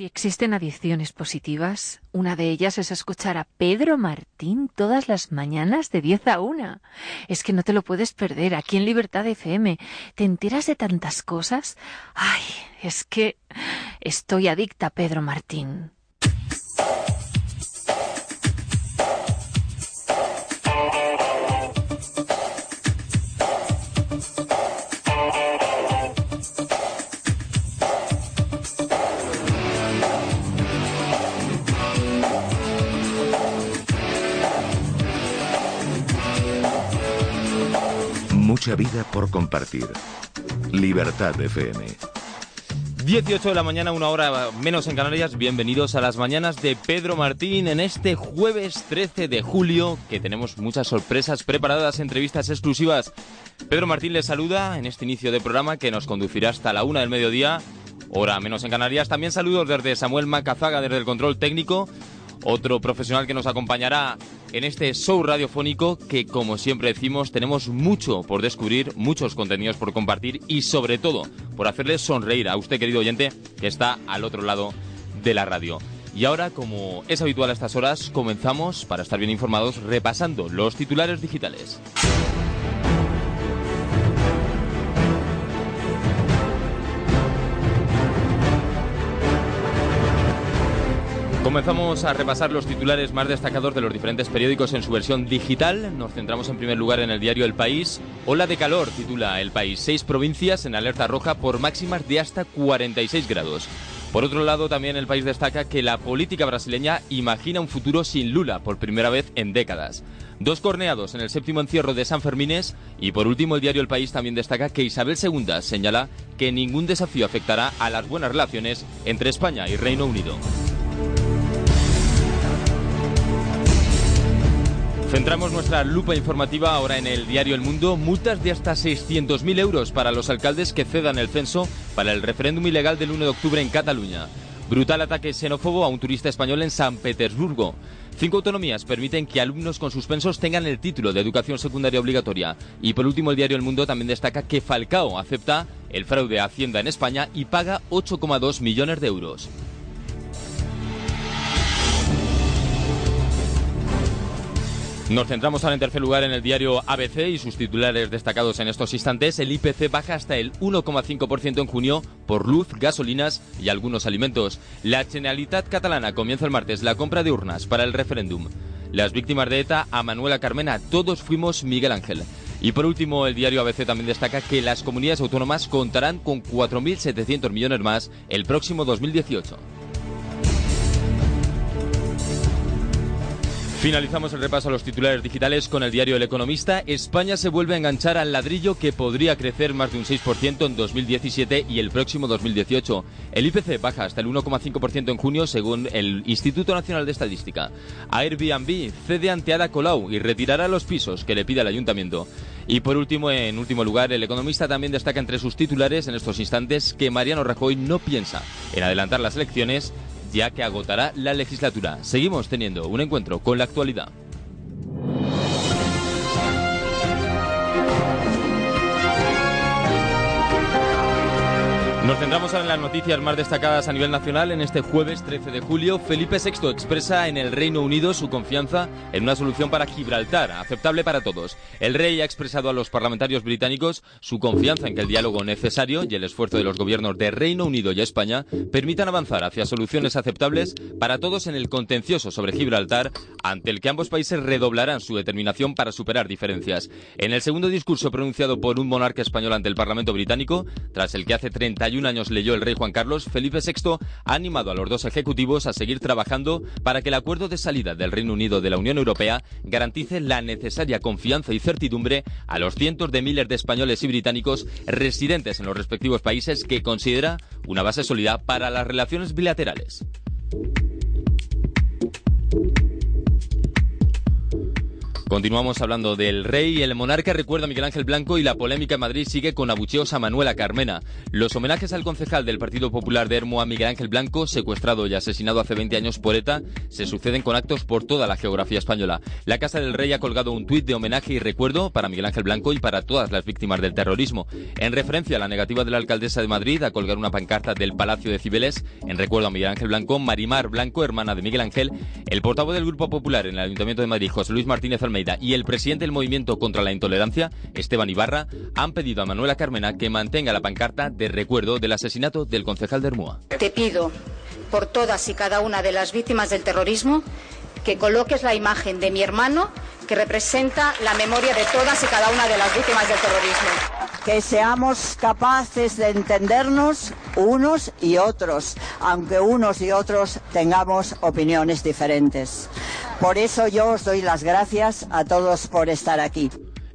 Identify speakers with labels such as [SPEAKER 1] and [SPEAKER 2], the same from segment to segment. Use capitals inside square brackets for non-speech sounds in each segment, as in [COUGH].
[SPEAKER 1] Si existen adicciones positivas, una de ellas es escuchar a Pedro Martín todas las mañanas de 10 a 1. Es que no te lo puedes perder aquí en Libertad FM. ¿Te enteras de tantas cosas? Ay, es que estoy adicta a Pedro Martín.
[SPEAKER 2] Mucha vida por compartir. Libertad FM.
[SPEAKER 3] 18 de la mañana, una hora menos en Canarias. Bienvenidos a las mañanas de Pedro Martín en este jueves 13 de julio, que tenemos muchas sorpresas preparadas, entrevistas exclusivas. Pedro Martín les saluda en este inicio de programa que nos conducirá hasta la una del mediodía, hora menos en Canarias. También saludos desde Samuel Macazaga, desde el control técnico otro profesional que nos acompañará en este show radiofónico que, como siempre decimos, tenemos mucho por descubrir, muchos contenidos por compartir y, sobre todo, por hacerle sonreír a usted, querido oyente, que está al otro lado de la radio. Y ahora, como es habitual a estas horas, comenzamos, para estar bien informados, repasando los titulares digitales. Comenzamos a repasar los titulares más destacados de los diferentes periódicos en su versión digital. Nos centramos en primer lugar en el diario El País. Ola de calor, titula El País. Seis provincias en alerta roja por máximas de hasta 46 grados. Por otro lado, también el país destaca que la política brasileña imagina un futuro sin Lula por primera vez en décadas. Dos corneados en el séptimo encierro de San Fermines y por último el diario El País también destaca que Isabel II señala que ningún desafío afectará a las buenas relaciones entre España y Reino Unido. Centramos nuestra lupa informativa ahora en el diario El Mundo. Multas de hasta 600.000 euros para los alcaldes que cedan el censo para el referéndum ilegal del 1 de octubre en Cataluña. Brutal ataque xenófobo a un turista español en San Petersburgo. Cinco autonomías permiten que alumnos con suspensos tengan el título de educación secundaria obligatoria. Y por último, el diario El Mundo también destaca que Falcao acepta el fraude a Hacienda en España y paga 8,2 millones de euros. Nos centramos ahora en tercer lugar en el diario ABC y sus titulares destacados en estos instantes. El IPC baja hasta el 1,5% en junio por luz, gasolinas y algunos alimentos. La Generalitat catalana comienza el martes la compra de urnas para el referéndum. Las víctimas de ETA a Manuela Carmena, todos fuimos Miguel Ángel. Y por último, el diario ABC también destaca que las comunidades autónomas contarán con 4.700 millones más el próximo 2018. Finalizamos el repaso a los titulares digitales con el diario El Economista. España se vuelve a enganchar al ladrillo que podría crecer más de un 6% en 2017 y el próximo 2018. El IPC baja hasta el 1,5% en junio según el Instituto Nacional de Estadística. Airbnb cede ante Ada Colau y retirará los pisos que le pide el ayuntamiento. Y por último, en último lugar, el economista también destaca entre sus titulares en estos instantes que Mariano Rajoy no piensa en adelantar las elecciones ya que agotará la legislatura. Seguimos teniendo un encuentro con la actualidad. Nos centramos ahora en las noticias más destacadas a nivel nacional. En este jueves 13 de julio, Felipe VI expresa en el Reino Unido su confianza en una solución para Gibraltar, aceptable para todos. El rey ha expresado a los parlamentarios británicos su confianza en que el diálogo necesario y el esfuerzo de los gobiernos de Reino Unido y España permitan avanzar hacia soluciones aceptables para todos en el contencioso sobre Gibraltar, ante el que ambos países redoblarán su determinación para superar diferencias. En el segundo discurso pronunciado por un monarca español ante el Parlamento británico, tras el que hace 31 años leyó el rey Juan Carlos, Felipe VI ha animado a los dos ejecutivos a seguir trabajando para que el acuerdo de salida del Reino Unido de la Unión Europea garantice la necesaria confianza y certidumbre a los cientos de miles de españoles y británicos residentes en los respectivos países que considera una base sólida para las relaciones bilaterales. Continuamos hablando del rey. El monarca recuerda a Miguel Ángel Blanco y la polémica en Madrid sigue con abucheos a Manuela Carmena. Los homenajes al concejal del Partido Popular de Hermo a Miguel Ángel Blanco, secuestrado y asesinado hace 20 años por ETA, se suceden con actos por toda la geografía española. La Casa del Rey ha colgado un tuit de homenaje y recuerdo para Miguel Ángel Blanco y para todas las víctimas del terrorismo. En referencia a la negativa de la alcaldesa de Madrid a colgar una pancarta del Palacio de Cibeles, en recuerdo a Miguel Ángel Blanco, Marimar Blanco, hermana de Miguel Ángel, el portavoz del Grupo Popular en el Ayuntamiento de Madrid, José Luis Martínez Almeida, y el presidente del Movimiento contra la Intolerancia, Esteban Ibarra, han pedido a Manuela Carmena que mantenga la pancarta de recuerdo del asesinato del concejal de Hermúa.
[SPEAKER 4] Te pido, por todas y cada una de las víctimas del terrorismo, que coloques la imagen de mi hermano que representa la memoria de todas y cada una de las víctimas del terrorismo.
[SPEAKER 5] Que seamos capaces de entendernos unos y otros, aunque unos y otros tengamos opiniones diferentes. Por eso yo os doy las gracias a todos por estar aquí.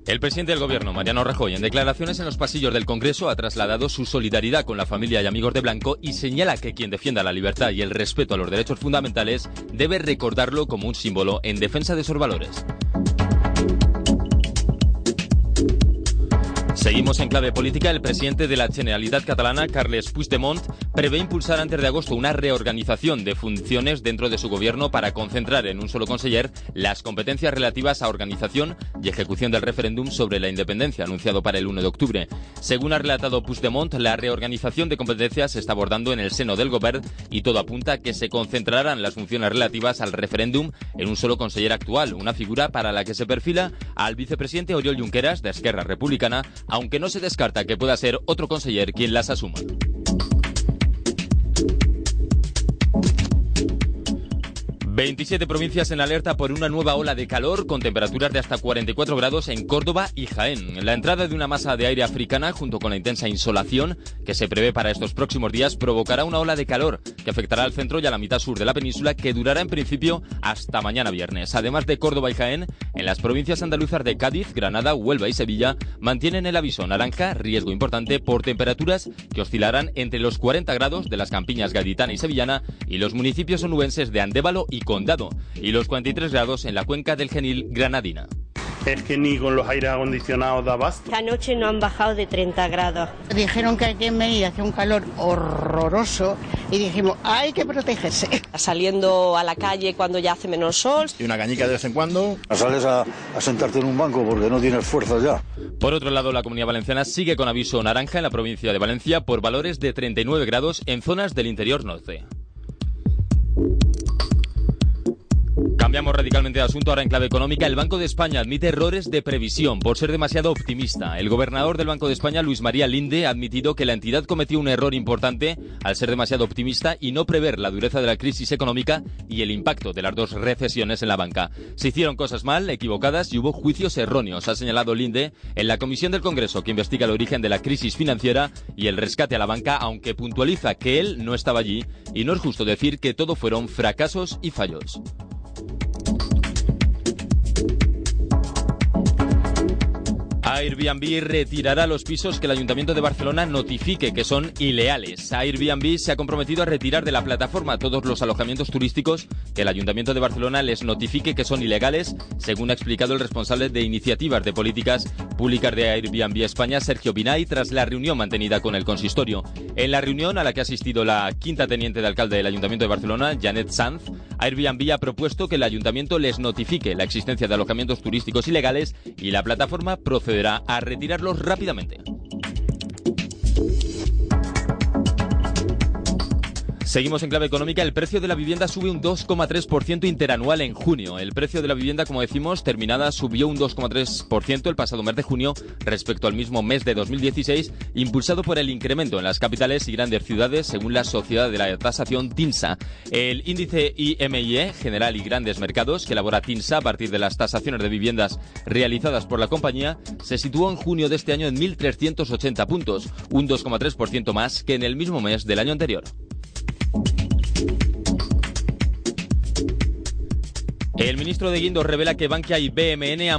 [SPEAKER 3] El presidente del gobierno, Mariano Rajoy, en declaraciones en los pasillos del Congreso ha trasladado su solidaridad con la familia y amigos de Blanco y señala que quien defienda la libertad y el respeto a los derechos fundamentales debe recordarlo como un símbolo en defensa de esos valores. Seguimos en clave política. El presidente de la Generalitat catalana, Carles Puigdemont, prevé impulsar antes de agosto una reorganización de funciones dentro de su gobierno para concentrar en un solo conseller las competencias relativas a organización y ejecución del referéndum sobre la independencia anunciado para el 1 de octubre. Según ha relatado Puigdemont, la reorganización de competencias se está abordando en el seno del gobierno y todo apunta a que se concentrarán las funciones relativas al referéndum en un solo conseller actual, una figura para la que se perfila al vicepresidente Oriol Junqueras de Esquerra Republicana aunque no se descarta que pueda ser otro conseller quien las asuma. 27 provincias en alerta por una nueva ola de calor con temperaturas de hasta 44 grados en Córdoba y Jaén. La entrada de una masa de aire africana junto con la intensa insolación que se prevé para estos próximos días provocará una ola de calor que afectará al centro y a la mitad sur de la península que durará en principio hasta mañana viernes. Además de Córdoba y Jaén, en las provincias andaluzas de Cádiz, Granada, Huelva y Sevilla mantienen el aviso naranja, riesgo importante por temperaturas que oscilarán entre los 40 grados de las campiñas gaditana y sevillana y los municipios onubenses de Andévalo y Condado y los 43 grados en la cuenca del Genil granadina.
[SPEAKER 6] Es que ni con los aires acondicionados da basta.
[SPEAKER 7] Esta noche no han bajado de 30 grados.
[SPEAKER 8] Dijeron que aquí en Venida hace un calor horroroso y dijimos, hay que protegerse. [LAUGHS]
[SPEAKER 7] Saliendo a la calle cuando ya hace menos sol.
[SPEAKER 9] Y una cañica de vez en cuando.
[SPEAKER 10] Sales a, a sentarte en un banco porque no tienes fuerza ya.
[SPEAKER 3] Por otro lado, la comunidad valenciana sigue con aviso naranja en la provincia de Valencia por valores de 39 grados en zonas del interior norte. Cambiamos radicalmente de asunto ahora en clave económica. El Banco de España admite errores de previsión por ser demasiado optimista. El gobernador del Banco de España, Luis María Linde, ha admitido que la entidad cometió un error importante al ser demasiado optimista y no prever la dureza de la crisis económica y el impacto de las dos recesiones en la banca. Se hicieron cosas mal, equivocadas y hubo juicios erróneos, ha señalado Linde en la comisión del Congreso que investiga el origen de la crisis financiera y el rescate a la banca, aunque puntualiza que él no estaba allí y no es justo decir que todo fueron fracasos y fallos. Airbnb retirará los pisos que el Ayuntamiento de Barcelona notifique que son ilegales. Airbnb se ha comprometido a retirar de la plataforma todos los alojamientos turísticos que el Ayuntamiento de Barcelona les notifique que son ilegales, según ha explicado el responsable de iniciativas de políticas públicas de Airbnb España, Sergio Binay, tras la reunión mantenida con el consistorio. En la reunión a la que ha asistido la quinta teniente de alcalde del Ayuntamiento de Barcelona, Janet Sanz, Airbnb ha propuesto que el Ayuntamiento les notifique la existencia de alojamientos turísticos ilegales y la plataforma procederá a retirarlos rápidamente. Seguimos en clave económica. El precio de la vivienda sube un 2,3% interanual en junio. El precio de la vivienda, como decimos, terminada subió un 2,3% el pasado mes de junio respecto al mismo mes de 2016, impulsado por el incremento en las capitales y grandes ciudades, según la Sociedad de la Tasación TINSA. El índice IMIE, General y Grandes Mercados, que elabora TINSA a partir de las tasaciones de viviendas realizadas por la compañía, se situó en junio de este año en 1.380 puntos, un 2,3% más que en el mismo mes del año anterior. Thank you. El ministro de Guindos revela que Bankia y BMN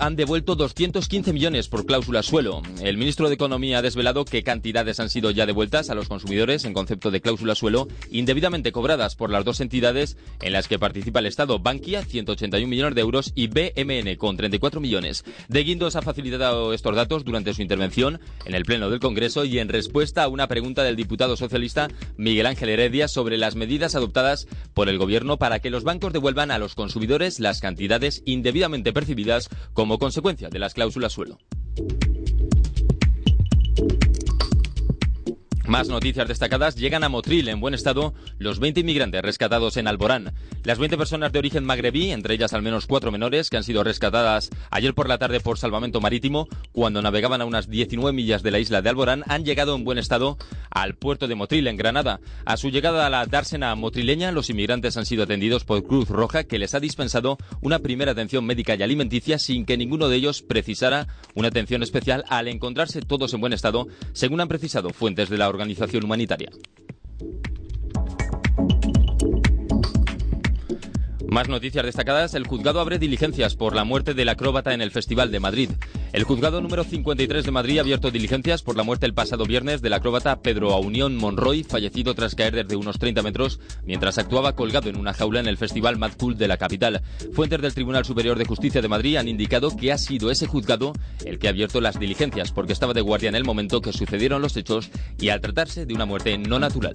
[SPEAKER 3] han, devuelto 215 millones por cláusula suelo. El ministro de Economía ha desvelado qué cantidades han sido ya devueltas a los consumidores en concepto de cláusula suelo indebidamente cobradas por las dos entidades en las que participa el Estado. Bankia, 181 millones de euros y BMN con 34 millones. De Guindos ha facilitado estos datos durante su intervención en el Pleno del Congreso y en respuesta a una pregunta del diputado socialista Miguel Ángel Heredia sobre las medidas adoptadas por el Gobierno para que los bancos devuelvan a los las cantidades indebidamente percibidas como consecuencia de las cláusulas suelo. Más noticias destacadas. Llegan a Motril, en buen estado, los 20 inmigrantes rescatados en Alborán. Las 20 personas de origen magrebí, entre ellas al menos cuatro menores, que han sido rescatadas ayer por la tarde por salvamento marítimo, cuando navegaban a unas 19 millas de la isla de Alborán, han llegado en buen estado al puerto de Motril, en Granada. A su llegada a la dársena motrileña, los inmigrantes han sido atendidos por Cruz Roja, que les ha dispensado una primera atención médica y alimenticia sin que ninguno de ellos precisara una atención especial al encontrarse todos en buen estado, según han precisado fuentes de la organización humanitaria. Más noticias destacadas. El juzgado abre diligencias por la muerte del acróbata en el Festival de Madrid. El juzgado número 53 de Madrid ha abierto diligencias por la muerte el pasado viernes del acróbata Pedro Aunión Monroy, fallecido tras caer desde unos 30 metros mientras actuaba colgado en una jaula en el Festival Mad Cool de la capital. Fuentes del Tribunal Superior de Justicia de Madrid han indicado que ha sido ese juzgado el que ha abierto las diligencias porque estaba de guardia en el momento que sucedieron los hechos y al tratarse de una muerte no natural.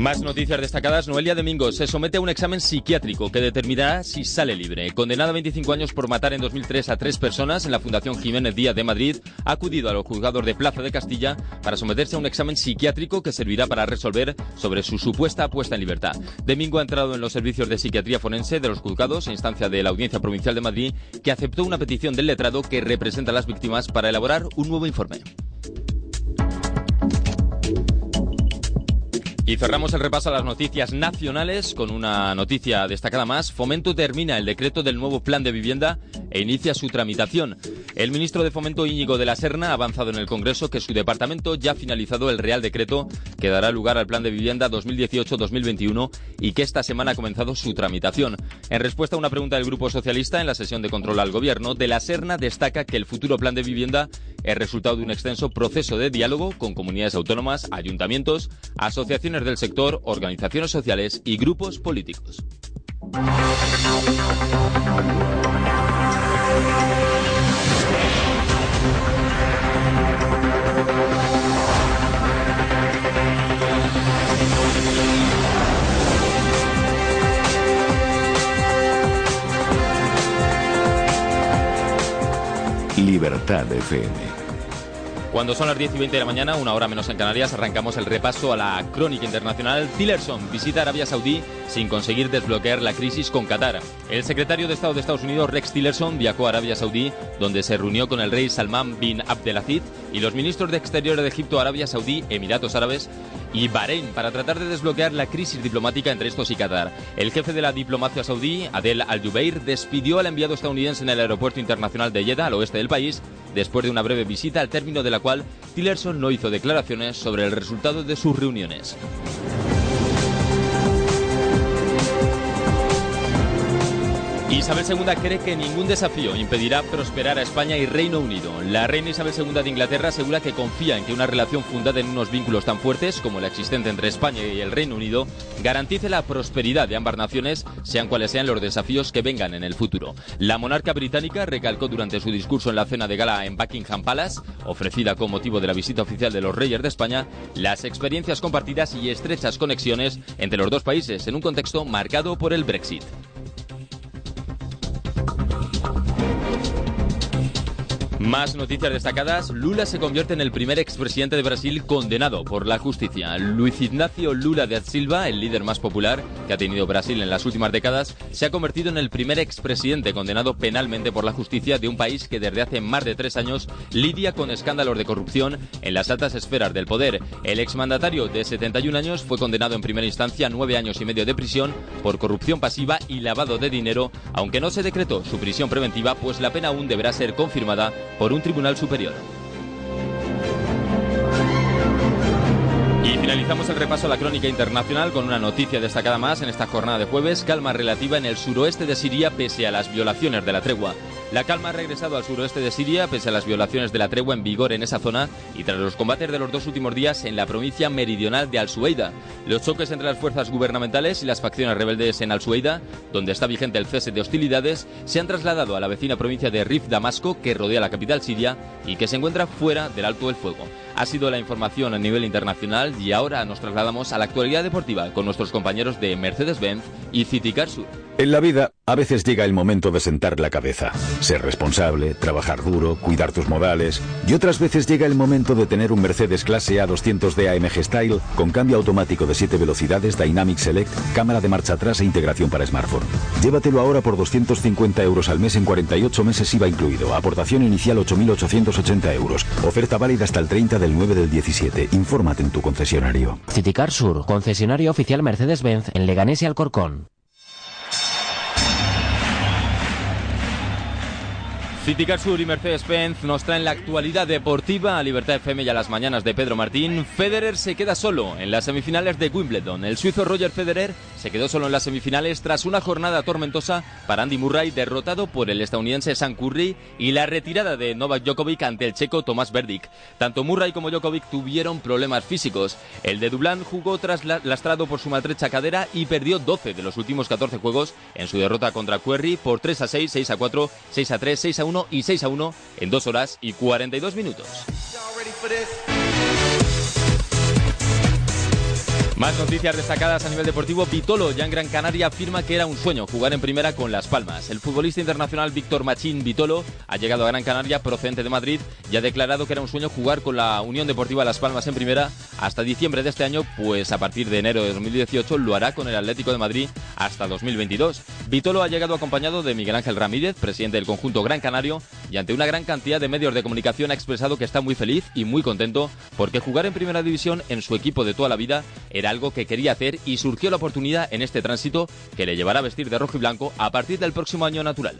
[SPEAKER 3] Más noticias destacadas. Noelia Domingo se somete a un examen psiquiátrico que determinará si sale libre. Condenada a 25 años por matar en 2003 a tres personas en la Fundación Jiménez Díaz de Madrid, ha acudido a los juzgados de Plaza de Castilla para someterse a un examen psiquiátrico que servirá para resolver sobre su supuesta puesta en libertad. Domingo ha entrado en los servicios de psiquiatría forense de los juzgados a instancia de la Audiencia Provincial de Madrid, que aceptó una petición del letrado que representa a las víctimas para elaborar un nuevo informe. Y cerramos el repaso a las noticias nacionales con una noticia destacada más. Fomento termina el decreto del nuevo plan de vivienda e inicia su tramitación. El ministro de Fomento Íñigo de la Serna ha avanzado en el Congreso que su departamento ya ha finalizado el Real Decreto que dará lugar al Plan de Vivienda 2018-2021 y que esta semana ha comenzado su tramitación. En respuesta a una pregunta del Grupo Socialista en la sesión de control al Gobierno, de la Serna destaca que el futuro Plan de Vivienda es resultado de un extenso proceso de diálogo con comunidades autónomas, ayuntamientos, asociaciones del sector, organizaciones sociales y grupos políticos.
[SPEAKER 2] Libertad FM.
[SPEAKER 3] Cuando son las 10 y 20 de la mañana, una hora menos en Canarias, arrancamos el repaso a la crónica internacional. Tillerson visita Arabia Saudí sin conseguir desbloquear la crisis con Qatar. El secretario de Estado de Estados Unidos, Rex Tillerson, viajó a Arabia Saudí, donde se reunió con el rey Salman bin Abdelaziz y los ministros de Exteriores de Egipto, Arabia Saudí, Emiratos Árabes y Bahrein para tratar de desbloquear la crisis diplomática entre estos y Qatar. El jefe de la diplomacia saudí, Adel Al-Jubeir, despidió al enviado estadounidense en el aeropuerto internacional de Jeddah, al oeste del país, después de una breve visita al término de la cual Tillerson no hizo declaraciones sobre el resultado de sus reuniones. Isabel II cree que ningún desafío impedirá prosperar a España y Reino Unido. La reina Isabel II de Inglaterra asegura que confía en que una relación fundada en unos vínculos tan fuertes como la existente entre España y el Reino Unido garantice la prosperidad de ambas naciones, sean cuales sean los desafíos que vengan en el futuro. La monarca británica recalcó durante su discurso en la cena de gala en Buckingham Palace, ofrecida con motivo de la visita oficial de los reyes de España, las experiencias compartidas y estrechas conexiones entre los dos países en un contexto marcado por el Brexit. Más noticias destacadas. Lula se convierte en el primer expresidente de Brasil condenado por la justicia. Luis Ignacio Lula de Silva, el líder más popular que ha tenido Brasil en las últimas décadas, se ha convertido en el primer expresidente condenado penalmente por la justicia de un país que desde hace más de tres años lidia con escándalos de corrupción en las altas esferas del poder. El exmandatario de 71 años fue condenado en primera instancia a nueve años y medio de prisión por corrupción pasiva y lavado de dinero, aunque no se decretó su prisión preventiva, pues la pena aún deberá ser confirmada por un tribunal superior. Y Finalizamos el repaso a la crónica internacional con una noticia destacada más en esta jornada de jueves, calma relativa en el suroeste de Siria pese a las violaciones de la tregua. La calma ha regresado al suroeste de Siria pese a las violaciones de la tregua en vigor en esa zona y tras los combates de los dos últimos días en la provincia meridional de Al-Sueida. Los choques entre las fuerzas gubernamentales y las facciones rebeldes en Al-Sueida, donde está vigente el cese de hostilidades, se han trasladado a la vecina provincia de Rif Damasco, que rodea la capital siria y que se encuentra fuera del alto del fuego. Ha sido la información a nivel internacional y ahora nos trasladamos a la actualidad deportiva con nuestros compañeros de Mercedes-Benz y Citicar Sur.
[SPEAKER 9] En la vida, a veces llega el momento de sentar la cabeza, ser responsable, trabajar duro, cuidar tus modales, y otras veces llega el momento de tener un Mercedes clase A200D AMG Style con cambio automático de 7 velocidades, Dynamic Select, cámara de marcha atrás e integración para smartphone. Llévatelo ahora por 250 euros al mes en 48 meses IVA incluido, aportación inicial 8.880 euros, oferta válida hasta el 30 del 9 del 17. Infórmate en tu concesionario.
[SPEAKER 11] Citicar Sur, concesionario oficial Mercedes-Benz en Leganés y Alcorcón.
[SPEAKER 3] Citicar Sur y Mercedes-Benz nos traen la actualidad deportiva a Libertad FM y a las mañanas de Pedro Martín. Federer se queda solo en las semifinales de Wimbledon. El suizo Roger Federer se quedó solo en las semifinales tras una jornada tormentosa para Andy Murray, derrotado por el estadounidense Sam Curry y la retirada de Novak Djokovic ante el checo Tomás Verdic. Tanto Murray como Djokovic tuvieron problemas físicos. El de Dublán jugó tras lastrado por su maltrecha cadera y perdió 12 de los últimos 14 juegos en su derrota contra Curry por 3 a 6, 6 a 4, 6 a 3, 6 a 1 y 6 a 1 en 2 horas y 42 minutos. Más noticias destacadas a nivel deportivo. Vitolo ya en Gran Canaria afirma que era un sueño jugar en primera con Las Palmas. El futbolista internacional Víctor Machín Vitolo ha llegado a Gran Canaria procedente de Madrid y ha declarado que era un sueño jugar con la Unión Deportiva Las Palmas en primera hasta diciembre de este año, pues a partir de enero de 2018 lo hará con el Atlético de Madrid hasta 2022. Vitolo ha llegado acompañado de Miguel Ángel Ramírez, presidente del conjunto Gran Canario, y ante una gran cantidad de medios de comunicación ha expresado que está muy feliz y muy contento porque jugar en primera división en su equipo de toda la vida era algo que quería hacer y surgió la oportunidad en este tránsito que le llevará a vestir de rojo y blanco a partir del próximo año natural.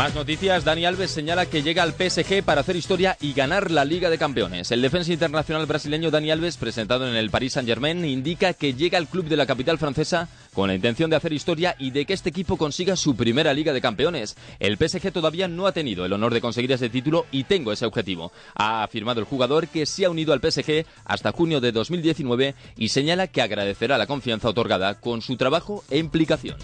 [SPEAKER 3] Más noticias, Dani Alves señala que llega al PSG para hacer historia y ganar la Liga de Campeones. El defensa internacional brasileño Dani Alves, presentado en el Paris Saint-Germain, indica que llega al club de la capital francesa con la intención de hacer historia y de que este equipo consiga su primera Liga de Campeones. El PSG todavía no ha tenido el honor de conseguir ese título y tengo ese objetivo. Ha afirmado el jugador que se ha unido al PSG hasta junio de 2019 y señala que agradecerá la confianza otorgada con su trabajo e implicación.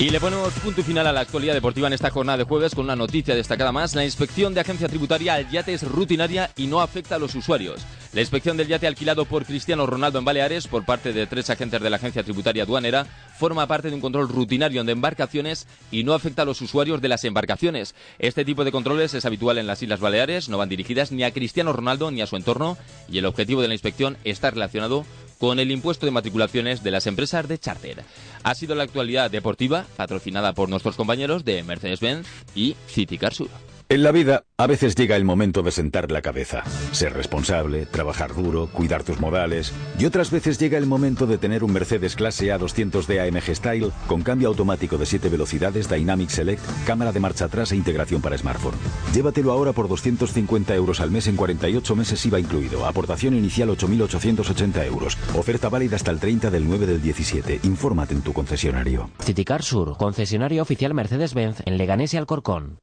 [SPEAKER 3] Y le ponemos punto y final a la actualidad deportiva en esta jornada de jueves con una noticia destacada más. La inspección de agencia tributaria al yate es rutinaria y no afecta a los usuarios. La inspección del yate alquilado por Cristiano Ronaldo en Baleares por parte de tres agentes de la agencia tributaria aduanera forma parte de un control rutinario de embarcaciones y no afecta a los usuarios de las embarcaciones. Este tipo de controles es habitual en las Islas Baleares, no van dirigidas ni a Cristiano Ronaldo ni a su entorno y el objetivo de la inspección está relacionado con el impuesto de matriculaciones de las empresas de charter. Ha sido la actualidad deportiva patrocinada por nuestros compañeros de Mercedes-Benz y City Car Sur.
[SPEAKER 9] En la vida, a veces llega el momento de sentar la cabeza, ser responsable, trabajar duro, cuidar tus modales, y otras veces llega el momento de tener un Mercedes clase A200D AMG Style con cambio automático de 7 velocidades, Dynamic Select, cámara de marcha atrás e integración para smartphone. Llévatelo ahora por 250 euros al mes en 48 meses IVA incluido, aportación inicial 8.880 euros, oferta válida hasta el 30 del 9 del 17. Infórmate en tu concesionario.
[SPEAKER 11] Citicar Sur, concesionario oficial Mercedes-Benz en Leganés y Alcorcón.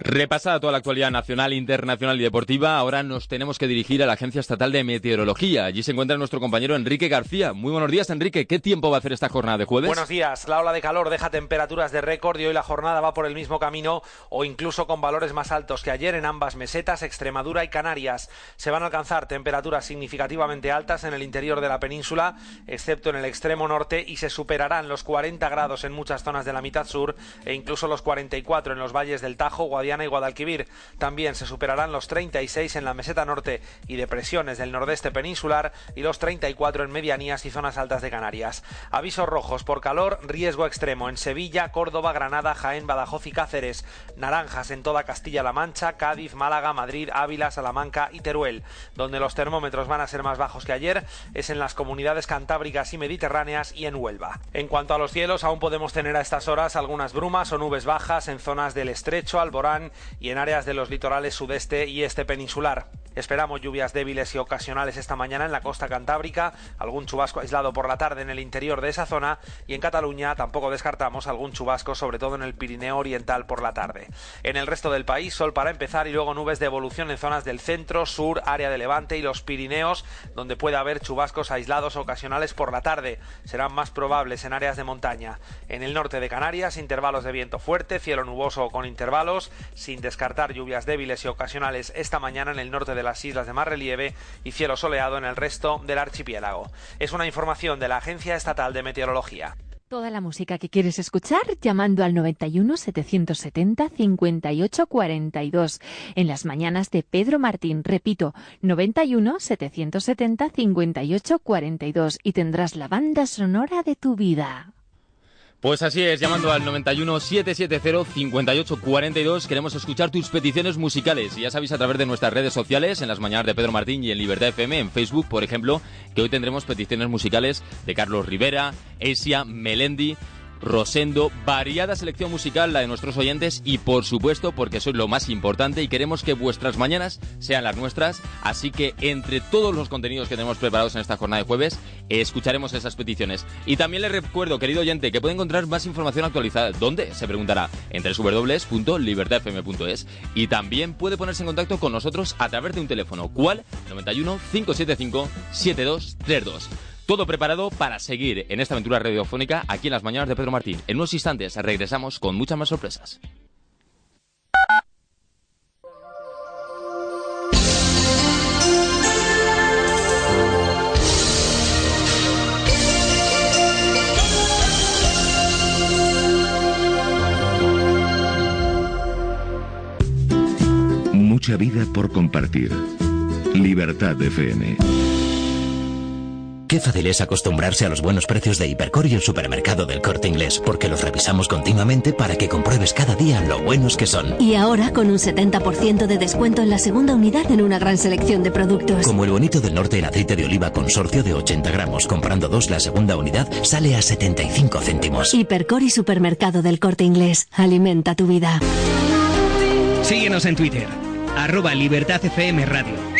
[SPEAKER 3] Repasada toda la actualidad nacional, internacional y deportiva, ahora nos tenemos que dirigir a la Agencia Estatal de Meteorología. Allí se encuentra nuestro compañero Enrique García. Muy buenos días, Enrique. ¿Qué tiempo va a hacer esta jornada de jueves?
[SPEAKER 12] Buenos días. La ola de calor deja temperaturas de récord y hoy la jornada va por el mismo camino o incluso con valores más altos que ayer en ambas mesetas, Extremadura y Canarias. Se van a alcanzar temperaturas significativamente altas en el interior de la península, excepto en el extremo norte, y se superarán los 40 grados en muchas zonas de la mitad sur e incluso los 44 en los valles del Tajo, Guadalajara Guadiana y Guadalquivir. También se superarán los 36 en la meseta norte y depresiones del nordeste peninsular y los 34 en medianías y zonas altas de Canarias. Avisos rojos por calor, riesgo extremo en Sevilla, Córdoba, Granada, Jaén, Badajoz y Cáceres. Naranjas en toda Castilla-La Mancha, Cádiz, Málaga, Madrid, Ávila, Salamanca y Teruel. Donde los termómetros van a ser más bajos que ayer es en las comunidades cantábricas y mediterráneas y en Huelva. En cuanto a los cielos, aún podemos tener a estas horas algunas brumas o nubes bajas en zonas del estrecho, Alborán y en áreas de los litorales sudeste y este peninsular. Esperamos lluvias débiles y ocasionales esta mañana en la costa cantábrica, algún chubasco aislado por la tarde en el interior de esa zona y en Cataluña tampoco descartamos algún chubasco, sobre todo en el Pirineo Oriental por la tarde. En el resto del país, sol para empezar y luego nubes de evolución en zonas del centro, sur, área de Levante y los Pirineos, donde puede haber chubascos aislados ocasionales por la tarde. Serán más probables en áreas de montaña. En el norte de Canarias, intervalos de viento fuerte, cielo nuboso con intervalos, sin descartar lluvias débiles y ocasionales esta mañana en el norte de las islas de más relieve y cielo soleado en el resto del archipiélago. Es una información de la Agencia Estatal de Meteorología.
[SPEAKER 1] Toda la música que quieres escuchar llamando al 91 770 58 42 en las mañanas de Pedro Martín. Repito, 91 770 58 42 y tendrás la banda sonora de tu vida.
[SPEAKER 3] Pues así es, llamando al 91 770 58 42 queremos escuchar tus peticiones musicales. Y ya sabéis a través de nuestras redes sociales, en las mañanas de Pedro Martín y en Libertad FM, en Facebook, por ejemplo, que hoy tendremos peticiones musicales de Carlos Rivera, Esia, Melendi, Rosendo, variada selección musical la de nuestros oyentes y por supuesto porque sois lo más importante y queremos que vuestras mañanas sean las nuestras, así que entre todos los contenidos que tenemos preparados en esta jornada de jueves, escucharemos esas peticiones. Y también les recuerdo, querido oyente, que puede encontrar más información actualizada. ¿Dónde? Se preguntará entre www.libertadfm.es y también puede ponerse en contacto con nosotros a través de un teléfono. ¿Cuál? 91 575 7232. Todo preparado para seguir en esta aventura radiofónica aquí en las mañanas de Pedro Martín. En unos instantes regresamos con muchas más sorpresas.
[SPEAKER 2] Mucha vida por compartir. Libertad FM.
[SPEAKER 13] Qué fácil es acostumbrarse a los buenos precios de Hipercor y el supermercado del Corte Inglés, porque los revisamos continuamente para que compruebes cada día lo buenos que son.
[SPEAKER 14] Y ahora con un 70% de descuento en la segunda unidad en una gran selección de productos.
[SPEAKER 13] Como el bonito del norte en aceite de oliva consorcio de 80 gramos, comprando dos la segunda unidad sale a 75 céntimos.
[SPEAKER 14] Hipercor y supermercado del Corte Inglés. Alimenta tu vida.
[SPEAKER 15] Síguenos en Twitter, arroba Libertad FM Radio.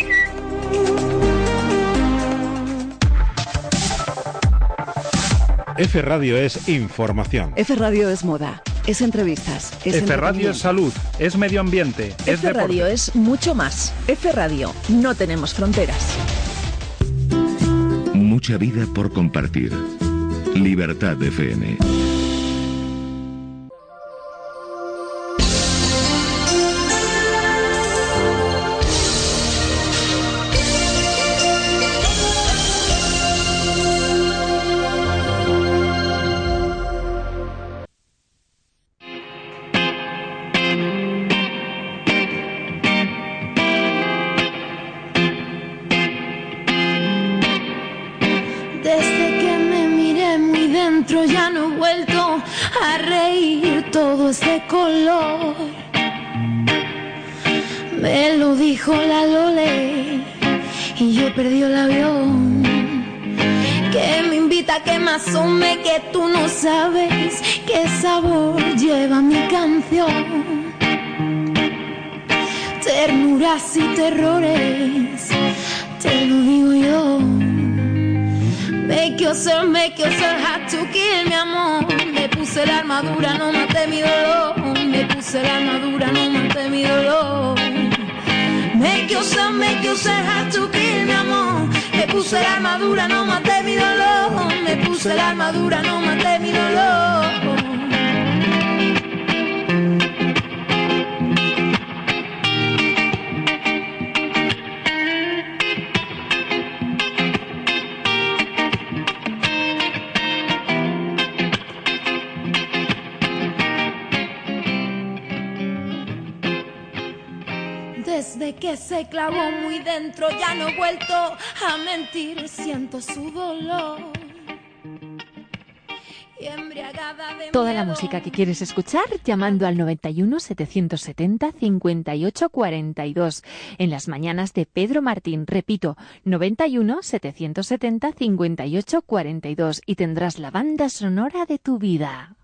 [SPEAKER 16] F Radio es información.
[SPEAKER 17] F Radio es moda, es entrevistas, es
[SPEAKER 16] F Radio es salud, es medio ambiente, es
[SPEAKER 17] F Radio es mucho más. F Radio, no tenemos fronteras.
[SPEAKER 2] Mucha vida por compartir. Libertad FM.
[SPEAKER 18] Armadura, no maté mi dolor. Me puse la armadura, no maté mi dolor. Desde que se clavó dentro ya no he vuelto a mentir, siento su dolor. Y embriagada de
[SPEAKER 1] Toda la música que quieres escuchar llamando al 91 770 58 42 en las mañanas de Pedro Martín. Repito, 91 770 58 42 y tendrás la banda sonora de tu vida.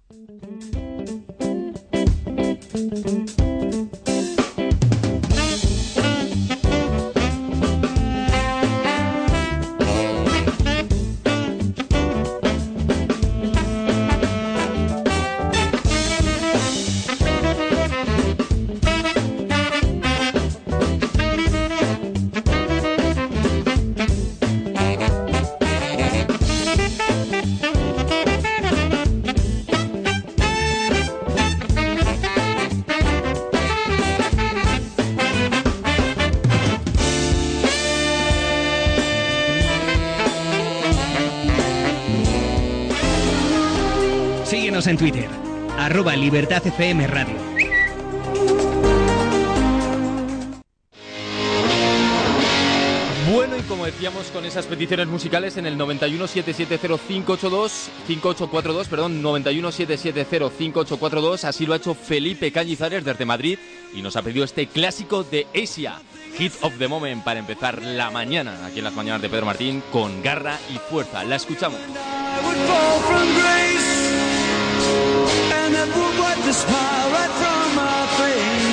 [SPEAKER 15] En Twitter, arroba Libertad FM Radio.
[SPEAKER 3] Bueno, y como decíamos con esas peticiones musicales en el 917705842, 5842, perdón, 917705842, así lo ha hecho Felipe Cañizares desde Madrid y nos ha pedido este clásico de Asia, Hit of the Moment, para empezar la mañana, aquí en las mañanas de Pedro Martín, con garra y fuerza. La escuchamos.
[SPEAKER 19] Smile right from my face.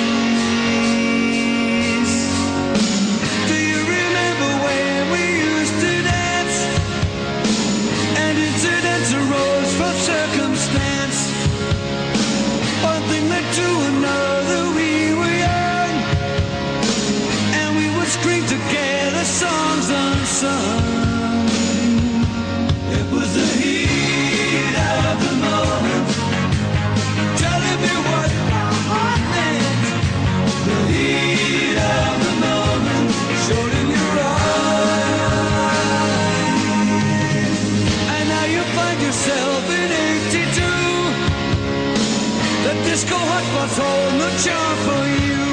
[SPEAKER 19] Do you remember when we used to dance? And incidents arose from circumstance. One thing led to another, we were young, and we would scream together songs unsung. It was disco hotspots hold no charm for you.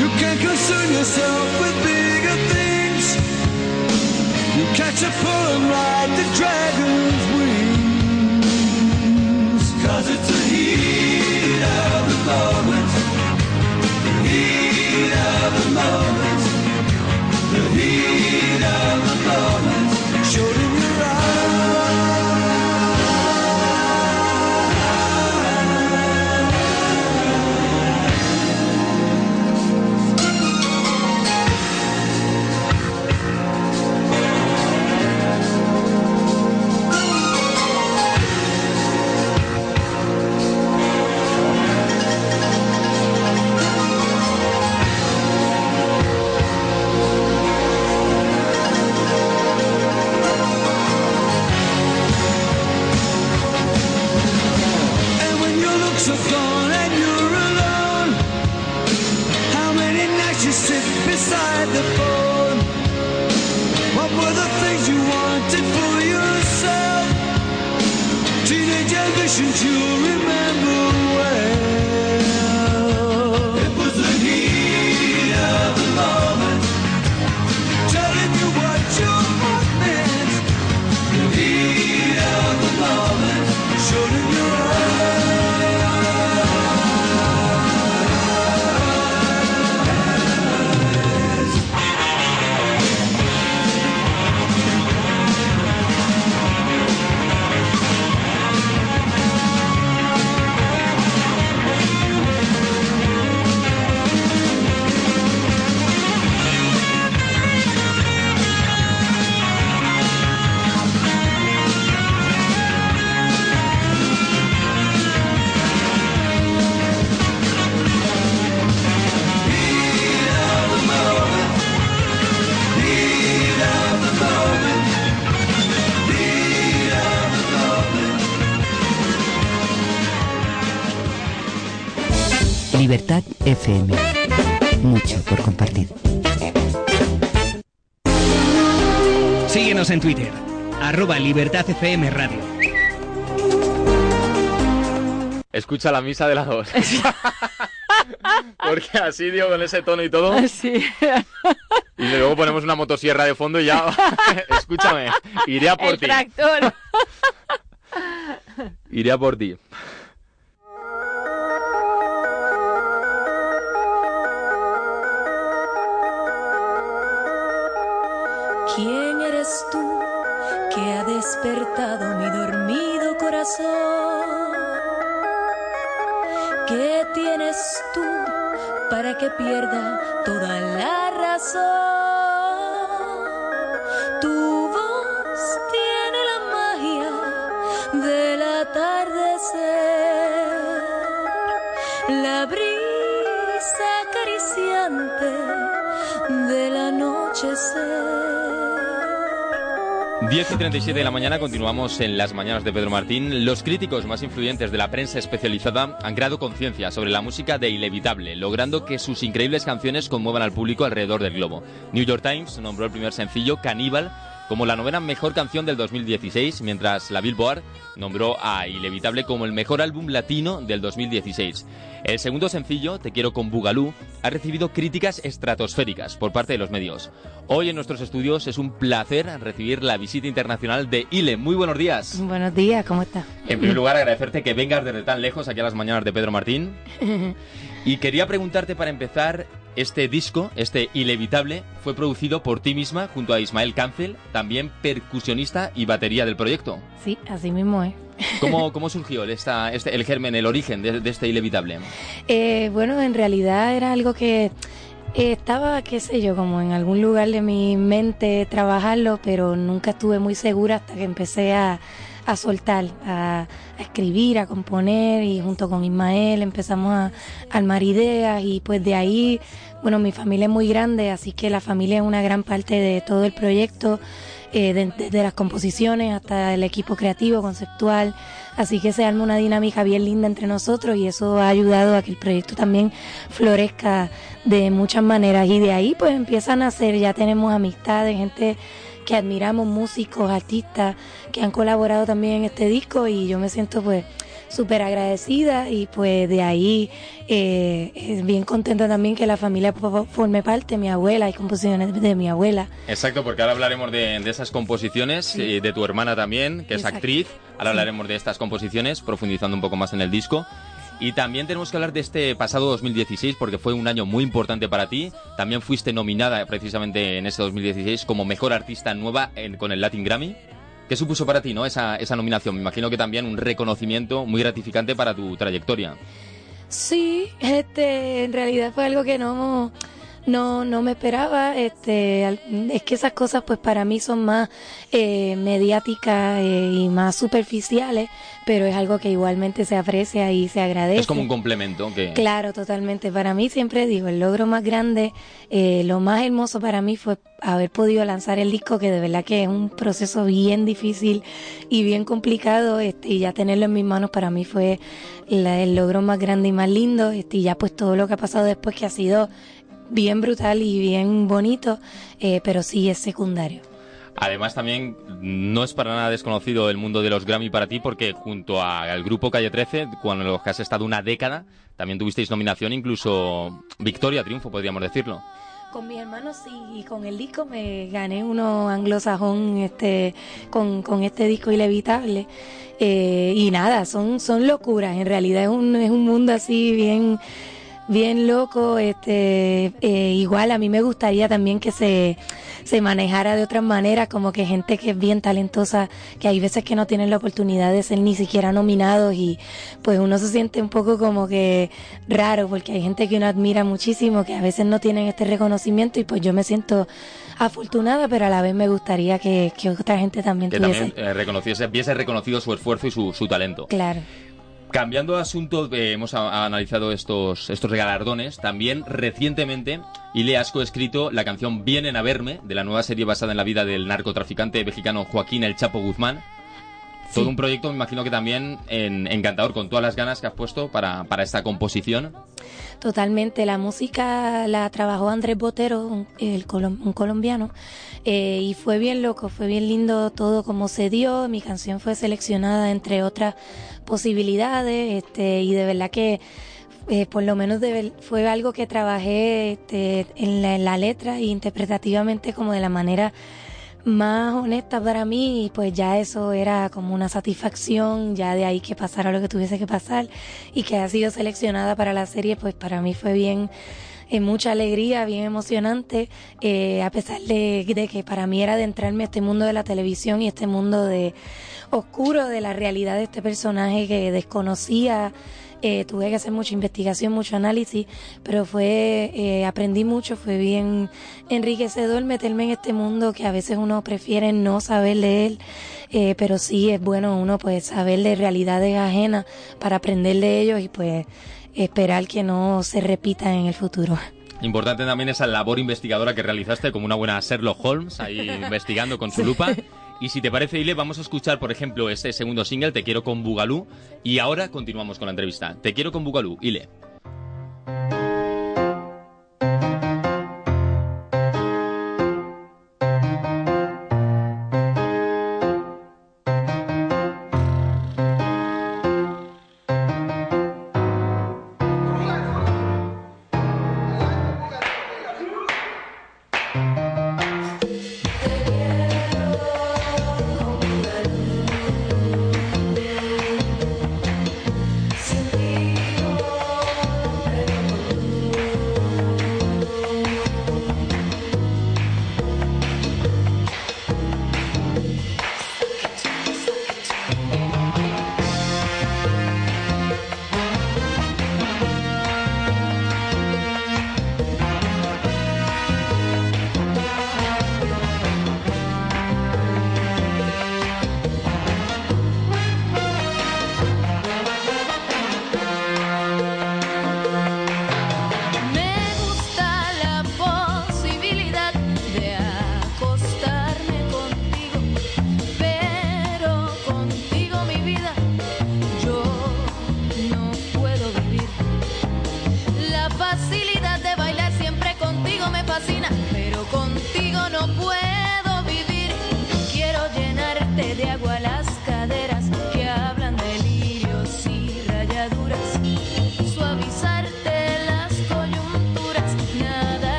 [SPEAKER 19] You can concern yourself with bigger things. You catch a pull and ride the dragon's wings. Cause it's the heat of the moment. The heat of the moment.
[SPEAKER 20] Libertad FM
[SPEAKER 15] Radio.
[SPEAKER 3] Escucha la misa de la 2. [LAUGHS] [LAUGHS] Porque así, digo, con ese tono y todo.
[SPEAKER 1] Sí.
[SPEAKER 3] Y luego ponemos una motosierra de fondo y ya. [LAUGHS] Escúchame, iré a por ti. Iré a por ti.
[SPEAKER 18] Que pierda toda la razón?
[SPEAKER 3] 10 y 37 de la mañana continuamos en las mañanas de Pedro Martín. Los críticos más influyentes de la prensa especializada han creado conciencia sobre la música de Inevitable, logrando que sus increíbles canciones conmuevan al público alrededor del globo. New York Times nombró el primer sencillo, Caníbal, como la novena mejor canción del 2016, mientras la Billboard nombró a Inevitable como el mejor álbum latino del 2016. El segundo sencillo, Te quiero con Bugalú, ha recibido críticas estratosféricas por parte de los medios. Hoy en nuestros estudios es un placer recibir la visita internacional de Ile. Muy buenos días.
[SPEAKER 21] Buenos días, ¿cómo estás?
[SPEAKER 3] En primer [LAUGHS] lugar, agradecerte que vengas desde tan lejos aquí a las mañanas de Pedro Martín. [LAUGHS] Y quería preguntarte para empezar, este disco, este Inevitable, fue producido por ti misma junto a Ismael Cancel, también percusionista y batería del proyecto.
[SPEAKER 21] Sí, así mismo es.
[SPEAKER 3] ¿Cómo, [LAUGHS] cómo surgió el, esta, este, el germen, el origen de, de este Inevitable?
[SPEAKER 21] Eh, bueno, en realidad era algo que eh, estaba, qué sé yo, como en algún lugar de mi mente trabajarlo, pero nunca estuve muy segura hasta que empecé a, a soltar, a, a escribir, a componer y junto con Ismael empezamos a armar ideas y pues de ahí, bueno, mi familia es muy grande, así que la familia es una gran parte de todo el proyecto, eh, de- desde las composiciones hasta el equipo creativo, conceptual, así que se arma una dinámica bien linda entre nosotros y eso ha ayudado a que el proyecto también florezca de muchas maneras y de ahí pues empiezan a nacer, ya tenemos amistades, gente que admiramos, músicos, artistas que han colaborado también en este disco y yo me siento pues súper agradecida y pues de ahí eh, es bien contenta también que la familia fo- forme parte, mi abuela, hay composiciones de mi abuela.
[SPEAKER 3] Exacto, porque ahora hablaremos de, de esas composiciones, y de tu hermana también, que es actriz. Ahora
[SPEAKER 21] Sí.
[SPEAKER 3] hablaremos de estas composiciones, profundizando un poco más en el disco. Y también tenemos que hablar de este pasado 2016, porque fue un año muy importante para ti. También fuiste nominada precisamente en ese 2016 como mejor artista nueva con el Latin Grammy. ¿Qué supuso para ti, no? Esa, esa nominación. Me imagino que también un reconocimiento muy gratificante para tu trayectoria.
[SPEAKER 21] Sí, este, en realidad fue algo que no, no, no me esperaba. Este, es que esas cosas, pues para mí son más eh, mediáticas eh, y más superficiales, pero es algo que igualmente se aprecia y se agradece.
[SPEAKER 3] Es como un complemento que...
[SPEAKER 21] Claro, totalmente. Para mí siempre digo, el logro más grande, eh, lo más hermoso para mí fue haber podido lanzar el disco, que de verdad que es un proceso bien difícil y bien complicado, este, y ya tenerlo en mis manos para mí fue la- el logro más grande y más lindo, este, y ya pues todo lo que ha pasado después que ha sido bien brutal y bien bonito, eh, pero sí es secundario.
[SPEAKER 3] Además también no es para nada desconocido el mundo de los Grammy para ti porque junto a- al grupo Calle 13, cuando los que has estado una década, también tuvisteis nominación, incluso victoria, triunfo, podríamos decirlo.
[SPEAKER 21] Con mis hermanos sí, y con el disco me gané uno anglosajón este, con, con este disco Inevitable. Eh, y nada, son, son locuras, en realidad es un, es un mundo así bien, bien loco. Este, eh, igual a mí me gustaría también que se, se manejara de otras maneras, como que gente que es bien talentosa, que hay veces que no tienen la oportunidad de ser ni siquiera nominados y pues uno se siente un poco como que raro, porque hay gente que uno admira muchísimo, que a veces no tienen este reconocimiento y pues yo me siento afortunada, pero a la vez me gustaría que, que otra gente también
[SPEAKER 3] Que
[SPEAKER 21] tuviese.
[SPEAKER 3] también eh, reconociese, viese reconocido su esfuerzo y su, su talento.
[SPEAKER 21] Claro.
[SPEAKER 3] Cambiando de asunto, eh, hemos analizado estos, estos galardones. También recientemente, Ile has coescrito la canción Vienen a verme, de la nueva serie basada en la vida del narcotraficante mexicano Joaquín El Chapo Guzmán. Todo un proyecto, me imagino que también en- encantador, con todas las ganas que has puesto para, para esta composición.
[SPEAKER 21] Totalmente, la música la trabajó Andrés Botero, un, el colom- un colombiano, eh, y fue bien loco, fue bien lindo todo como se dio, mi canción fue seleccionada entre otras posibilidades, este, y de verdad que eh, por lo menos de- fue algo que trabajé este, en, la, en la letra e interpretativamente como de la manera más honesta para mí pues ya eso era como una satisfacción, ya de ahí que pasara lo que tuviese que pasar y que ha sido seleccionada para la serie, pues para mí fue bien, eh, mucha alegría, bien emocionante, eh, a pesar de, de que para mí era adentrarme a este mundo de la televisión y este mundo de oscuro de la realidad de este personaje que desconocía. Eh, tuve que hacer mucha investigación, mucho análisis, pero fue, eh, aprendí mucho, fue bien enriquecedor meterme en este mundo que a veces uno prefiere no saber de él, eh, pero sí es bueno uno pues saber de realidades ajenas para aprender de ellos y pues esperar que no se repita en el futuro.
[SPEAKER 3] Importante también esa labor investigadora que realizaste como una buena Sherlock Holmes, ahí [LAUGHS] investigando con su lupa. Y si te parece, Ile, vamos a escuchar, por ejemplo, este segundo single, Te quiero con Bugalú. Y ahora continuamos con la entrevista. Te quiero con Bugalú, Ile.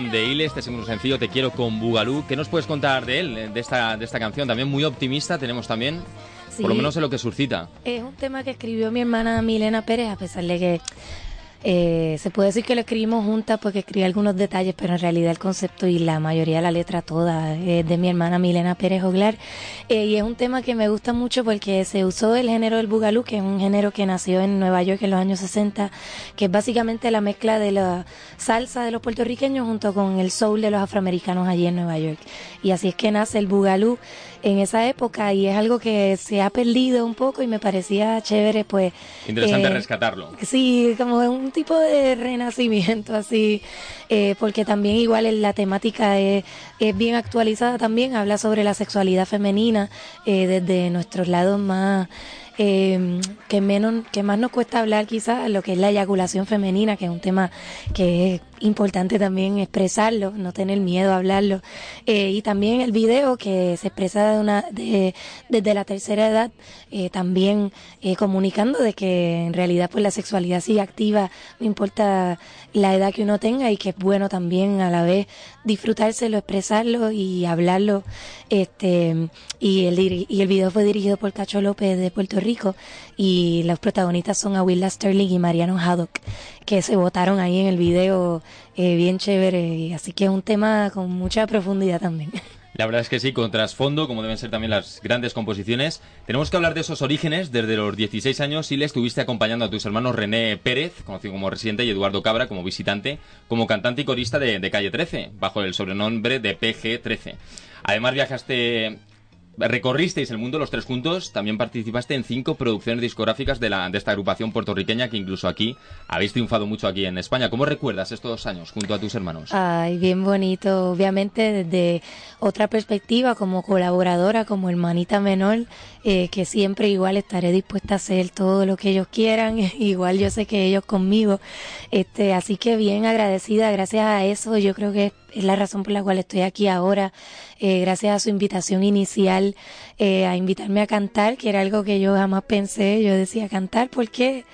[SPEAKER 18] De
[SPEAKER 3] Ile, este segundo sencillo, Te quiero con Bugalú. ¿Qué nos puedes contar de él, de esta, de esta canción? También muy optimista, tenemos también,
[SPEAKER 21] Sí.
[SPEAKER 3] por lo menos en lo que suscita.
[SPEAKER 21] Es un tema que escribió mi hermana Milena Pérez, a pesar de que eh, se puede decir que lo escribimos juntas porque escribí algunos detalles, pero en realidad el concepto y la mayoría de la letra toda es de mi hermana Milena Pérez Oglar. Eh, y es un tema que me gusta mucho porque se usó el género del bugalú, que es un género que nació en Nueva York en los años 60, que es básicamente la mezcla de la salsa de los puertorriqueños junto con el soul de los afroamericanos allí en Nueva York. Y así es que nace el bugalú en esa época y es algo que se ha perdido un poco y me parecía chévere pues
[SPEAKER 3] Interesante
[SPEAKER 21] eh,
[SPEAKER 3] rescatarlo.
[SPEAKER 21] Sí, como un tipo de renacimiento así, eh, porque también igual la temática es, es bien actualizada también, habla sobre la sexualidad femenina eh, desde nuestros lados más eh, que menos que más nos cuesta hablar quizás lo que es la eyaculación femenina, que es un tema que es importante también expresarlo, no tener miedo a hablarlo. Eh, y también el video que se expresa de una, de- desde la tercera edad, eh, también eh, comunicando de que en realidad pues la sexualidad sigue activa, no importa la edad que uno tenga y que es bueno también a la vez disfrutárselo, expresarlo y hablarlo. Este, y el, y el video fue dirigido por Cacho López de Puerto Rico y los protagonistas son Awilla Sterling y Mariano Haddock, que se votaron ahí en el video eh, bien chévere, así que es un tema con mucha profundidad también. [LAUGHS]
[SPEAKER 3] La verdad es que sí, con trasfondo, como deben ser también las grandes composiciones. Tenemos que hablar de esos orígenes. Desde los 16 años, y le estuviste acompañando a tus hermanos René Pérez, conocido como residente, y Eduardo Cabra como visitante, como cantante y corista de, de Calle 13, bajo el sobrenombre de PG 13. Además, viajaste recorristeis el mundo los tres juntos, también participaste en cinco producciones discográficas de, la, de esta agrupación puertorriqueña que incluso aquí habéis triunfado mucho aquí en España. ¿Cómo recuerdas estos dos años junto a tus hermanos?
[SPEAKER 21] Ay, bien bonito. Obviamente desde otra perspectiva, como colaboradora, como hermanita menor, eh, que siempre igual estaré dispuesta a hacer todo lo que ellos quieran, [LAUGHS] igual yo sé que ellos conmigo. Este, así que bien agradecida, gracias a eso, yo creo que es la razón por la cual estoy aquí ahora, eh, gracias a su invitación inicial, eh, a invitarme a cantar, que era algo que yo jamás pensé, yo decía cantar, ¿por qué?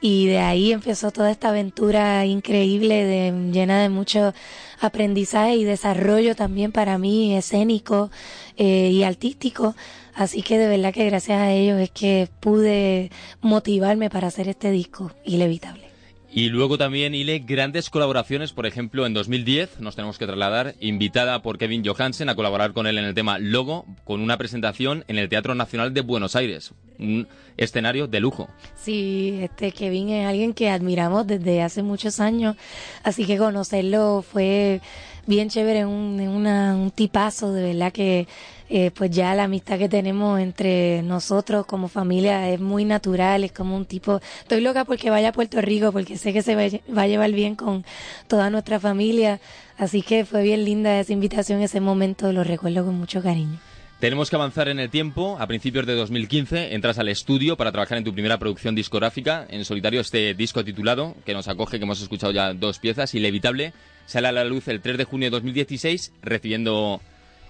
[SPEAKER 21] Y de ahí empezó toda esta aventura increíble, de, llena de mucho aprendizaje y desarrollo también para mí, escénico eh, y artístico. Así que de verdad que gracias a ellos es que pude motivarme para hacer este disco inevitable.
[SPEAKER 3] Y luego también, Ile, grandes colaboraciones, por ejemplo, en 2010 nos tenemos que trasladar, invitada por Kevin Johansen a colaborar con él en el tema Logo, con una presentación en el Teatro Nacional de Buenos Aires, un escenario de lujo.
[SPEAKER 21] Sí, este Kevin es alguien que admiramos desde hace muchos años, así que conocerlo fue bien chévere, un, una, un tipazo, de verdad que eh, pues ya la amistad que tenemos entre nosotros como familia es muy natural, es como un tipo, estoy loca porque vaya a Puerto Rico porque sé que se va, a llevar bien con toda nuestra familia, así que fue bien linda esa invitación, ese momento, lo recuerdo con mucho cariño.
[SPEAKER 3] Tenemos que avanzar en el tiempo. A principios de 2015 entras al estudio para trabajar en tu primera producción discográfica. En solitario este disco titulado, que nos acoge, que hemos escuchado ya dos piezas, Inevitable, sale a la luz el 3 de junio de 2016, recibiendo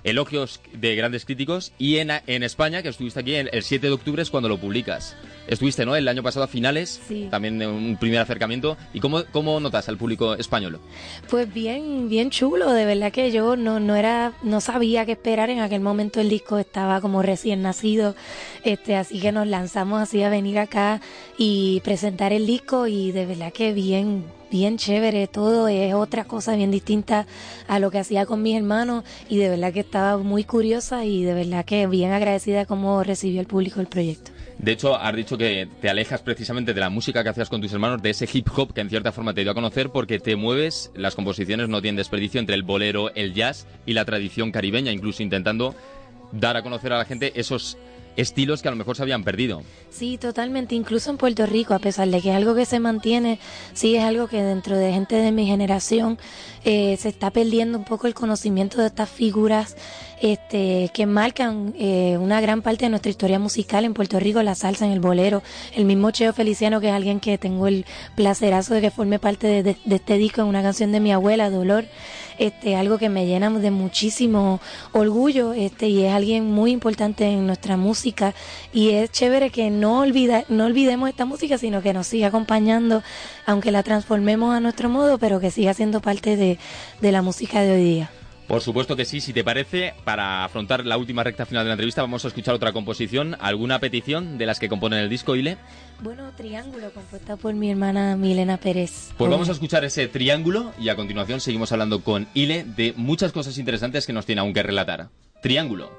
[SPEAKER 3] elogios de grandes críticos y en, en España, que estuviste aquí el, el 7 de octubre es cuando lo publicas. Estuviste, ¿no? El año pasado a finales,
[SPEAKER 21] Sí.
[SPEAKER 3] también un primer acercamiento. ¿Y cómo, cómo notas al público español?
[SPEAKER 21] Pues bien, bien chulo, de verdad que yo no, no era, no sabía qué esperar, en aquel momento el disco estaba como recién nacido, este, así que nos lanzamos así a venir acá y presentar el disco y de verdad que bien, bien chévere, todo es otra cosa bien distinta a lo que hacía con mis hermanos y de verdad que estaba muy curiosa y de verdad que bien agradecida de cómo recibió el público el proyecto.
[SPEAKER 3] De hecho, has dicho que te alejas precisamente de la música que hacías con tus hermanos, de ese hip hop que en cierta forma te dio a conocer, porque te mueves, las composiciones no tienen desperdicio entre el bolero, el jazz y la tradición caribeña, incluso intentando dar a conocer a la gente esos estilos que a lo mejor se habían perdido.
[SPEAKER 21] Sí, totalmente. Incluso en Puerto Rico, a pesar de que es algo que se mantiene, sí es algo que dentro de gente de mi generación eh, se está perdiendo un poco el conocimiento de estas figuras este, que marcan eh, una gran parte de nuestra historia musical en Puerto Rico, la salsa, en el bolero. El mismo Cheo Feliciano, que es alguien que tengo el placerazo de que forme parte de, de- este disco en una canción de mi abuela, Dolor. Este, algo que me llena de muchísimo orgullo, este, y es alguien muy importante en nuestra música, y es chévere que no olvida, no olvidemos esta música, sino que nos siga acompañando, aunque la transformemos a nuestro modo, pero que siga siendo parte de, de la música de hoy día.
[SPEAKER 3] Por supuesto que sí, si te parece, para afrontar la última recta final de la entrevista vamos a escuchar otra composición, alguna petición de las que componen el disco, Ile.
[SPEAKER 21] Bueno, Triángulo, compuesta por mi hermana Milena Pérez.
[SPEAKER 3] Pues vamos a escuchar ese triángulo y a continuación seguimos hablando con Ile de muchas cosas interesantes que nos tiene aún que relatar. Triángulo.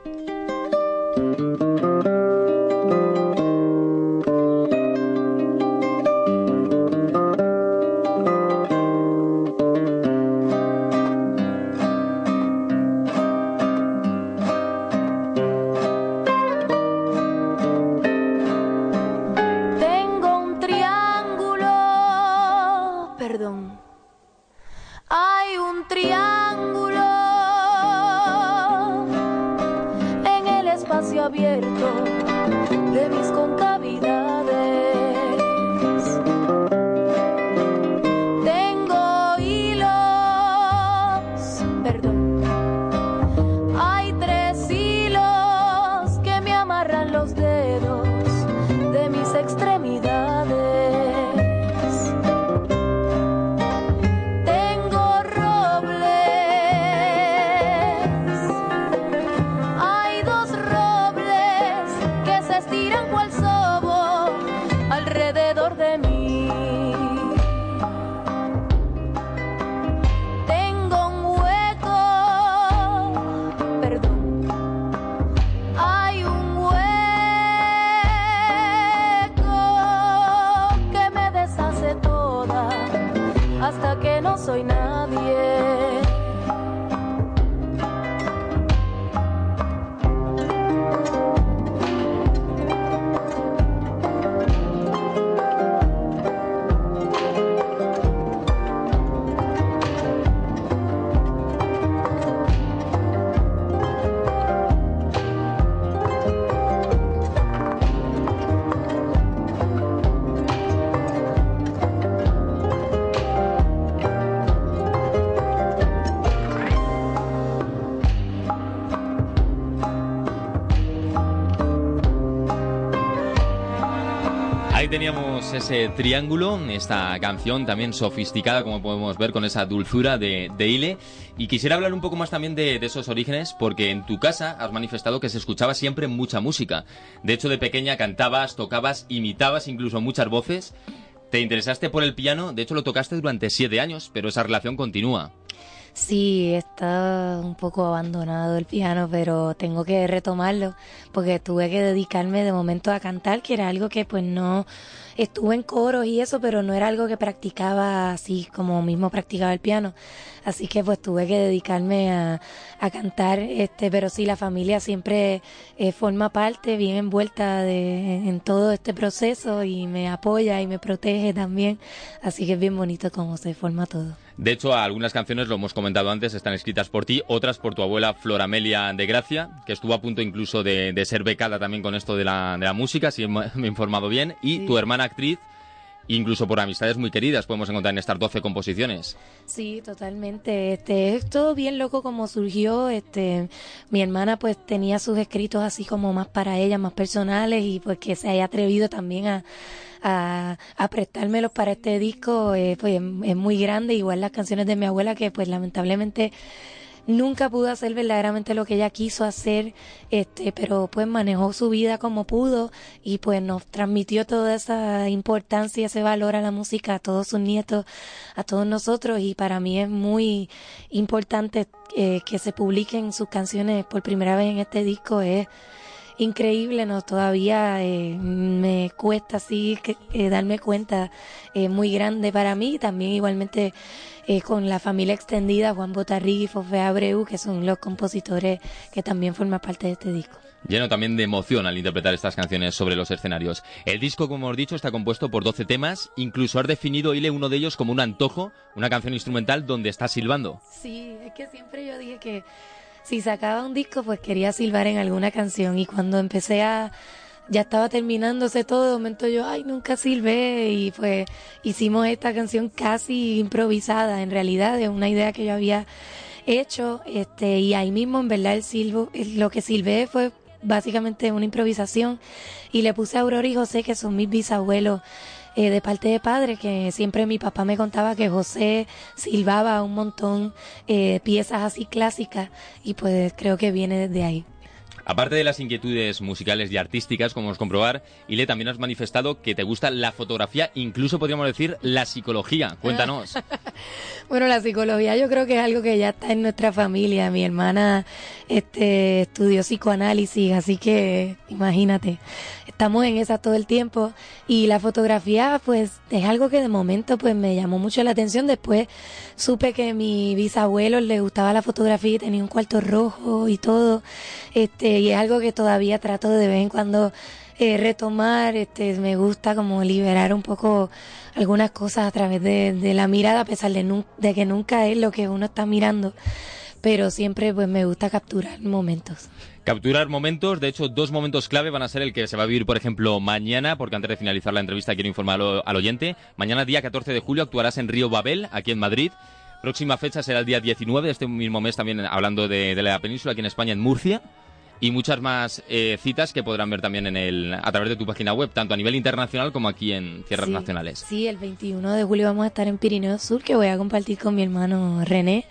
[SPEAKER 3] Ese triángulo, esta canción también sofisticada, como podemos ver, con esa dulzura de, de Ile. Y quisiera hablar un poco más también de, de esos orígenes, porque en tu casa has manifestado que se escuchaba siempre mucha música. De hecho, de pequeña cantabas, tocabas, imitabas incluso muchas voces. Te interesaste por el piano, de hecho lo tocaste durante siete años, pero esa relación continúa.
[SPEAKER 21] Sí, está un poco abandonado el piano, pero tengo que retomarlo porque tuve que dedicarme de momento a cantar, que era algo que pues no estuve en coros y eso, pero no era algo que practicaba así como mismo practicaba el piano. Así que pues tuve que dedicarme a, a cantar, este, pero sí la familia siempre eh, forma parte, bien envuelta de, en todo este proceso y me apoya y me protege también. Así que es bien bonito cómo se forma todo.
[SPEAKER 3] De hecho, algunas canciones, lo hemos comentado antes, están escritas por ti, otras por tu abuela Flor Amelia de Gracia, que estuvo a punto incluso de, de ser becada también con esto de la, de la música, si me he informado bien, y tu hermana actriz, incluso por amistades muy queridas, podemos encontrar en estas 12 composiciones.
[SPEAKER 21] Sí, totalmente. Este, es todo bien loco como surgió. Este, mi hermana pues tenía sus escritos así como más para ella, más personales y pues que se haya atrevido también a, a, a prestármelos para este disco, eh, pues es muy grande. Igual las canciones de mi abuela que pues lamentablemente nunca pudo hacer verdaderamente lo que ella quiso hacer, este, pero pues manejó su vida como pudo y pues nos transmitió toda esa importancia, ese valor a la música a todos sus nietos, a todos nosotros y para mí es muy importante eh, que se publiquen sus canciones por primera vez en este disco increíble, ¿no? Todavía eh, me cuesta así que, eh, darme cuenta, eh, muy grande para mí, también igualmente eh, con la familia extendida, Juan Botarri y Fofé Abreu, que son los compositores que también forman parte de este disco.
[SPEAKER 3] Lleno también de emoción al interpretar estas canciones sobre los escenarios. El disco, como hemos dicho, está compuesto por 12 temas, incluso has definido, Ile, uno de ellos como un antojo, una canción instrumental donde estás silbando.
[SPEAKER 21] Sí, es que siempre yo dije que si sacaba un disco, pues quería silbar en alguna canción. Y cuando empecé a, ya estaba terminándose todo, de momento yo, ay, nunca silbé. Y pues hicimos esta canción casi improvisada, en realidad, de una idea que yo había hecho. Este, y ahí mismo, en verdad, el silbo, lo que silbé fue básicamente una improvisación. Y le puse a Aurora y José, que son mis bisabuelos eh, de parte de padre, que siempre mi papá me contaba que José silbaba un montón eh, piezas así clásicas y pues creo que viene desde ahí.
[SPEAKER 3] Aparte de las inquietudes musicales y artísticas, como a comprobar, Ile, también has manifestado que te gusta la fotografía, incluso podríamos decir la psicología. Cuéntanos. [LAUGHS]
[SPEAKER 21] Bueno, la psicología yo creo que es algo que ya está en nuestra familia. Mi hermana este, estudió psicoanálisis, así que imagínate, estamos en esa todo el tiempo. Y la fotografía, pues, es algo que de momento pues me llamó mucho la atención. Después supe que mi bisabuelo le gustaba la fotografía y tenía un cuarto rojo y todo. Este, y es algo que todavía trato de vez en cuando eh, retomar, este, me gusta como liberar un poco algunas cosas a través de, la mirada, a pesar de, de que nunca es lo que uno está mirando, pero siempre pues me gusta capturar momentos.
[SPEAKER 3] Capturar momentos, de hecho, dos momentos clave van a ser el que se va a vivir, por ejemplo, mañana, porque antes de finalizar la entrevista quiero informar al, oyente. Mañana, día 14 de julio, actuarás en Río Babel, aquí en Madrid. Próxima fecha será el día 19 de este mismo mes, también hablando de, de la península, aquí en España, en Murcia. Y muchas más eh, citas que podrán ver también en el, a través de tu página web, tanto a nivel internacional como aquí en tierras
[SPEAKER 21] Sí,
[SPEAKER 3] nacionales.
[SPEAKER 21] Sí, el 21 de julio vamos a estar en Pirineo Sur, que voy a compartir con mi hermano René.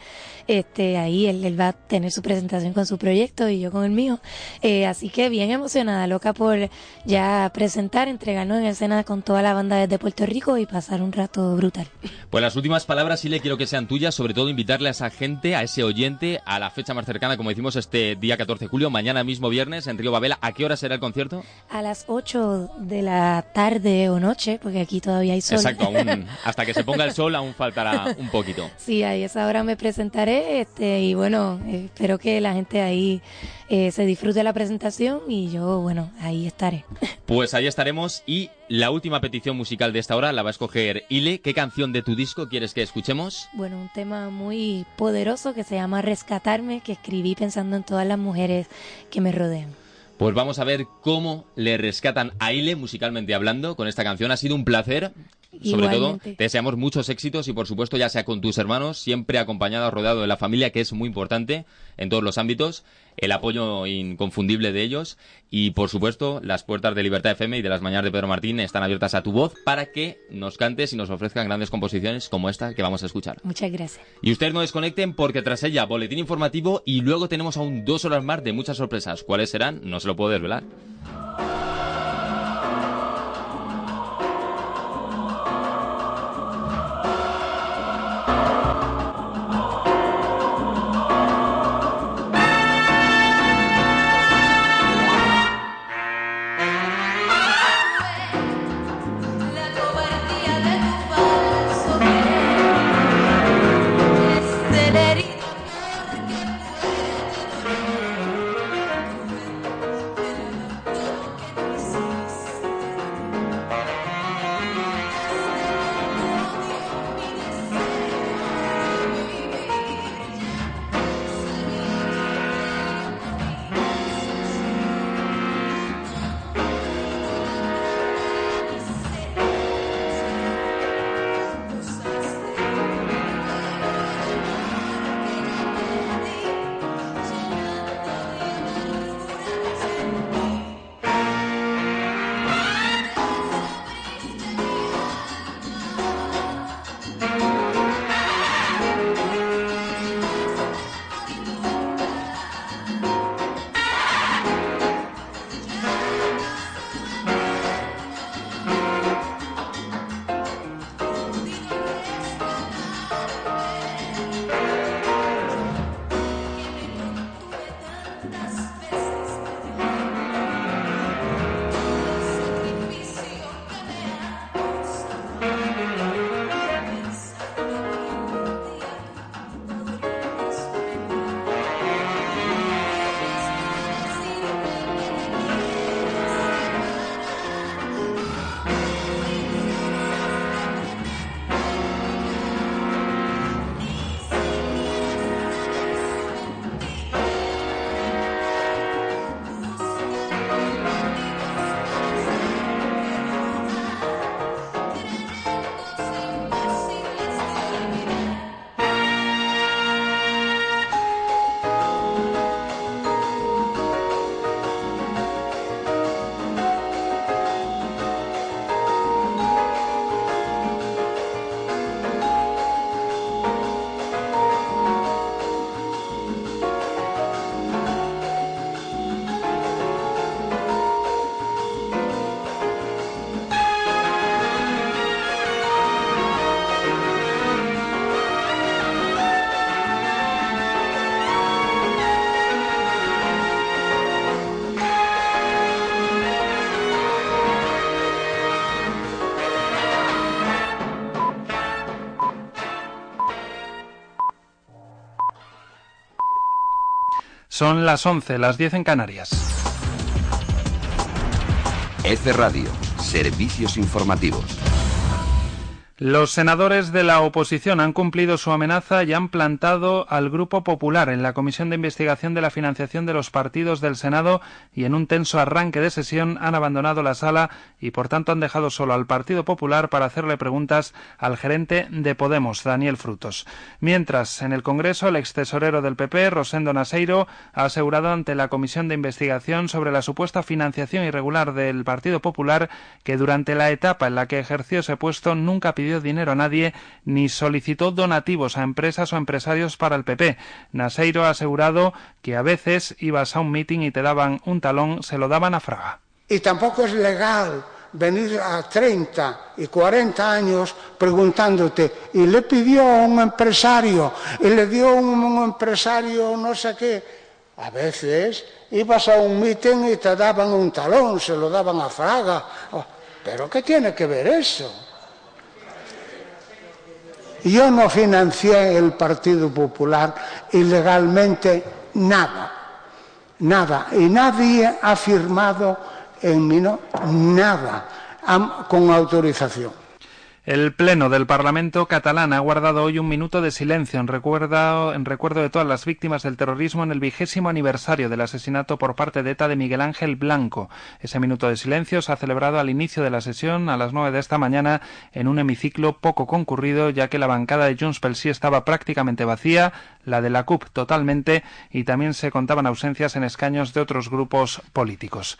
[SPEAKER 21] Este, ahí él, él va a tener su presentación con su proyecto y yo con el mío. Eh, así que bien emocionada, loca por ya presentar, entregarnos en escena con toda la banda desde Puerto Rico y pasar un rato brutal.
[SPEAKER 3] Pues las últimas palabras sí le quiero que sean tuyas, sobre todo invitarle a esa gente, a ese oyente, a la fecha más cercana, como decimos, este día 14 de julio, mañana mismo viernes, en Río Babel. ¿A qué hora será el concierto?
[SPEAKER 21] A las 8 de la tarde o noche, porque aquí todavía hay sol.
[SPEAKER 3] Exacto, aún, [LAUGHS] hasta que se ponga el sol aún faltará un poquito.
[SPEAKER 21] Sí, ahí esa hora me presentaré este, y bueno, espero que la gente ahí eh, se disfrute la presentación y yo, bueno, ahí estaré. [LAUGHS]
[SPEAKER 3] Pues ahí estaremos y la última petición musical de esta hora la va a escoger Ile. ¿Qué canción de tu disco quieres que escuchemos?
[SPEAKER 21] Bueno, un tema muy poderoso que se llama Rescatarme, que escribí pensando en todas las mujeres que me rodean.
[SPEAKER 3] Pues vamos a ver cómo le rescatan a Ile musicalmente hablando con esta canción. Ha sido un placer Sobre todo, te deseamos muchos éxitos y, por supuesto, ya sea con tus hermanos, siempre acompañado, rodeado de la familia, que es muy importante en todos los ámbitos, el apoyo inconfundible de ellos y, por supuesto, las puertas de Libertad FM y de las mañanas de Pedro Martín están abiertas a tu voz para que nos cantes y nos ofrezcan grandes composiciones como esta que vamos a escuchar.
[SPEAKER 21] Muchas gracias.
[SPEAKER 3] Y ustedes no desconecten porque tras ella, boletín informativo y luego tenemos aún dos horas más de muchas sorpresas. ¿Cuáles serán? No se lo puedo desvelar.
[SPEAKER 16] Son las 11, las 10 en Canarias.
[SPEAKER 2] F Radio, servicios informativos.
[SPEAKER 16] Los senadores de la oposición han cumplido su amenaza y han plantado al Grupo Popular en la Comisión de Investigación de la Financiación de los Partidos del Senado y en un tenso arranque de sesión han abandonado la sala y por tanto han dejado solo al Partido Popular para hacerle preguntas al gerente de Podemos, Daniel Frutos. Mientras, en el Congreso, el ex tesorero del PP, Rosendo Naseiro, ha asegurado ante la Comisión de Investigación sobre la supuesta financiación irregular del Partido Popular que durante la etapa en la que ejerció ese puesto nunca pidió dinero a nadie ni solicitó donativos a empresas o empresarios para el PP. Naseiro ha asegurado que a veces ibas a un mitin y te daban un talón, se lo daban a Fraga.
[SPEAKER 22] Y tampoco es legal venir a 30 y 40 años preguntándote, y le pidió a un empresario, y le dio a un empresario no sé qué. A veces ibas a un mitin y te daban un talón, se lo daban a Fraga. Oh, ¿Pero qué tiene que ver eso? Yo no financié el Partido Popular ilegalmente nada, nada, y nadie ha firmado en mí no, nada con autorización.
[SPEAKER 16] El Pleno del Parlamento catalán ha guardado hoy un minuto de silencio en recuerdo, de todas las víctimas del terrorismo en el vigésimo aniversario del asesinato por parte de ETA de Miguel Ángel Blanco. Ese minuto de silencio se ha celebrado al inicio de la sesión a las nueve de esta mañana en un hemiciclo poco concurrido, ya que la bancada de Junts pel Sí estaba prácticamente vacía, la de la CUP totalmente y también se contaban ausencias en escaños de otros grupos políticos.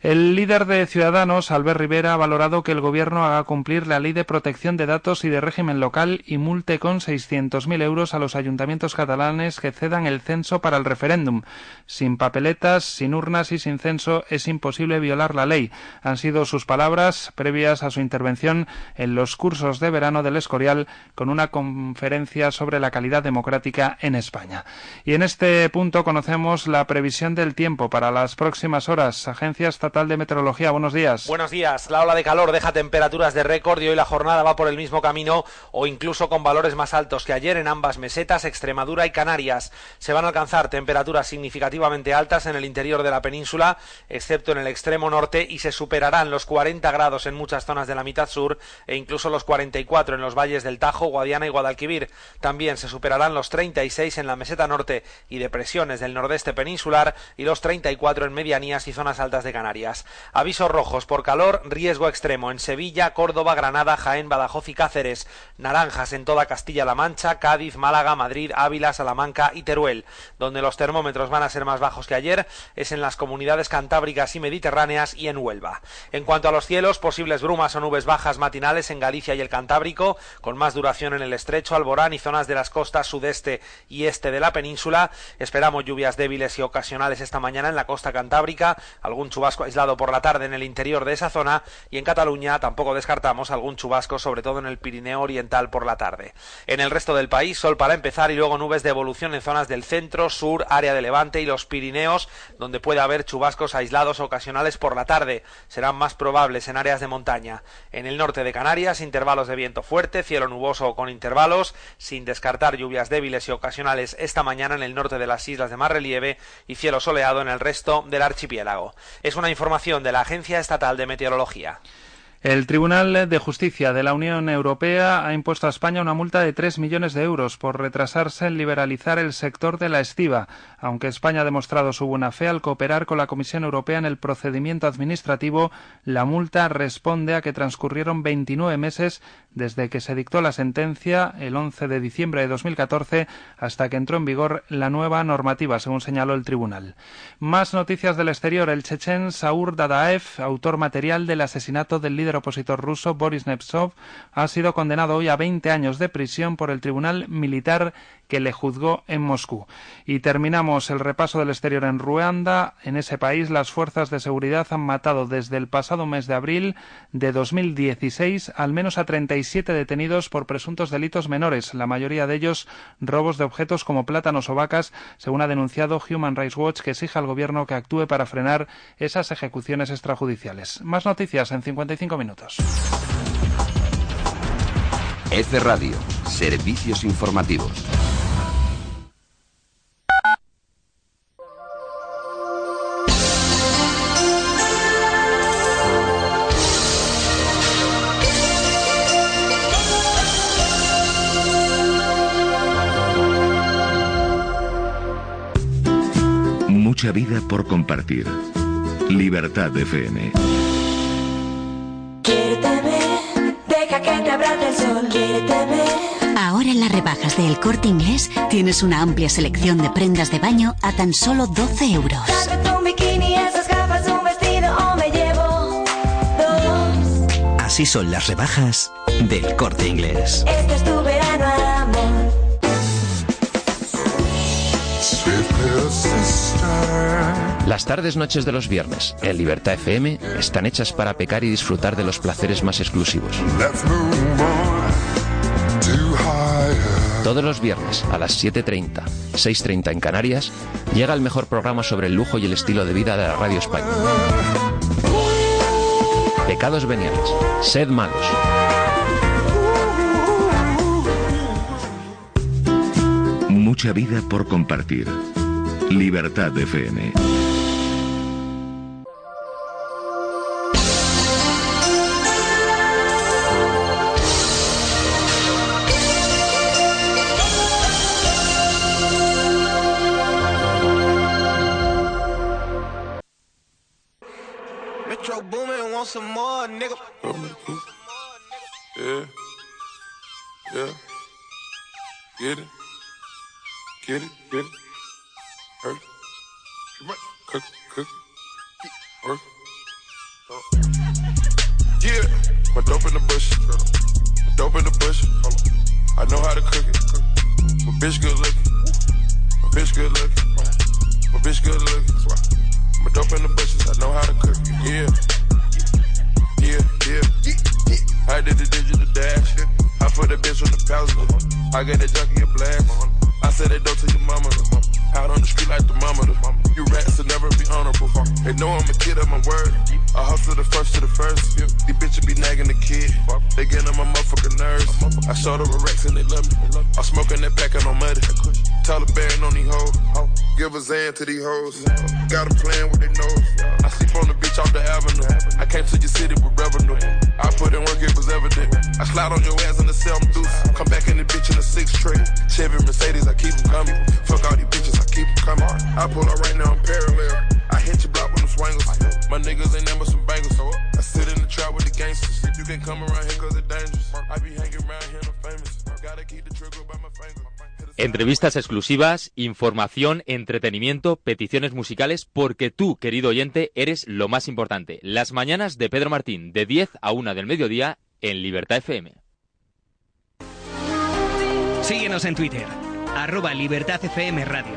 [SPEAKER 16] El líder de Ciudadanos, Albert Rivera, ha valorado que el Gobierno haga cumplir la ley de protección de datos y de régimen local y multe con 600.000 euros a los ayuntamientos catalanes que cedan el censo para el referéndum. Sin papeletas, sin urnas y sin censo es imposible violar la ley. Han sido sus palabras previas a su intervención en los cursos de verano del Escorial con una conferencia sobre la calidad democrática en España. Y en este punto conocemos la previsión del tiempo para las próximas horas. Agencia Estatal de Meteorología, buenos días.
[SPEAKER 12] Buenos días. La ola de calor deja temperaturas de récord y hoy la jornada va por el mismo camino o incluso con valores más altos que ayer en ambas mesetas, Extremadura y Canarias. Se van a alcanzar temperaturas significativamente altas en el interior de la península, excepto en el extremo norte, y se superarán los 40 grados en muchas zonas de la mitad sur e incluso los 44 en los valles del Tajo, Guadiana y Guadalquivir. También se superarán los 36 en la meseta norte y depresiones del nordeste peninsular y los 34 en medianías y zonas altas de Canarias. Avisos rojos por calor, riesgo extremo en Sevilla, Córdoba, Granada, Jaén, Badajoz y Cáceres. Naranjas en toda Castilla-La Mancha, Cádiz, Málaga, Madrid, Ávila, Salamanca y Teruel. Donde los termómetros van a ser más bajos que ayer es en las comunidades cantábricas y mediterráneas y en Huelva. En cuanto a los cielos, posibles brumas o nubes bajas matinales en Galicia y el Cantábrico, con más duración en el estrecho, Alborán y zonas de las costas sudeste y este de la península. Esperamos lluvias débiles y ocasionales esta mañana en la costa cantábrica, algún chubasco aislado por la tarde en el interior de esa zona y en Cataluña tampoco descartamos algún chubasco, sobre todo en el Pirineo Oriental por la tarde. En el resto del país, sol para empezar y luego nubes de evolución en zonas del centro, sur, área de Levante y los Pirineos, donde puede haber chubascos aislados ocasionales por la tarde. Serán más probables en áreas de montaña. En el norte de Canarias, intervalos de viento fuerte, cielo nuboso con intervalos, sin descartar lluvias débiles y ocasionales esta mañana en el norte de las islas de más relieve y cielo soleado en el resto del archipiélago. Es una información de la Agencia Estatal de Meteorología.
[SPEAKER 16] El Tribunal de Justicia de la Unión Europea ha impuesto a España una multa de 3 millones de euros por retrasarse en liberalizar el sector de la estiva, aunque España ha demostrado su buena fe al cooperar con la Comisión Europea en el procedimiento administrativo. La multa responde a que transcurrieron 29 meses desde que se dictó la sentencia el 11 de diciembre de 2014 hasta que entró en vigor la nueva normativa, según señaló el tribunal. Más noticias del exterior. El chechen Saur Dadaev, autor material del asesinato del líder opositor ruso Boris Nemtsov, ha sido condenado hoy a 20 años de prisión por el tribunal militar que le juzgó en Moscú. Y terminamos el repaso del exterior en Ruanda. En ese país las fuerzas de seguridad han matado desde el pasado mes de abril de 2016 al menos a 37 detenidos por presuntos delitos menores, la mayoría de ellos robos de objetos como plátanos o vacas, según ha denunciado Human Rights Watch, que exige al gobierno que actúe para frenar esas ejecuciones extrajudiciales. Más noticias en 55 minutos.
[SPEAKER 2] F Radio, servicios informativos. Mucha vida por compartir. Libertad FM.
[SPEAKER 18] deja que te abrace el sol,
[SPEAKER 14] Ahora en las rebajas de El Corte Inglés tienes una amplia selección de prendas de baño a tan solo 12 euros.
[SPEAKER 13] Así son las rebajas del corte inglés.
[SPEAKER 18] Este es tu
[SPEAKER 11] Las tardes noches de los viernes en Libertad FM están hechas para pecar y disfrutar de los placeres más exclusivos. Todos los viernes a las 7.30, 6.30 en Canarias, llega el mejor programa sobre el lujo y el estilo de vida de la Radio España. Pecados veniales, sed malos.
[SPEAKER 2] Mucha vida por compartir. Libertad FM.
[SPEAKER 23] Metro Boomin some more, nigga. Get it. Get it. Hurt. Cook. Cook. Work. [LAUGHS] Yeah. My dope in the bush. Dope in the bush. I know how to cook it. My bitch good looking. A Zan to these hoes. Got them playing with their nose. I sleep on the beach off the avenue. I came to your city with revenue. I put in work, it was evident. I slide on your ass
[SPEAKER 3] Entrevistas exclusivas, información, entretenimiento, peticiones musicales, porque tú, querido oyente, eres lo más importante. Las mañanas de Pedro Martín, de 10 a 1 del mediodía, en Libertad FM.
[SPEAKER 15] Síguenos en Twitter, arroba Libertad FM Radio.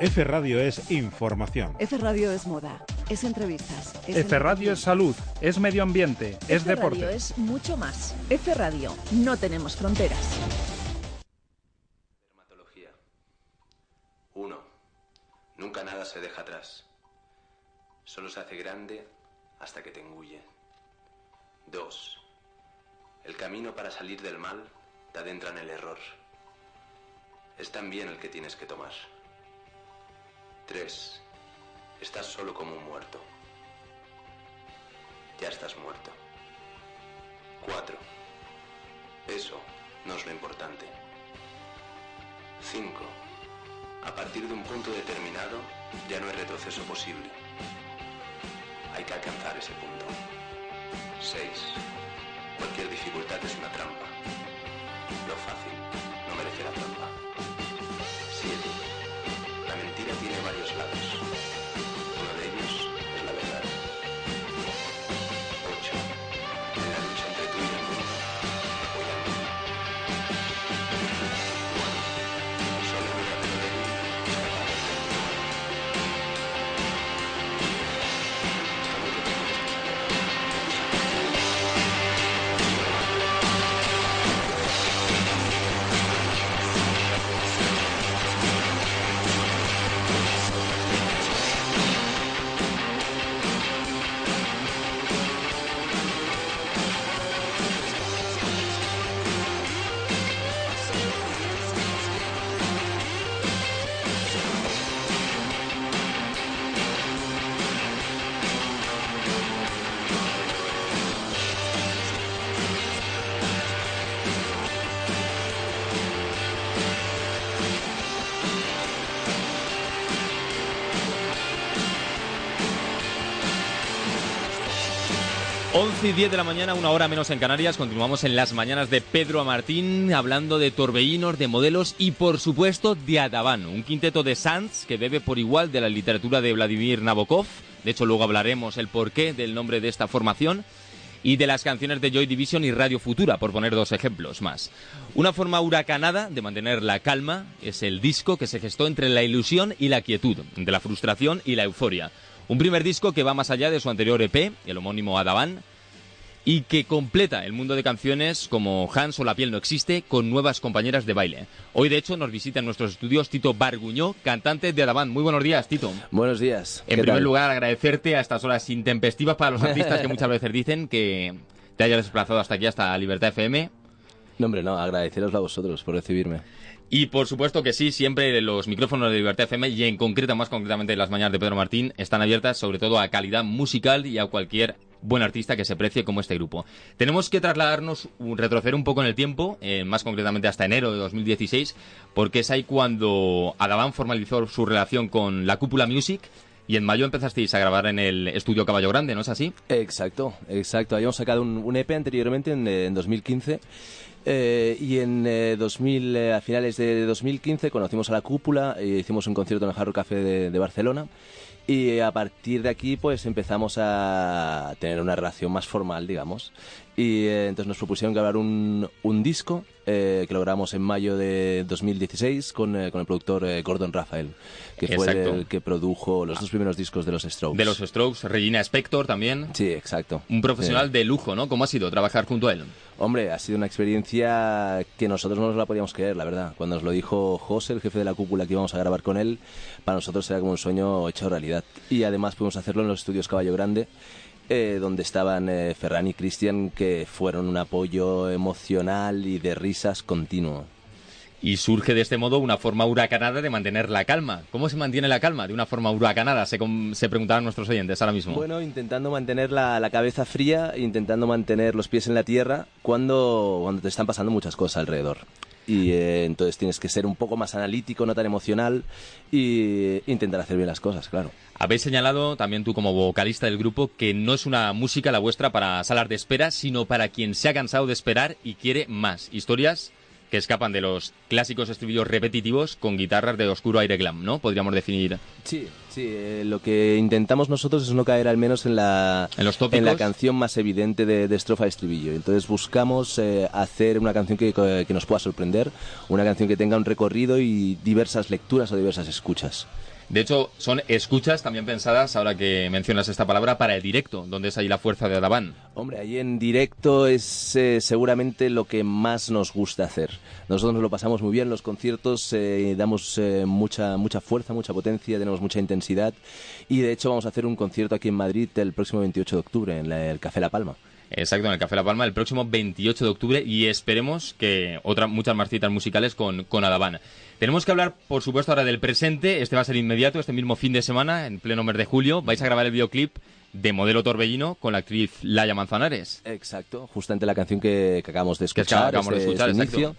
[SPEAKER 24] F Radio es información.
[SPEAKER 17] F Radio es moda, es entrevistas. Es
[SPEAKER 16] F Radio es salud, es medio ambiente, es
[SPEAKER 17] F
[SPEAKER 16] deporte.
[SPEAKER 17] Radio es mucho más. F Radio, no tenemos fronteras.
[SPEAKER 25] Dermatología. 1. Nunca nada se deja atrás. Solo se hace grande hasta que te engulle. 2. El camino para salir del mal te adentra en el error. Es también el que tienes que tomar. 3. Estás solo como un muerto. Ya estás muerto. 4. Eso no es lo importante. 5. A partir de un punto determinado ya no hay retroceso posible. Hay que alcanzar ese punto. 6. Cualquier dificultad es una trampa. Lo fácil no merece la trampa. 11 y
[SPEAKER 3] 10 de la mañana, una hora menos en Canarias. Continuamos en las mañanas de Pedro Martín, hablando de torbellinos, de modelos y, por supuesto, de Adabán, un quinteto de Sanz que bebe por igual de la literatura de Vladimir Nabokov. De hecho, luego hablaremos el porqué del nombre de esta formación y de las canciones de Joy Division y Radio Futura, por poner dos ejemplos más. Una forma huracanada de mantener la calma es el disco que se gestó entre la ilusión y la quietud, de la frustración y la euforia. Un primer disco que va más allá de su anterior EP, el homónimo Adabán, y que completa el mundo de canciones como Hans o La piel no existe con nuevas compañeras de baile. Hoy, de hecho, nos visita en nuestros estudios Tito Barguñó, cantante de Adaban. Muy buenos días, Tito.
[SPEAKER 26] Buenos días.
[SPEAKER 3] En
[SPEAKER 26] ¿Qué
[SPEAKER 3] primer
[SPEAKER 26] tal?
[SPEAKER 3] lugar, agradecerte a estas horas intempestivas para los artistas que muchas veces dicen que te hayas desplazado hasta aquí, hasta Libertad FM.
[SPEAKER 26] No, hombre, no, agradeceros a vosotros por recibirme.
[SPEAKER 3] Y por supuesto que sí, siempre los micrófonos de Libertad FM y en concreto, más concretamente las mañanas de Pedro Martín, están abiertas sobre todo a calidad musical y a cualquier buen artista que se precie como este grupo. Tenemos que trasladarnos, retroceder un poco en el tiempo, eh, más concretamente hasta enero de 2016, porque es ahí cuando Adaban formalizó su relación con la Cúpula Music y en mayo empezasteis a grabar en el estudio Caballo Grande, ¿no es así?
[SPEAKER 26] Exacto, exacto. Habíamos sacado un, EP anteriormente en, eh, en 2015 eh, y en eh, 2000, eh, a finales de 2015 conocimos a la cúpula e hicimos un concierto en el Jarro Café de Barcelona y a partir de aquí pues empezamos a tener una relación más formal, digamos. Y eh, entonces nos propusieron grabar un, un disco eh, que lo grabamos en mayo de 2016 con, eh, con el productor eh, Gordon Rafael, que fue
[SPEAKER 3] Exacto.
[SPEAKER 26] el que produjo los dos primeros discos de los Strokes.
[SPEAKER 3] De los Strokes, Regina Spector también.
[SPEAKER 26] Sí, exacto.
[SPEAKER 3] Un profesional
[SPEAKER 26] Sí.
[SPEAKER 3] de lujo, ¿no? ¿Cómo ha sido trabajar junto a él?
[SPEAKER 26] Hombre, ha sido una experiencia que nosotros no nos la podíamos creer, la verdad. Cuando nos lo dijo José, el jefe de la cúpula, que íbamos a grabar con él, para nosotros era como un sueño hecho realidad. Y además pudimos hacerlo en los estudios Caballo Grande, eh, donde estaban eh, Ferran y Cristian, que fueron un apoyo emocional y de risas continuo.
[SPEAKER 3] Y surge de este modo una forma huracanada de mantener la calma. ¿Cómo se mantiene la calma de una forma huracanada? Se, se preguntaban nuestros oyentes ahora mismo.
[SPEAKER 26] Bueno, intentando mantener la, la cabeza fría, intentando mantener los pies en la tierra cuando, cuando te están pasando muchas cosas alrededor. Y eh, entonces tienes que ser un poco más analítico, no tan emocional, y intentar hacer bien las cosas, claro.
[SPEAKER 3] Habéis señalado también tú como vocalista del grupo que no es una música la vuestra para salas de espera, sino para quien se ha cansado de esperar y quiere más. Historias que escapan de los clásicos estribillos repetitivos con guitarras de oscuro aire glam, ¿no? Podríamos definir.
[SPEAKER 26] Sí, sí, eh, lo que intentamos nosotros es no caer al menos en la,
[SPEAKER 3] En los tópicos.
[SPEAKER 26] en la canción más evidente de, de estrofa estribillo. Entonces buscamos eh, hacer una canción que, que nos pueda sorprender, una canción que tenga un recorrido y diversas lecturas o diversas escuchas.
[SPEAKER 3] De hecho, son escuchas también pensadas, ahora que mencionas esta palabra, para el directo, donde es ahí la fuerza de Adabán.
[SPEAKER 26] Hombre, ahí en directo es eh, seguramente lo que más nos gusta hacer. Nosotros nos lo pasamos muy bien en los conciertos, eh, damos eh, mucha, mucha fuerza, mucha potencia, tenemos mucha intensidad y de hecho vamos a hacer un concierto aquí en Madrid el próximo 28 de octubre en el Café La Palma.
[SPEAKER 3] Exacto, en el Café La Palma el próximo 28 de octubre y esperemos que otras muchas más citas musicales con, con Adabán. Tenemos que hablar, por supuesto, ahora del presente. Este va a ser inmediato, este mismo fin de semana, en pleno mes de julio. Vais a grabar el videoclip de Modelo Torbellino con la actriz Laia Manzanares.
[SPEAKER 26] Exacto, justamente la canción que, que acabamos de
[SPEAKER 3] Que
[SPEAKER 26] escuchar,
[SPEAKER 3] acabamos de escuchar,
[SPEAKER 26] este inicio.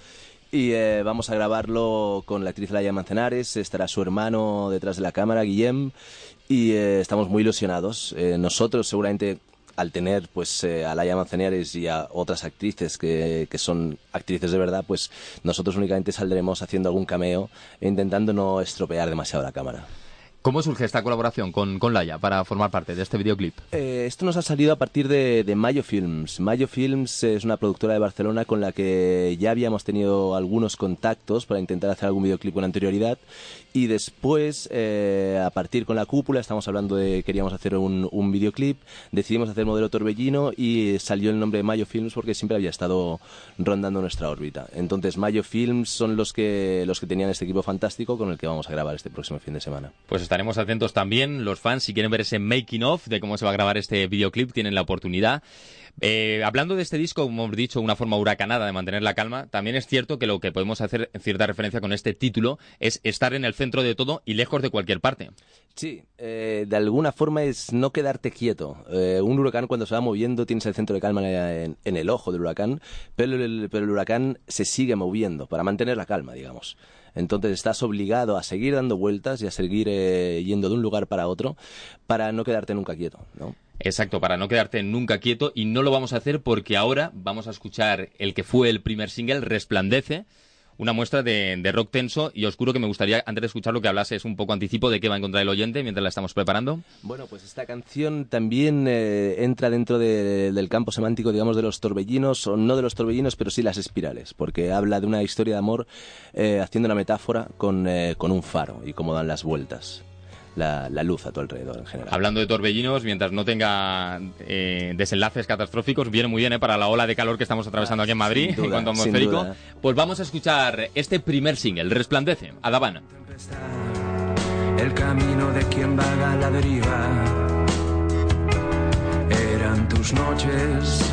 [SPEAKER 26] Y eh, vamos a grabarlo con la actriz Laia Manzanares, estará su hermano detrás de la cámara, Guillem, y eh, estamos muy ilusionados. Eh, nosotros seguramente al tener pues eh, a Laia Manzanares y a otras actrices que, que son actrices de verdad, pues nosotros únicamente saldremos haciendo algún cameo e intentando no estropear demasiado la cámara.
[SPEAKER 3] ¿Cómo surge esta colaboración con, con Laia para formar parte de este videoclip?
[SPEAKER 26] Eh, esto nos ha salido a partir de, de Mayo Films. Mayo Films es una productora de Barcelona con la que ya habíamos tenido algunos contactos para intentar hacer algún videoclip con anterioridad. Y después, eh, a partir con la cúpula, estamos hablando de queríamos hacer un, un videoclip, decidimos hacer modelo Torbellino y salió el nombre de Mayo Films porque siempre había estado rondando nuestra órbita. Entonces, Mayo Films son los que, los que tenían este equipo fantástico con el que vamos a grabar este próximo fin de semana.
[SPEAKER 3] Pues estaremos atentos también. Los fans, si quieren ver ese making of de cómo se va a grabar este videoclip, tienen la oportunidad. Eh, hablando de este disco, como hemos dicho, una forma huracanada de mantener la calma, también es cierto que lo que podemos hacer en cierta referencia con este título es estar en el centro de todo y lejos de cualquier parte.
[SPEAKER 26] Sí, eh, de alguna forma es no quedarte quieto. Eh, un huracán cuando se va moviendo tienes el centro de calma en, el ojo del huracán, pero el, huracán se sigue moviendo para mantener la calma, digamos. Entonces estás obligado a seguir dando vueltas y a seguir yendo de un lugar para otro para no quedarte nunca quieto, ¿no?
[SPEAKER 3] Exacto, para no quedarte nunca quieto y no lo vamos a hacer porque ahora vamos a escuchar el que fue el primer single, Resplandece, una muestra de, de rock tenso y oscuro que me gustaría, antes de escucharlo, que hablases un poco anticipo de qué va a encontrar el oyente mientras la estamos preparando.
[SPEAKER 26] Bueno, pues esta canción también eh, entra dentro de- del campo semántico, digamos, de los torbellinos, o no de los torbellinos, pero sí las espirales, porque habla de una historia de amor eh, haciendo una metáfora con, eh, con un faro y cómo dan las vueltas, la, la luz a tu alrededor en general.
[SPEAKER 3] Hablando de torbellinos, mientras no tenga eh, desenlaces catastróficos, viene muy bien eh, para la ola de calor que estamos atravesando aquí en Madrid, [LAUGHS]
[SPEAKER 26] duda,
[SPEAKER 3] en cuanto a
[SPEAKER 26] sin
[SPEAKER 3] atmosférico.
[SPEAKER 26] duda.
[SPEAKER 3] Pues vamos a escuchar este primer single, Resplandece, Adabana.
[SPEAKER 19] el camino de quien vaga a la deriva. Eran tus noches,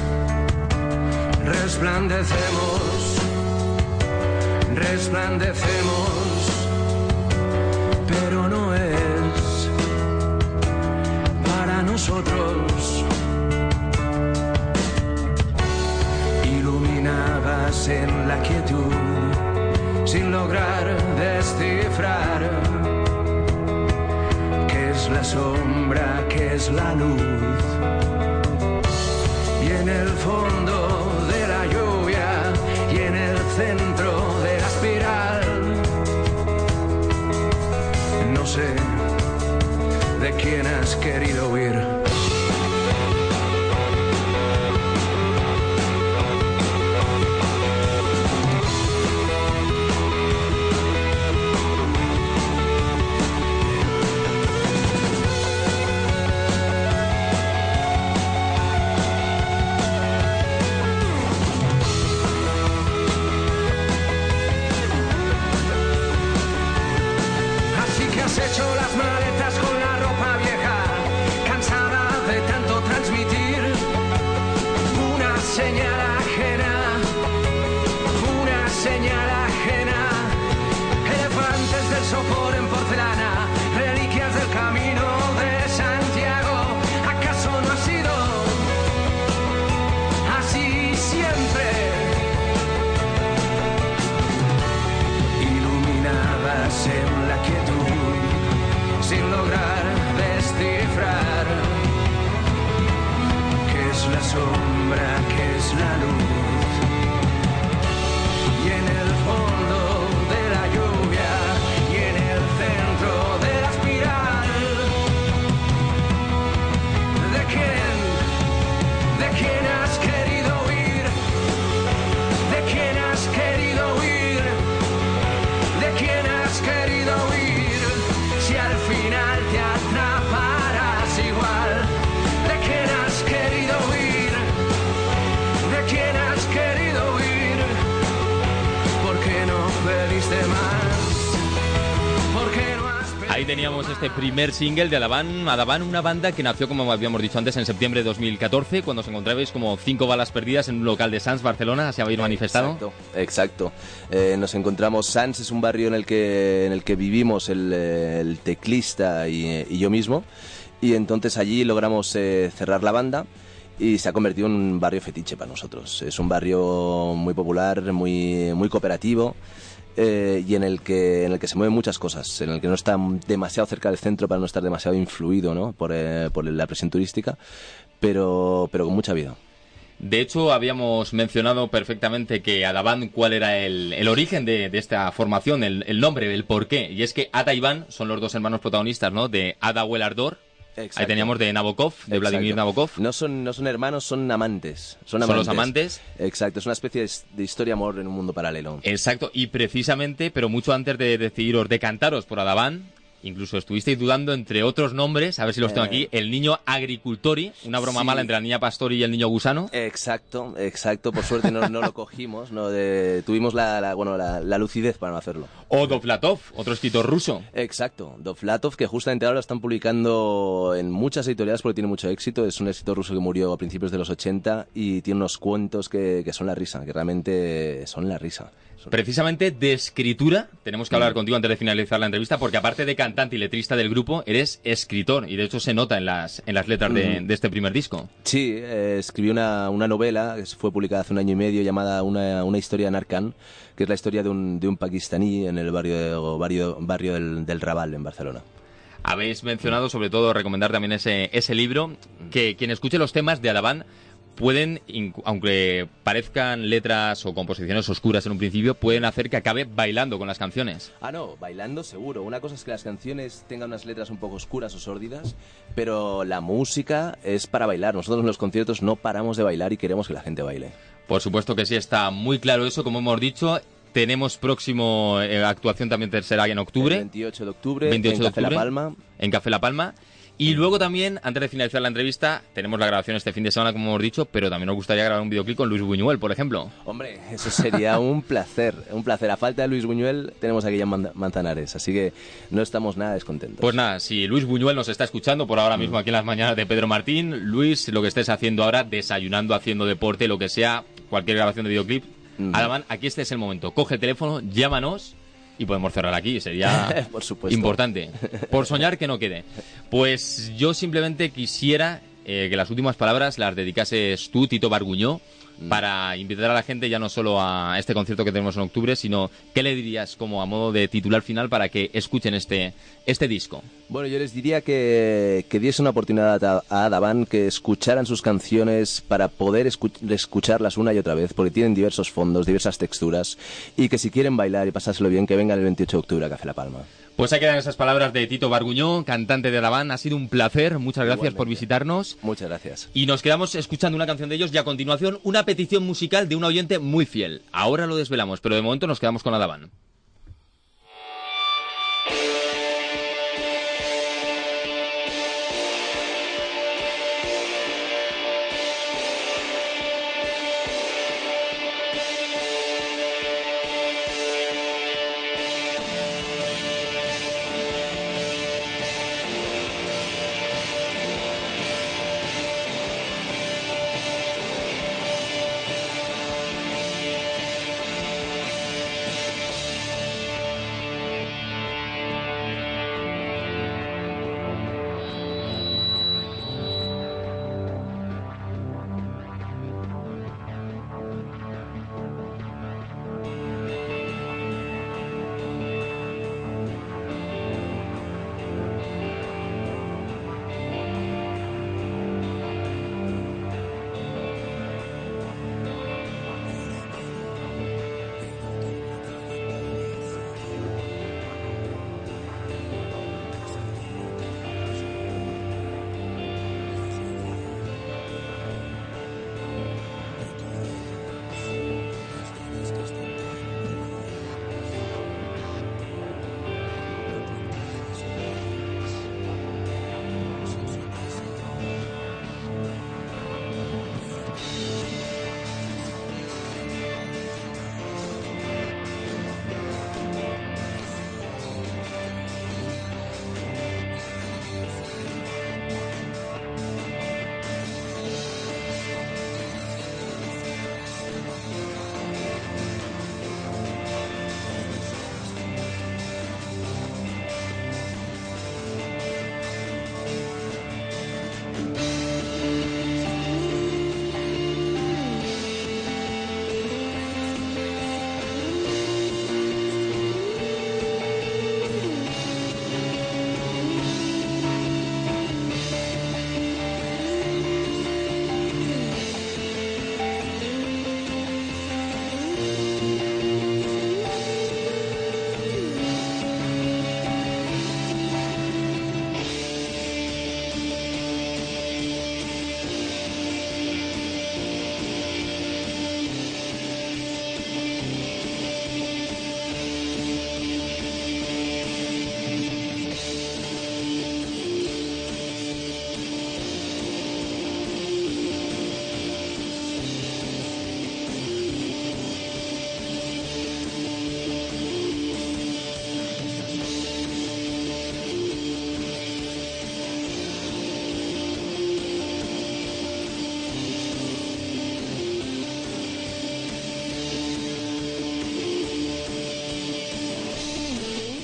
[SPEAKER 19] resplandecemos, resplandecemos, pero no es nosotros.
[SPEAKER 27] Iluminabas en la quietud, sin lograr descifrar qué es la sombra, qué es la luz. Y en el fondo de la lluvia y en el centro de quién has querido huir.
[SPEAKER 3] Primer single de Adaban. Adaban, una banda que nació, como habíamos dicho antes, en septiembre de 2014, cuando os encontrabais como cinco balas perdidas en un local de Sans, Barcelona, se habéis manifestado.
[SPEAKER 26] Exacto, exacto. Eh, nos encontramos, Sans es un barrio en el que, en el que vivimos el, eh, teclista y, y yo mismo, y entonces allí logramos eh, cerrar la banda y se ha convertido en un barrio fetiche para nosotros. Es un barrio muy popular, muy, muy cooperativo. Eh, y en el que en el que se mueven muchas cosas, en el que no está demasiado cerca del centro para no estar demasiado influido ¿no? por, eh, por la presión turística, pero, pero con mucha vida.
[SPEAKER 3] De hecho, habíamos mencionado perfectamente que Adaban, cuál era el, el origen de, esta formación, el, nombre, el porqué. Y es que Ada y Iván son los dos hermanos protagonistas, ¿no? De Ada Ahí teníamos de Nabokov, de Vladimir. Nabokov.
[SPEAKER 26] No son, no son hermanos, son amantes. Son,
[SPEAKER 3] los amantes.
[SPEAKER 26] Exacto, es una especie de, de historia amor en un mundo paralelo.
[SPEAKER 3] Exacto, y precisamente, pero mucho antes de decidiros decantaros por Adaban, incluso estuvisteis dudando entre otros nombres, a ver si los tengo
[SPEAKER 26] Eh.
[SPEAKER 3] aquí, el niño agricultori, una broma
[SPEAKER 26] Sí.
[SPEAKER 3] mala entre la niña pastori y el niño gusano.
[SPEAKER 26] Exacto, exacto. Por suerte no, no lo cogimos, no de- tuvimos la, la- bueno, la, la lucidez para no hacerlo.
[SPEAKER 3] O Dovlatov, otro escritor ruso.
[SPEAKER 26] Exacto, Dovlatov, que justamente ahora lo están publicando en muchas editoriales porque tiene mucho éxito. Es un escritor ruso que murió a principios de los 80 y tiene unos cuentos que, que son la risa, que realmente son la risa.
[SPEAKER 3] Precisamente de escritura, tenemos que hablar contigo antes de finalizar la entrevista, porque aparte de cantante y letrista del grupo, eres escritor, y de hecho se nota en las, en las letras de,
[SPEAKER 26] Mm.
[SPEAKER 3] de este primer disco.
[SPEAKER 26] Sí, eh, escribí una, una novela que fue publicada hace un año y medio llamada Una, una historia en que es la historia de un, de un pakistaní en el barrio, barrio, barrio del, del Raval, en Barcelona.
[SPEAKER 3] Habéis mencionado, sobre todo, recomendar también ese, ese libro, que quien escuche los temas de Adaban pueden, aunque parezcan letras o composiciones oscuras en un principio, pueden hacer que acabe bailando con las canciones.
[SPEAKER 26] Ah, no, bailando seguro. Una cosa es que las canciones tengan unas letras un poco oscuras o sórdidas, pero la música es para bailar. Nosotros en los conciertos no paramos de bailar y queremos que la gente baile.
[SPEAKER 3] Por supuesto que sí, está muy claro eso, como hemos dicho. Tenemos próximo eh, actuación también será en octubre.
[SPEAKER 26] El 28 de octubre
[SPEAKER 3] 28
[SPEAKER 26] en
[SPEAKER 3] de
[SPEAKER 26] Café La Palma.
[SPEAKER 3] En Café La Palma. Y luego también, antes de finalizar la entrevista, tenemos la grabación este fin de semana, como hemos dicho, pero también nos gustaría grabar un videoclip con Luis Buñuel, por ejemplo.
[SPEAKER 26] Hombre, eso sería [LAUGHS] un placer, un placer. A falta de Luis Buñuel tenemos aquí a Man- Manzanares, así que no estamos nada descontentos.
[SPEAKER 3] Pues nada, si Luis Buñuel nos está escuchando por ahora mismo aquí en las mañanas de Pedro Martín, Luis, lo que estés haciendo ahora, desayunando, haciendo deporte, lo que sea, cualquier grabación de videoclip, Adaman, aquí este es el momento. Coge el teléfono, llámanos y podemos cerrar aquí. Sería [LAUGHS]
[SPEAKER 26] Por supuesto.
[SPEAKER 3] importante. Por soñar que no quede. Pues yo simplemente quisiera eh, que las últimas palabras las dedicases tú, Tito Barguñó, para invitar a la gente ya no solo a este concierto que tenemos en octubre, sino qué le dirías como a modo de titular final para que escuchen este, este disco.
[SPEAKER 26] Bueno, yo les diría que, que diese una oportunidad a, a Adaban, que escucharan sus canciones para poder escu- escucharlas una y otra vez, porque tienen diversos fondos, diversas texturas, y que si quieren bailar y pasárselo bien, que vengan el 28 de octubre a Café La Palma.
[SPEAKER 3] Pues ahí quedan esas palabras de Tito Barguñó, cantante de Laván. Ha sido un placer, muchas gracias por visitarnos.
[SPEAKER 26] Muchas gracias.
[SPEAKER 3] Y nos quedamos escuchando una canción de ellos y a continuación una petición musical de un oyente muy fiel. Ahora lo desvelamos, pero de momento nos quedamos con Adaban.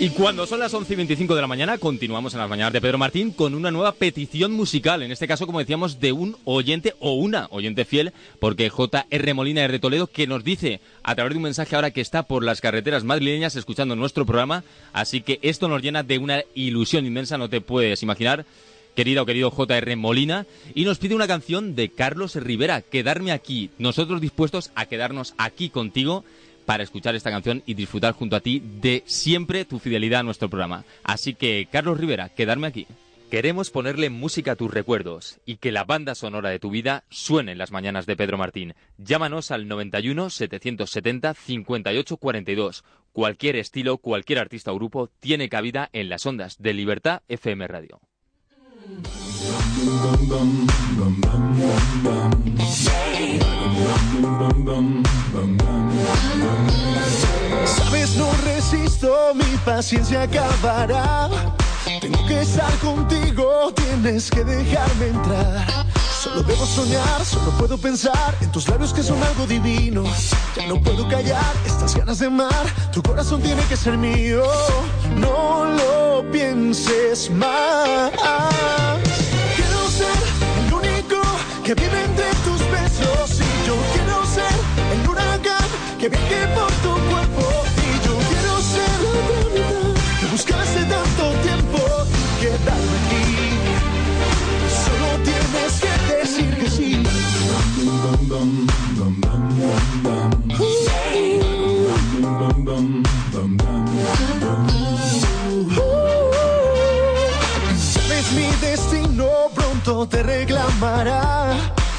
[SPEAKER 3] Y cuando son las 11 y 25 de la mañana, continuamos en las mañanas de Pedro Martín con una nueva petición musical. En este caso, como decíamos, de un oyente o una oyente fiel, porque J.R. Molina es de Toledo, que nos dice a través de un mensaje ahora que está por las carreteras madrileñas escuchando nuestro programa. Así que esto nos llena de una ilusión inmensa, no te puedes imaginar. Querida o querido J.R. Molina, y nos pide una canción de Carlos Rivera, Quedarme aquí. Nosotros dispuestos a quedarnos aquí contigo para escuchar esta canción y disfrutar junto a ti de siempre tu fidelidad a nuestro programa. Así que, Carlos Rivera, quedarme aquí. Queremos ponerle música a tus recuerdos y que la banda sonora de tu vida suene en las mañanas de Pedro Martín. Llámanos al 91 770 58 42. Cualquier estilo, cualquier artista o grupo tiene cabida en las ondas de Libertad FM Radio.
[SPEAKER 19] Sabes, no resisto, mi paciencia acabará. Tengo que estar contigo, tienes que dejarme entrar. Solo debo soñar, solo puedo pensar en tus labios que son algo divino. Ya no puedo callar estas ganas de amar, tu corazón tiene que ser mío. No lo pienses más. Que vive entre te reclamará.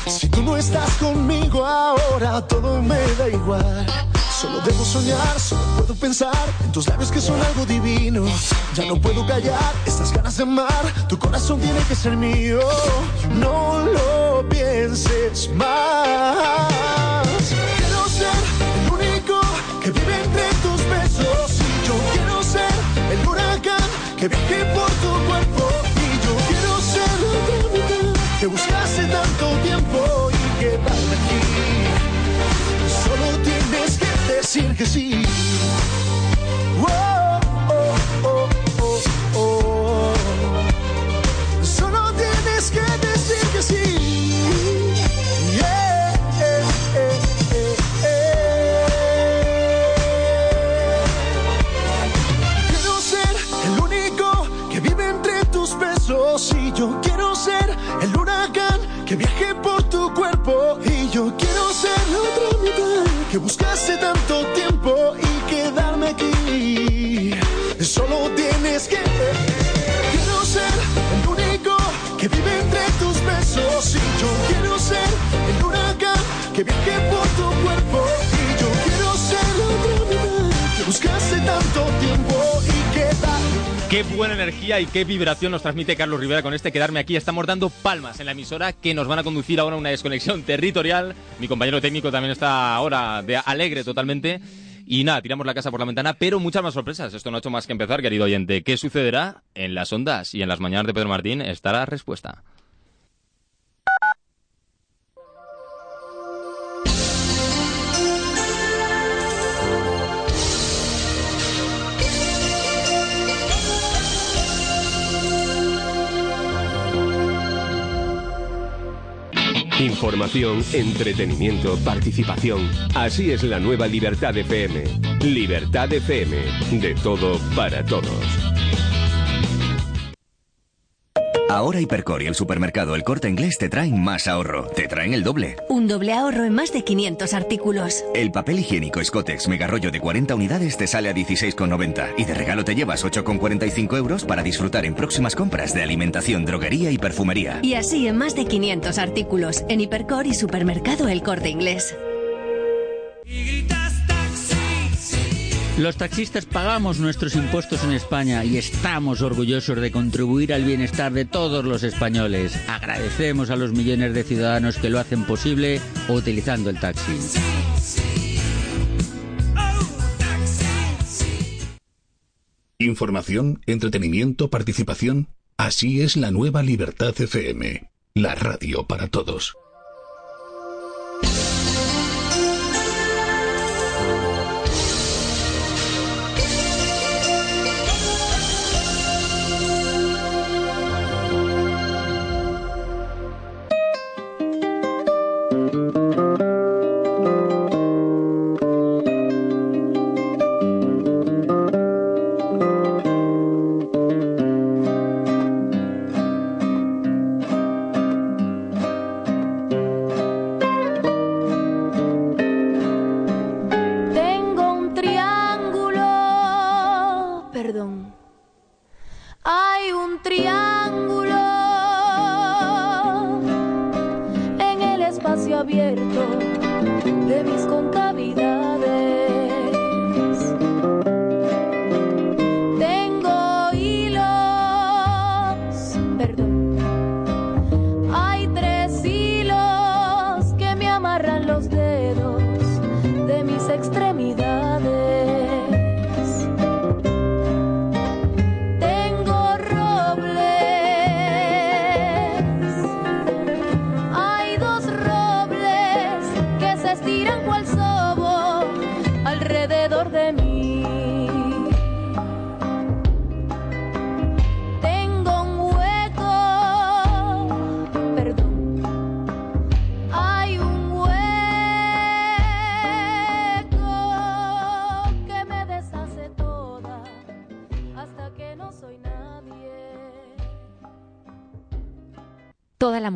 [SPEAKER 19] Si tú no estás conmigo ahora, todo me da igual. Solo debo soñar, solo puedo pensar en tus labios que son algo divino. Ya no puedo callar estas ganas de amar. Tu corazón tiene que ser mío. No lo pienses más. Quiero ser el único que vive entre tus besos. Y yo quiero ser el huracán que viaje por tu cuerpo. Que buscaste tanto tiempo y quedarme aquí. Solo tienes que decir que sí. Viaje por tu cuerpo y yo quiero ser la otra mitad que buscaste tanto tiempo y quedarme aquí. Solo tienes que quiero ser el único que vive entre tus besos y yo quiero ser el huracán que viaje por
[SPEAKER 3] Qué buena energía y qué vibración nos transmite Carlos Rivera con este quedarme aquí. Estamos dando palmas en la emisora que nos van a conducir ahora a una desconexión territorial. Mi compañero técnico también está ahora de alegre totalmente. Y nada, tiramos la casa por la ventana, pero muchas más sorpresas. Esto no ha hecho más que empezar, querido oyente. ¿Qué sucederá en las ondas y en las mañanas de Pedro Martín? Está la respuesta.
[SPEAKER 28] Información, entretenimiento, participación. Así es la nueva Libertad FM. Libertad FM. De todo para todos.
[SPEAKER 29] Ahora Hipercor y el supermercado El Corte Inglés te traen más ahorro. Te traen el doble.
[SPEAKER 30] Un doble ahorro en más de 500 artículos.
[SPEAKER 29] El papel higiénico Scotex Mega Rollo de 40 unidades te sale a 16,90 y de regalo te llevas 8,45 euros para disfrutar en próximas compras de alimentación, droguería y perfumería.
[SPEAKER 30] Y así en más de 500 artículos en Hipercor y supermercado El Corte Inglés.
[SPEAKER 31] Los taxistas pagamos nuestros impuestos en España y estamos orgullosos de contribuir al bienestar de todos los españoles. Agradecemos a los millones de ciudadanos que lo hacen posible utilizando el taxi.
[SPEAKER 32] Información, entretenimiento, participación. Así es la nueva Libertad FM. La radio para todos.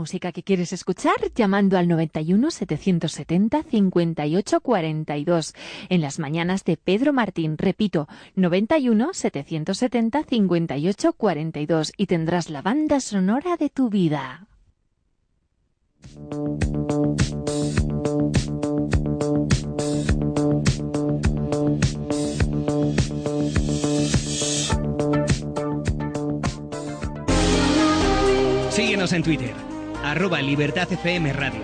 [SPEAKER 33] Música que quieres escuchar llamando al 91 770 58 42 en las mañanas de Pedro Martín. Repito, 91 770 58 42 y tendrás la banda sonora de tu vida.
[SPEAKER 15] Síguenos en Twitter, arroba Libertad FM Radio.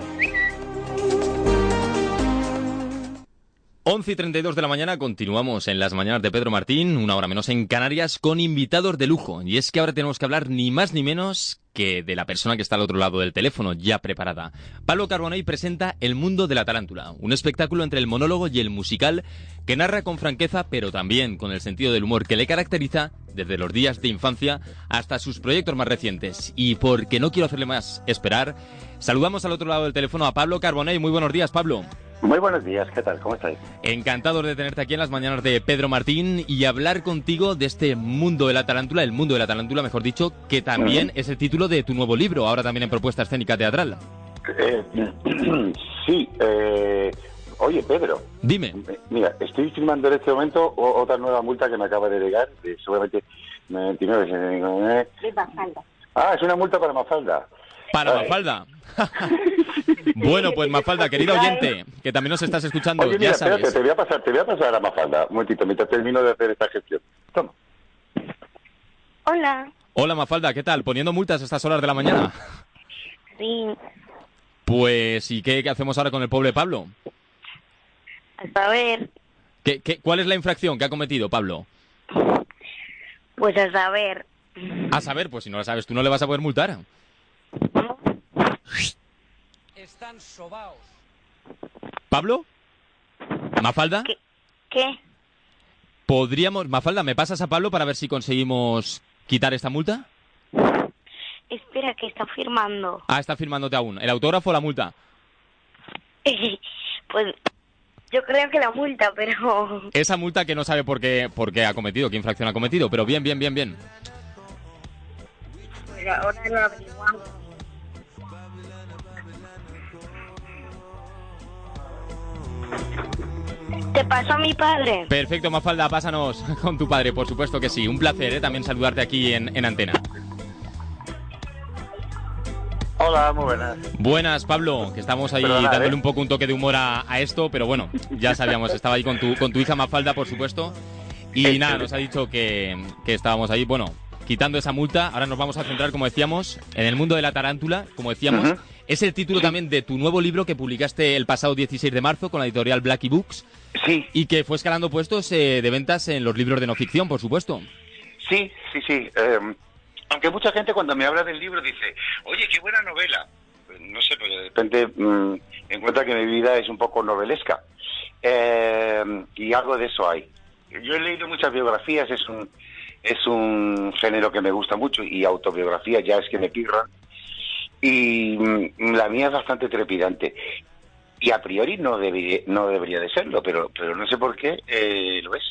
[SPEAKER 3] 11 y 32 de la mañana continuamos en las mañanas de Pedro Martín, una hora menos en Canarias, con invitados de lujo. Y es que ahora tenemos que hablar ni más ni menos que de la persona que está al otro lado del teléfono, ya preparada. Pablo Carbonell presenta El mundo de la tarántula, un espectáculo entre el monólogo y el musical que narra con franqueza, pero también con el sentido del humor que le caracteriza desde los días de infancia hasta sus proyectos más recientes. Y porque no quiero hacerle más esperar, saludamos al otro lado del teléfono a Pablo Carbonell. Muy buenos días, Pablo.
[SPEAKER 34] Muy buenos días, ¿qué tal? ¿Cómo estáis?
[SPEAKER 3] Encantado de tenerte aquí en las mañanas de Pedro Martín y hablar contigo de este mundo de la tarántula, el mundo de la tarántula, mejor dicho, que también es el título de tu nuevo libro, ahora también en propuesta escénica teatral.
[SPEAKER 34] Eh, [CLEARS THROAT] sí, eh, oye Pedro.
[SPEAKER 3] Dime.
[SPEAKER 34] Mira, estoy firmando en este momento otra nueva multa que me acaba de llegar, de seguramente 99, 69. Ah, es una multa para Mafalda.
[SPEAKER 3] Para
[SPEAKER 34] Ay.
[SPEAKER 3] Mafalda. [LAUGHS] bueno, pues Mafalda, querido oyente, que también nos estás escuchando,
[SPEAKER 34] Oye, mira,
[SPEAKER 3] ya sabes.
[SPEAKER 34] espérate, te voy a pasar, te voy a pasar a Mafalda, un momentito, mientras termino de hacer esta gestión. Toma.
[SPEAKER 35] Hola.
[SPEAKER 3] Hola Mafalda, ¿qué tal? Poniendo multas a estas horas de la mañana.
[SPEAKER 35] Sí,
[SPEAKER 3] Pues, ¿y qué, qué hacemos ahora con el pobre Pablo?
[SPEAKER 35] a saber,
[SPEAKER 3] ¿Qué, qué, cuál es la infracción que ha cometido Pablo?
[SPEAKER 35] pues a saber.
[SPEAKER 3] A saber, pues si no la sabes, tú no le vas a poder multar.
[SPEAKER 36] Están sobaos.
[SPEAKER 3] ¿Pablo? ¿Mafalda?
[SPEAKER 35] ¿Qué?
[SPEAKER 3] ¿Podríamos... Mafalda, ¿me pasas a Pablo para ver si conseguimos quitar esta multa?
[SPEAKER 35] Espera, que está firmando.
[SPEAKER 3] Ah, está firmándote aún. ¿El autógrafo o la multa? [LAUGHS]
[SPEAKER 35] pues yo creo que la multa, pero...
[SPEAKER 3] Esa multa que no sabe por qué, por qué ha cometido, qué infracción ha cometido, pero bien, bien, bien, bien.
[SPEAKER 35] pues ahora lo averiguamos. ¿Te pasó a mi padre?
[SPEAKER 3] Perfecto, Mafalda, pásanos [LAUGHS] con tu padre, por supuesto que sí. Un placer, ¿eh? También saludarte aquí en, en antena.
[SPEAKER 34] Hola, muy buenas.
[SPEAKER 3] Buenas, Pablo, que estamos ahí dándole
[SPEAKER 34] ¿eh?
[SPEAKER 3] un poco un toque de humor a, a esto, pero bueno, ya sabíamos, estaba ahí con tu, con tu hija Mafalda, por supuesto. Y nada, nos ha dicho que, que estábamos ahí, bueno, quitando esa multa. Ahora nos vamos a centrar, como decíamos, en el mundo de la tarántula, como decíamos. Es el título también de tu nuevo libro que publicaste el pasado 16 de marzo con la editorial Blacky Books.
[SPEAKER 34] Sí.
[SPEAKER 3] Y que fue escalando puestos eh, de ventas en los libros de no ficción, por supuesto.
[SPEAKER 34] Sí, sí, sí. eh, aunque mucha gente cuando me habla del libro dice, oye, qué buena novela. Pues, no sé, pero de repente mm, encuentra que mi vida es un poco novelesca. Eh, y algo de eso hay. Yo he leído muchas biografías, es un, es un género que me gusta mucho y autobiografías ya es que me pirran. Y mm, la mía es bastante trepidante. Y a priori no debería, no debería de serlo, pero, pero no sé por qué eh, lo es.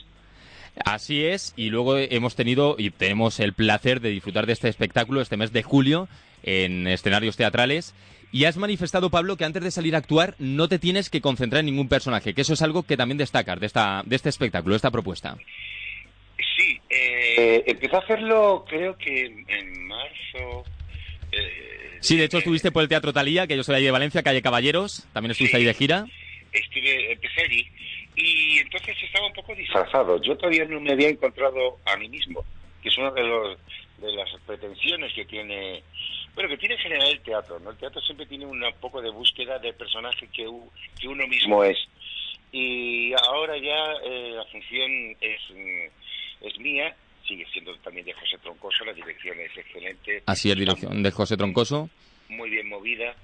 [SPEAKER 3] Así es, y luego hemos tenido y tenemos el placer de disfrutar de este espectáculo este mes de julio en escenarios teatrales. Y has manifestado, Pablo, que antes de salir a actuar no te tienes que concentrar en ningún personaje, que eso es algo que también destacas de, esta, de este espectáculo, de esta propuesta.
[SPEAKER 34] Sí, eh, empecé a hacerlo creo que en, en marzo. eh,
[SPEAKER 3] Sí, de hecho estuviste por el Teatro Talía, que yo soy ahí de Valencia, calle Caballeros, también estuviste ahí de gira.
[SPEAKER 34] estuve, empecé allí y entonces estaba un poco disfrazado. Yo todavía no me había encontrado a mí mismo, que es una de, los, de las pretensiones que tiene, bueno, que tiene en general el teatro, ¿no? El teatro siempre tiene un poco de búsqueda del personaje que, que uno mismo es. Y ahora ya eh, la función es, mm, es mía, sigue siendo también de José Troncoso, la dirección es excelente.
[SPEAKER 3] Así es, dirección de José Troncoso.
[SPEAKER 34] muy bien movida,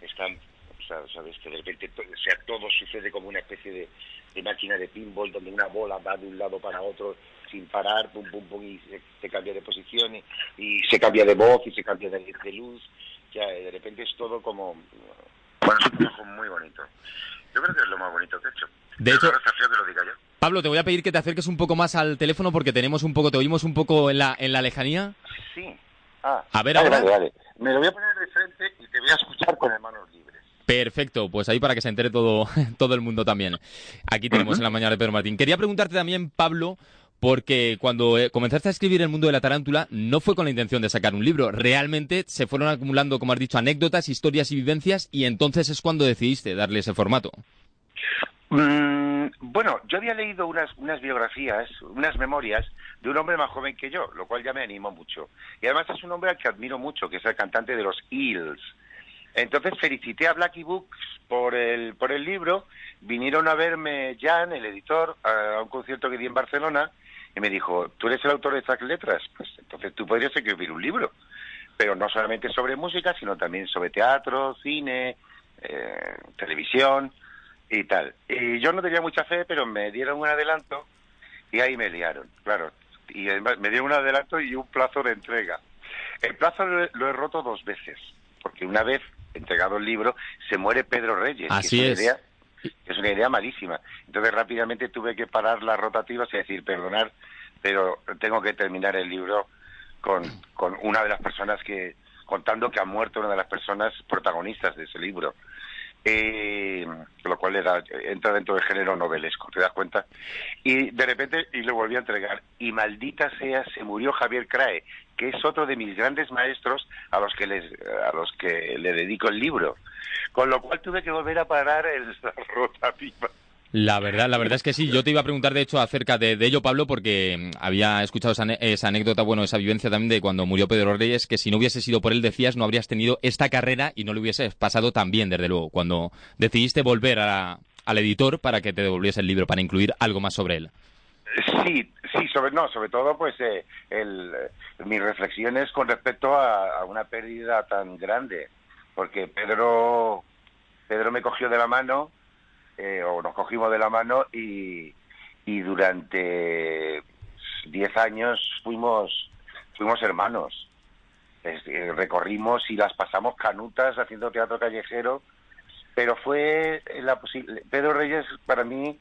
[SPEAKER 34] están, o sea, sabes que de repente o sea, todo sucede como una especie de, de máquina de pinball donde una bola va de un lado para otro sin parar, pum, pum, pum, y se, se cambia de posición y, y se cambia de voz y se cambia de, de luz, ya de repente es todo como, bueno, es un trabajo muy bonito. Yo creo que es lo más bonito que he hecho.
[SPEAKER 3] De hecho-
[SPEAKER 34] que lo diga yo.
[SPEAKER 3] Pablo, te voy a pedir que te acerques un poco más al teléfono porque tenemos un poco, te oímos un poco en la, en la lejanía.
[SPEAKER 34] Sí. Ah,
[SPEAKER 3] A ver
[SPEAKER 34] vale,
[SPEAKER 3] ahora.
[SPEAKER 34] Vale, vale. Me lo voy a poner de frente y escuchar con hermanos libres.
[SPEAKER 3] Perfecto, pues ahí para que se entere todo, [LAUGHS] todo el mundo también. Aquí tenemos en la mañana de Pedro Martín. Quería preguntarte también, Pablo, porque cuando eh, comenzaste a escribir El mundo de la tarántula no fue con la intención de sacar un libro, realmente se fueron acumulando, como has dicho, anécdotas, historias y vivencias y entonces es cuando decidiste darle ese formato.
[SPEAKER 34] Mm, bueno, yo había leído unas, unas biografías, unas memorias de un hombre más joven que yo, lo cual ya me animó mucho. Y además es un hombre al que admiro mucho, que es el cantante de los Eels. Entonces felicité a Blackie Books por el, por el libro, vinieron a verme Jan, el editor, a un concierto que di en Barcelona, y me dijo, ¿tú eres el autor de estas letras? Pues entonces tú podrías escribir un libro, pero no solamente sobre música, sino también sobre teatro, cine, eh, televisión y tal. Y yo no tenía mucha fe, pero me dieron un adelanto y ahí me liaron, claro. Y además me dieron un adelanto y un plazo de entrega. El plazo lo he, lo he roto dos veces, porque una vez entregado el libro se muere Pedro Reyes.
[SPEAKER 3] Así es.
[SPEAKER 34] idea- es una idea malísima. Entonces rápidamente tuve que parar las rotativas y decir, perdonar, pero tengo que terminar el libro con, con una de las personas que, contando que ha muerto una de las personas protagonistas de ese libro. Eh, lo cual era, entra dentro del género novelesco, ¿te das cuenta? Y de repente, y lo volví a entregar. Y maldita sea, se murió Javier Crae, que es otro de mis grandes maestros a los que les, a los que le dedico el libro. Con lo cual tuve que volver a parar el, [LAUGHS] la rotativa.
[SPEAKER 3] La verdad, la verdad es que sí. Yo te iba a preguntar, de hecho, acerca de, ello, Pablo, porque mm, había escuchado esa, anécdota, bueno, esa vivencia también de cuando murió Pedro Reyes, que si no hubiese sido por él, decías, no habrías tenido esta carrera y no le hubieses pasado tan bien, desde luego, cuando decidiste volver a- al editor para que te devolviese el libro, para incluir algo más sobre él.
[SPEAKER 34] Sí, sí, sobre no, sobre todo pues eh, eh, mis reflexiones con respecto a, a una pérdida tan grande, porque Pedro Pedro me cogió de la mano eh, o nos cogimos de la mano y, durante 10 años fuimos fuimos hermanos. Recorrimos y las pasamos canutas haciendo teatro callejero, pero fue la Pedro Reyes para mí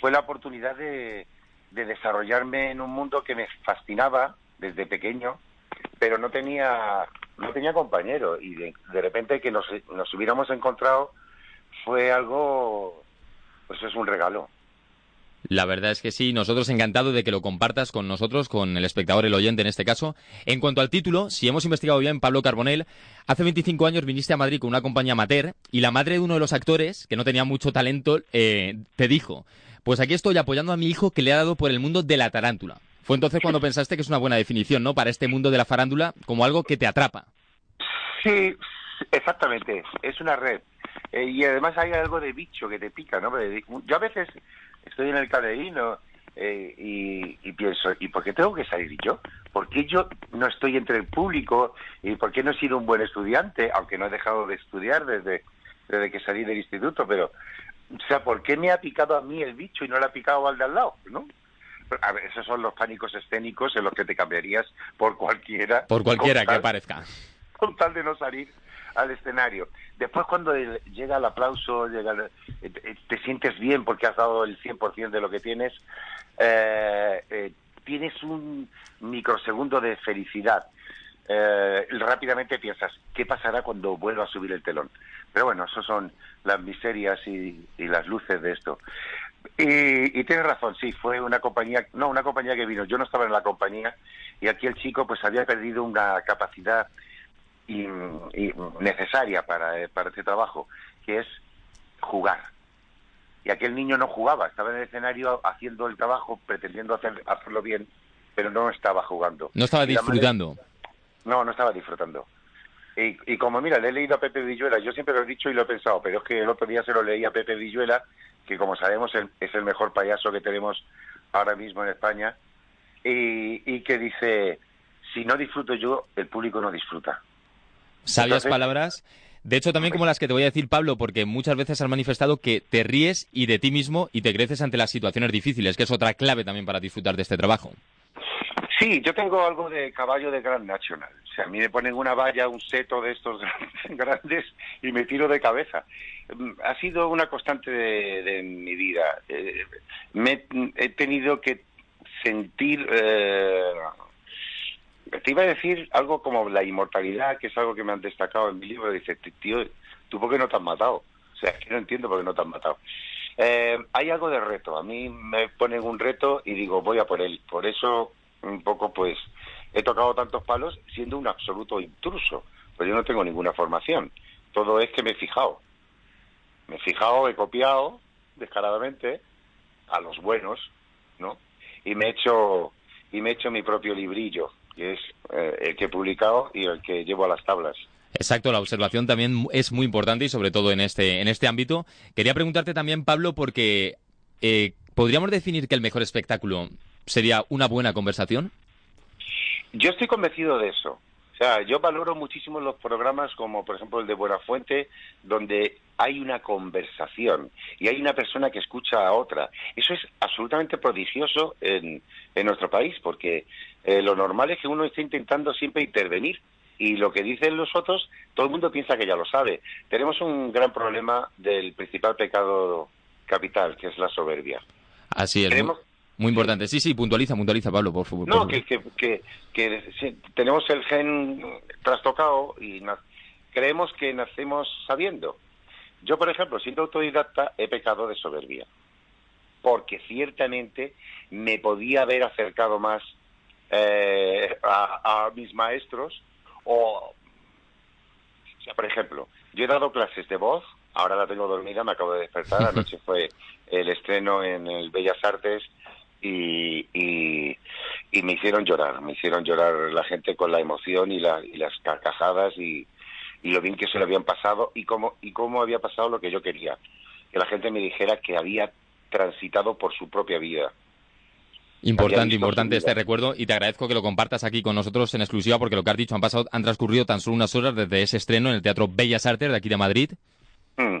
[SPEAKER 34] fue la oportunidad de, de desarrollarme en un mundo que me fascinaba desde pequeño, pero no tenía no tenía compañero y de, de repente que nos, nos hubiéramos encontrado fue algo pues es un regalo.
[SPEAKER 3] La verdad es que sí, nosotros encantados de que lo compartas con nosotros, con el espectador, el oyente en este caso. En cuanto al título, si hemos investigado bien, Pablo Carbonell, hace 25 años viniste a Madrid con una compañía amateur y la madre de uno de los actores, que no tenía mucho talento, eh, te dijo, pues aquí estoy apoyando a mi hijo que le ha dado por el mundo de la tarántula. Fue entonces cuando pensaste que es una buena definición, ¿no? Para este mundo de la farándula como algo que te atrapa.
[SPEAKER 34] Sí, exactamente, es una red. Eh, y además hay algo de bicho que te pica, ¿no? Porque Yo a veces estoy en el camerino eh, y, y pienso, ¿y por qué tengo que salir yo? ¿Por qué yo no estoy entre el público? ¿Y por qué no he sido un buen estudiante? Aunque no he dejado de estudiar desde, desde que salí del instituto, pero, o sea, ¿por qué me ha picado a mí el bicho y no le ha picado al de al lado? ¿No? A ver, esos son los pánicos escénicos en los que te cambiarías por cualquiera.
[SPEAKER 3] Por cualquiera que parezca.
[SPEAKER 34] con tal de no salir al escenario. Después cuando llega el aplauso, llega eh, te sientes bien porque has dado el 100% de lo que tienes, eh, eh, tienes un microsegundo de felicidad. Eh, rápidamente piensas, ¿qué pasará cuando vuelva a subir el telón? Pero bueno, eso son las miserias y, y las luces de esto. Y, y tienes razón, sí, fue una compañía, no, una compañía que vino, yo no estaba en la compañía y aquí el chico pues había perdido una capacidad y, y necesaria para, eh, para este trabajo, que es jugar. Y aquel niño no jugaba, estaba en el escenario haciendo el trabajo, pretendiendo hacer, hacerlo bien, pero no estaba jugando.
[SPEAKER 3] No estaba
[SPEAKER 34] manera-
[SPEAKER 3] disfrutando.
[SPEAKER 34] no, no estaba disfrutando. Y, y como mira, le he leído a Pepe Villuela, yo siempre lo he dicho y lo he pensado, pero es que el otro día se lo leí a Pepe Villuela, que como sabemos es el mejor payaso que tenemos ahora mismo en España, y, y que dice, si no disfruto yo, el público no disfruta.
[SPEAKER 3] Sabias palabras. De hecho, también como las que te voy a decir, Pablo, porque muchas veces has manifestado que te ríes y de ti mismo y te creces ante las situaciones difíciles, que es otra clave también para disfrutar de este trabajo.
[SPEAKER 34] Sí, yo tengo algo de caballo de Grand National. O sea, a mí me ponen una valla, un seto de estos [LAUGHS] grandes y me tiro de cabeza. Mm, Ha sido una constante de, de mi vida. Eh, me, he tenido que sentir eh, te iba a decir algo como la inmortalidad, que es algo que me han destacado en mi libro. Dice, tío, ¿tú por qué no te has matado? O sea, es que no entiendo por qué no te has matado. Eh, hay algo de reto. A mí me ponen un reto y digo, voy a por él. Por eso, un poco, pues, he tocado tantos palos siendo un absoluto intruso. Pues yo no tengo ninguna formación. Todo es que me he fijado. Me he fijado, he copiado descaradamente a los buenos, ¿no? Y me he hecho, y me he hecho mi propio librillo, que es eh, el que he publicado y el que llevo a las tablas.
[SPEAKER 3] Exacto, la observación también es muy importante y sobre todo en este, en este ámbito. Quería preguntarte también, Pablo, porque eh, ¿podríamos definir que el mejor espectáculo sería una buena conversación?
[SPEAKER 34] Yo estoy convencido de eso. O sea, yo valoro muchísimo los programas como, por ejemplo, el de Buenafuente, donde hay una conversación y hay una persona que escucha a otra. Eso es absolutamente prodigioso en, en nuestro país, porque eh, lo normal es que uno esté intentando siempre intervenir y lo que dicen los otros, todo el mundo piensa que ya lo sabe. Tenemos un gran problema del principal pecado capital, que es la soberbia.
[SPEAKER 3] Así es.
[SPEAKER 34] Creemos-
[SPEAKER 3] Muy importante. Sí, sí, puntualiza, puntualiza, Pablo, por favor.
[SPEAKER 34] No,
[SPEAKER 3] por
[SPEAKER 34] que, que, que, que sí, tenemos el gen trastocado y creemos que nacemos sabiendo. Yo, por ejemplo, siendo autodidacta, he pecado de soberbia. Porque ciertamente me podía haber acercado más eh, a, a mis maestros o, o sea, por ejemplo, yo he dado clases de voz, ahora la tengo dormida, me acabo de despertar, [LAUGHS] anoche fue el estreno en el Bellas Artes y, y, y me hicieron llorar, me hicieron llorar la gente con la emoción y, la, y las carcajadas y, y lo bien que se le habían pasado y cómo, y cómo había pasado lo que yo quería, que la gente me dijera que había transitado por su propia vida.
[SPEAKER 3] Importante, importante este recuerdo y te agradezco que lo compartas aquí con nosotros en exclusiva porque lo que has dicho han pasado, han transcurrido tan solo unas horas desde ese estreno en el Teatro Bellas Artes de aquí de Madrid.
[SPEAKER 34] Mm.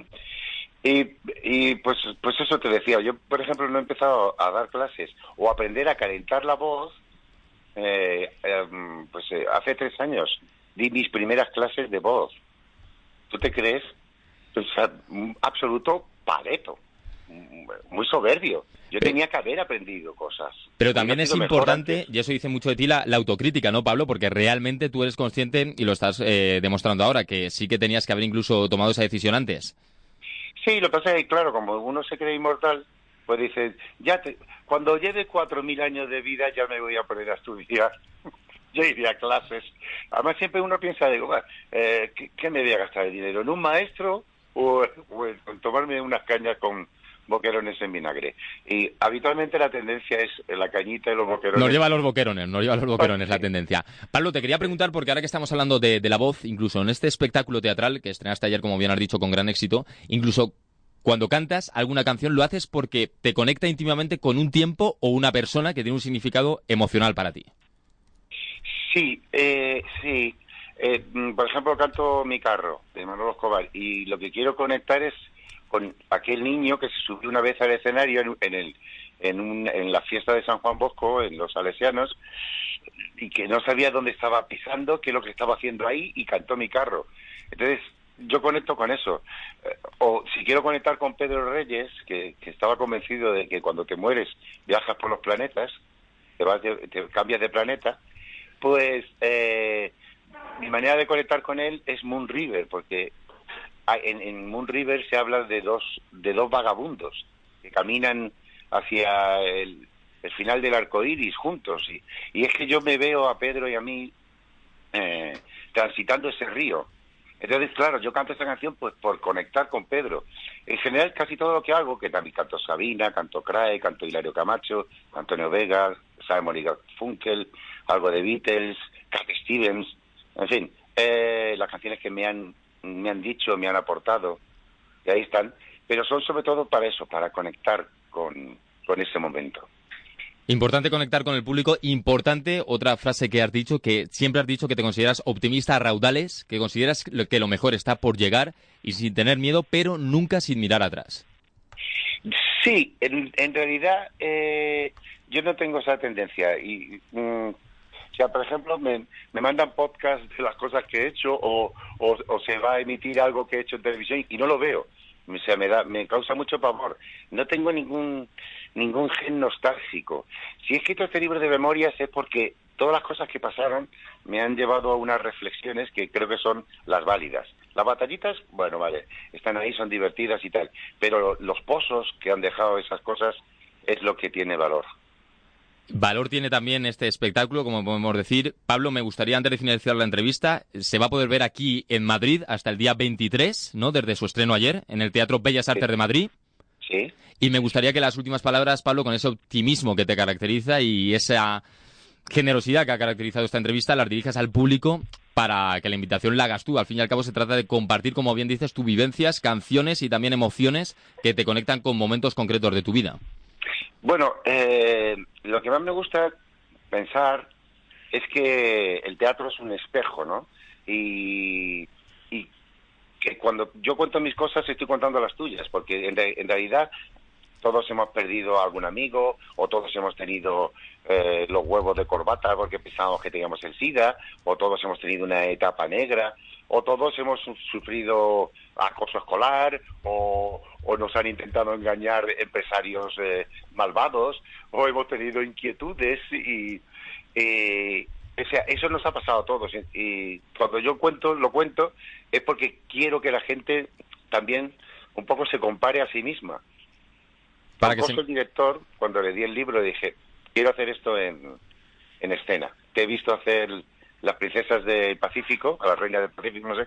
[SPEAKER 34] Y, y pues, pues eso te decía, yo por ejemplo no he empezado a dar clases o aprender a calentar la voz, eh, em, pues eh, hace tres años di mis primeras clases de voz. ¿Tú te crees? O sea, un absoluto paleto, muy soberbio. Yo tenía que haber aprendido cosas.
[SPEAKER 3] Pero también es importante, y eso dice mucho de ti, la, la autocrítica, ¿no, Pablo? Porque realmente tú eres consciente, y lo estás eh, demostrando ahora, que sí que tenías que haber incluso tomado esa decisión antes.
[SPEAKER 34] Sí, lo que pasa es que, claro, como uno se cree inmortal, pues dice, ya te, cuando lleve cuatro mil años de vida ya me voy a poner a estudiar. [LAUGHS] Yo iré a clases. Además, siempre uno piensa, digo, "Bueno, eh, ¿qué, qué me voy a gastar el dinero? ¿En un maestro o, en tomarme unas cañas con boquerones en vinagre? Y habitualmente la tendencia es la cañita y los boquerones.
[SPEAKER 3] Nos lleva a los boquerones, nos lleva a los boquerones la tendencia. Pablo, te quería preguntar, porque ahora que estamos hablando de, de la voz, incluso en este espectáculo teatral que estrenaste ayer, como bien has dicho, con gran éxito, incluso cuando cantas alguna canción lo haces porque te conecta íntimamente con un tiempo o una persona que tiene un significado emocional para ti.
[SPEAKER 34] Sí, eh, sí. Eh, mm, por ejemplo, canto Mi carro, de Manolo Escobar, y lo que quiero conectar es con aquel niño que se subió una vez al escenario en, en el, en, un- en la fiesta de San Juan Bosco, en los Salesianos, y que no sabía dónde estaba pisando, qué es lo que estaba haciendo ahí, y cantó Mi carro. Entonces, yo conecto con eso. Eh, o si quiero conectar con Pedro Reyes, que, que estaba convencido de que cuando te mueres viajas por los planetas, te, vas de- te cambias de planeta, pues eh, mi manera de conectar con él es Moon River, porque en, en Moon River se habla de dos, de dos vagabundos que caminan hacia el, final del arco iris juntos. Y, y es que yo me veo a Pedro y a mí eh, transitando ese río. Entonces, claro, yo canto esta canción pues por conectar con Pedro. En general, casi todo lo que hago, que también canto Sabina, canto Crae, canto Hilario Camacho, Antonio Vega, Simon y Garfunkel, algo de Beatles, Cat Stevens, en fin, eh, las canciones que me han, me han dicho, me han aportado, y ahí están, pero son sobre todo para eso, para conectar con, con ese momento.
[SPEAKER 3] Importante conectar con el público. Importante otra frase que has dicho, que siempre has dicho que te consideras optimista a raudales, que consideras que lo mejor está por llegar y sin tener miedo, pero nunca sin mirar atrás.
[SPEAKER 34] Sí, en, en realidad eh, yo no tengo esa tendencia. Y, mm, o sea, por ejemplo, me, me mandan podcasts de las cosas que he hecho o, o, se va a emitir algo que he hecho en televisión y no lo veo. O sea, me, da, me causa mucho pavor. No tengo ningún, ningún gen nostálgico. Si he escrito este libro de memorias es porque todas las cosas que pasaron me han llevado a unas reflexiones que creo que son las válidas. Las batallitas, bueno, vale, están ahí, son divertidas y tal, pero los pozos que han dejado esas cosas es lo que tiene valor.
[SPEAKER 3] Valor tiene también este espectáculo, como podemos decir. Pablo, me gustaría antes de finalizar la entrevista, se va a poder ver aquí en Madrid hasta el día 23, ¿no? Desde su estreno ayer, en el Teatro Bellas Artes de Madrid.
[SPEAKER 34] Sí.
[SPEAKER 3] Y me gustaría que las últimas palabras, Pablo, con ese optimismo que te caracteriza y esa generosidad que ha caracterizado esta entrevista, las dirijas al público para que la invitación la hagas tú. Al fin y al cabo se trata de compartir, como bien dices, tus vivencias, canciones y también emociones que te conectan con momentos concretos de tu vida.
[SPEAKER 34] Bueno, eh, lo que más me gusta pensar es que el teatro es un espejo, ¿no? Y, y que cuando yo cuento mis cosas estoy contando las tuyas, porque en, en realidad todos hemos perdido a algún amigo o todos hemos tenido eh, los huevos de corbata porque pensábamos que teníamos el SIDA o todos hemos tenido una etapa negra o todos hemos su- sufrido acoso escolar o, o nos han intentado engañar empresarios eh, malvados o hemos tenido inquietudes y o sea, eso nos ha pasado a todos y, y cuando yo cuento lo cuento es porque quiero que la gente también un poco se compare a sí misma
[SPEAKER 3] Para que se-
[SPEAKER 34] el director, cuando le di el libro, le dije, quiero hacer esto en, en escena. Te he visto hacer las princesas del Pacífico, a la reina del Pacífico, no sé,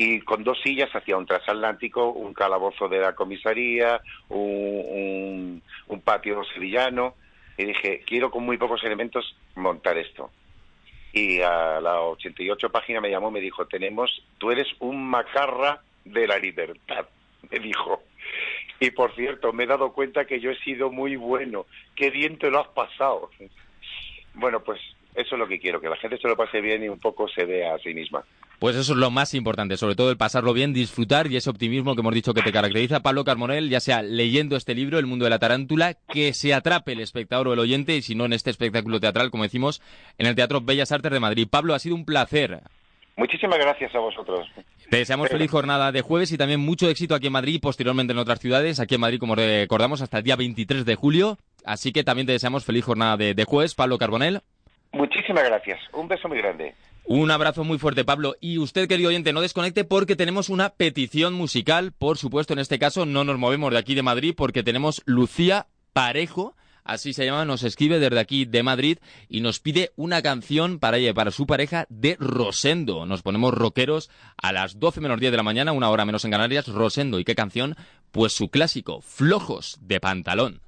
[SPEAKER 34] y con dos sillas hacía un transatlántico, un calabozo de la comisaría, un, un, patio sevillano, y dije, quiero con muy pocos elementos montar esto. Y a la 88 página me llamó y me dijo, tenemos, tú eres un macarra de la libertad, [LAUGHS] me dijo. Y por cierto, me he dado cuenta que yo he sido muy bueno. Qué bien te lo has pasado. Bueno, pues eso es lo que quiero, que la gente se lo pase bien y un poco se vea a sí misma.
[SPEAKER 3] Pues eso es lo más importante, sobre todo el pasarlo bien, disfrutar y ese optimismo que hemos dicho que te caracteriza, Pablo Carmonel, ya sea leyendo este libro, El mundo de la tarántula, que se atrape el espectador o el oyente, y si no en este espectáculo teatral, como decimos, en el Teatro Bellas Artes de Madrid. Pablo, ha sido un placer.
[SPEAKER 34] Muchísimas gracias a vosotros.
[SPEAKER 3] Te deseamos feliz jornada de jueves y también mucho éxito aquí en Madrid y posteriormente en otras ciudades. Aquí en Madrid, como recordamos, hasta el día 23 de julio. Así que también te deseamos feliz jornada de, de jueves, Pablo Carbonel.
[SPEAKER 34] Muchísimas gracias. Un beso muy grande.
[SPEAKER 3] Un abrazo muy fuerte, Pablo. Y usted, querido oyente, no desconecte porque tenemos una petición musical. Por supuesto, en este caso no nos movemos de aquí de Madrid porque tenemos Lucía Parejo, así se llama, nos escribe desde aquí de Madrid y nos pide una canción para ella y para su pareja de Rosendo. Nos ponemos rockeros a las 12 menos 10 de la mañana, una hora menos en Canarias, Rosendo. ¿Y qué canción? Pues su clásico, Flojos de Pantalón.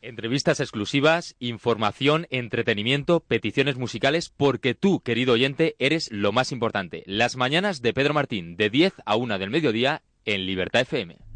[SPEAKER 3] Entrevistas exclusivas, información, entretenimiento, peticiones musicales, porque tú, querido oyente, eres lo más importante. Las mañanas de Pedro Martín, de 10 a 1 del mediodía, en Libertad FM.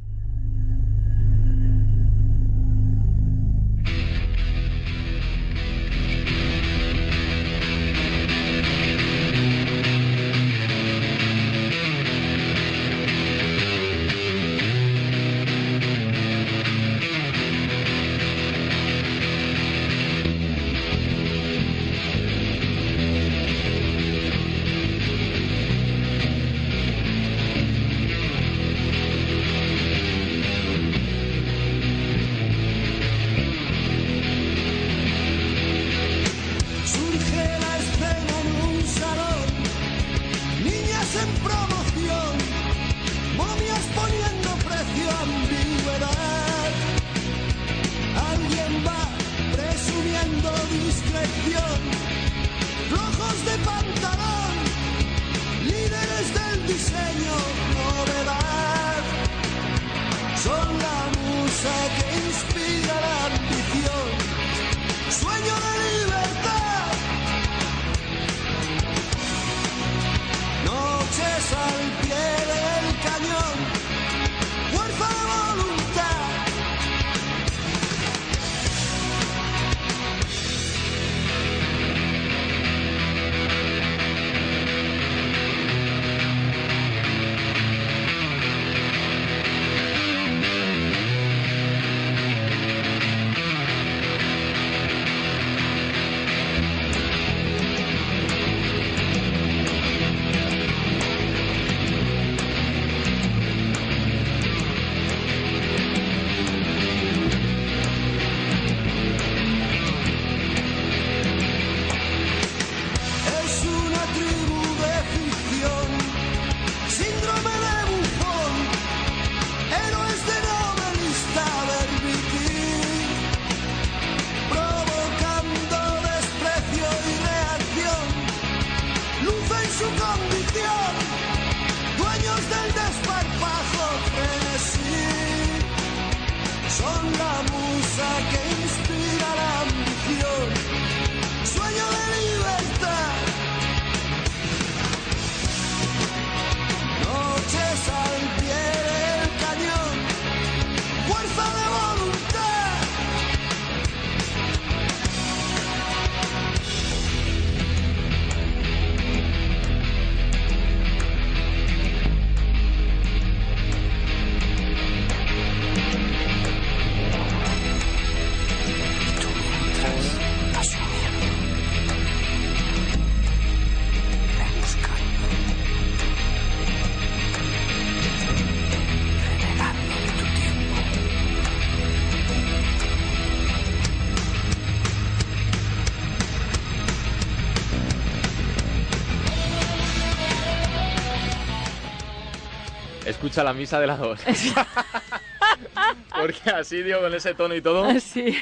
[SPEAKER 3] Escucha la misa de las dos. [LAUGHS] Porque así, digo, con ese tono y todo.
[SPEAKER 33] Sí.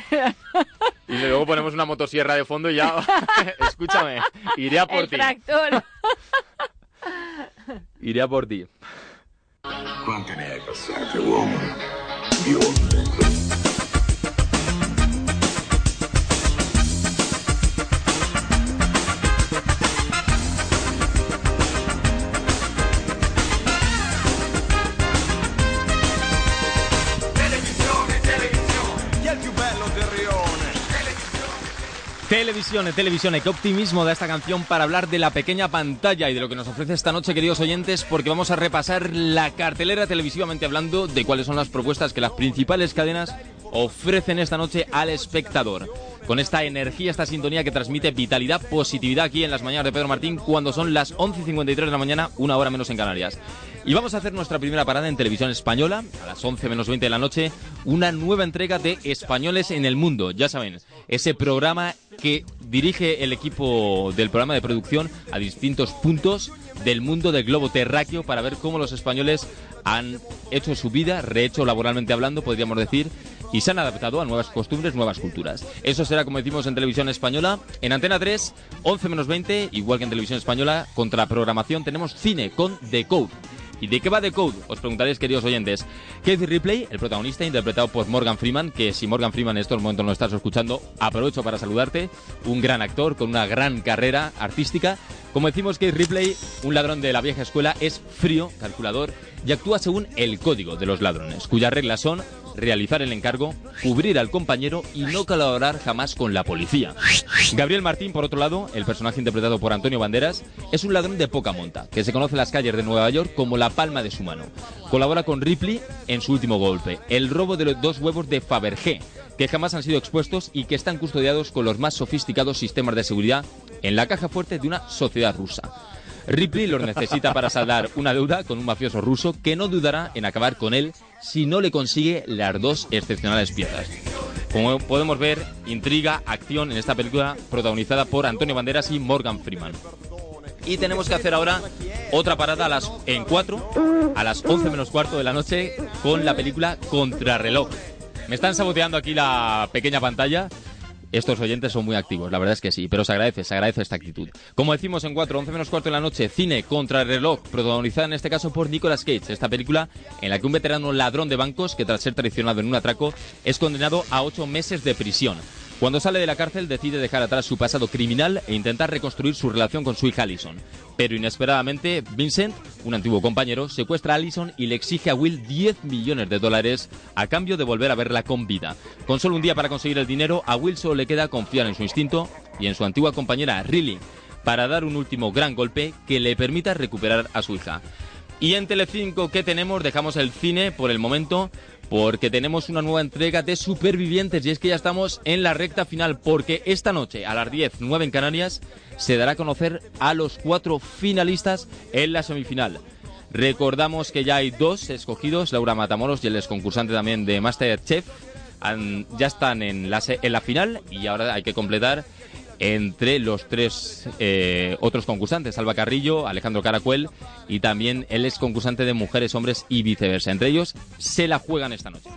[SPEAKER 3] Y luego ponemos una motosierra de fondo y ya. [LAUGHS] Escúchame, iré a por ti.
[SPEAKER 33] tractor.
[SPEAKER 3] Iré a por ti. Televisión, televisión, qué optimismo da esta canción para hablar de la pequeña pantalla y de lo que nos ofrece esta noche, queridos oyentes, porque vamos a repasar la cartelera televisivamente hablando de cuáles son las propuestas que las principales cadenas ofrecen esta noche al espectador. Con esta energía, esta sintonía que transmite vitalidad, positividad aquí en las mañanas de Pedro Martín cuando son las 11.53 de la mañana, una hora menos en Canarias. Y vamos a hacer nuestra primera parada en televisión española, a las 11 menos 20 de la noche, una nueva entrega de Españoles en el Mundo. Ya saben, ese programa que dirige el equipo del programa de producción a distintos puntos del mundo del globo terráqueo para ver cómo los españoles han hecho su vida, rehecho laboralmente hablando, podríamos decir, y se han adaptado a nuevas costumbres, nuevas culturas. Eso será, como decimos, en televisión española. En Antena 3, 11 menos 20, igual que en televisión española, contra programación tenemos cine con The Code. ¿Y de qué va The Code? Os preguntaréis, queridos oyentes. Keith Ripley, el protagonista, interpretado por Morgan Freeman, que si Morgan Freeman en estos momentos no estás escuchando, aprovecho para saludarte. Un gran actor con una gran carrera artística. Como decimos, Keith Ripley, un ladrón de la vieja escuela, es frío, calculador y actúa según el código de los ladrones, cuyas reglas son realizar el encargo, cubrir al compañero y no colaborar jamás con la policía. Gabriel Martín, por otro lado, el personaje interpretado por Antonio Banderas, es un ladrón de poca monta, que se conoce en las calles de Nueva York como la palma de su mano. Colabora con Ripley en su último golpe, el robo de los dos huevos de Fabergé, que jamás han sido expuestos y que están custodiados con los más sofisticados sistemas de seguridad en la caja fuerte de una sociedad rusa. Ripley los necesita para saldar una deuda con un mafioso ruso que no dudará en acabar con él si no le consigue las dos excepcionales piezas. Como podemos ver, intriga, acción en esta película protagonizada por Antonio Banderas y Morgan Freeman. Y tenemos que hacer ahora otra parada a las, en 4, a las 11 menos cuarto de la noche, con la película Contrarreloj. Me están saboteando aquí la pequeña pantalla. Estos oyentes son muy activos, la verdad es que sí, pero se agradece, se agradece esta actitud. Como decimos en 4, 11 menos cuarto de la noche, cine contra el reloj, protagonizada en este caso por Nicolas Cage, esta película en la que un veterano ladrón de bancos, que tras ser traicionado en un atraco, es condenado a 8 meses de prisión. Cuando sale de la cárcel decide dejar atrás su pasado criminal e intentar reconstruir su relación con su hija Allison. Pero inesperadamente, Vincent, un antiguo compañero, secuestra a Allison y le exige a Will 10 millones de dólares a cambio de volver a verla con vida. Con solo un día para conseguir el dinero, a Will solo le queda confiar en su instinto y en su antigua compañera Riley para dar un último gran golpe que le permita recuperar a su hija. Y en Telecinco, ¿qué tenemos? Dejamos el cine por el momento porque tenemos una nueva entrega de Supervivientes y es que ya estamos en la recta final porque esta noche a las 10, 9 en Canarias se dará a conocer a los cuatro finalistas en la semifinal. Recordamos que ya hay dos escogidos, Laura Matamoros y el ex concursante también de Masterchef, ya están en la final y ahora hay que completar entre los tres eh, otros concursantes, Alba Carrillo, Alejandro Caracuel y también el ex concursante de Mujeres, Hombres y viceversa. Entre ellos se la juegan esta noche.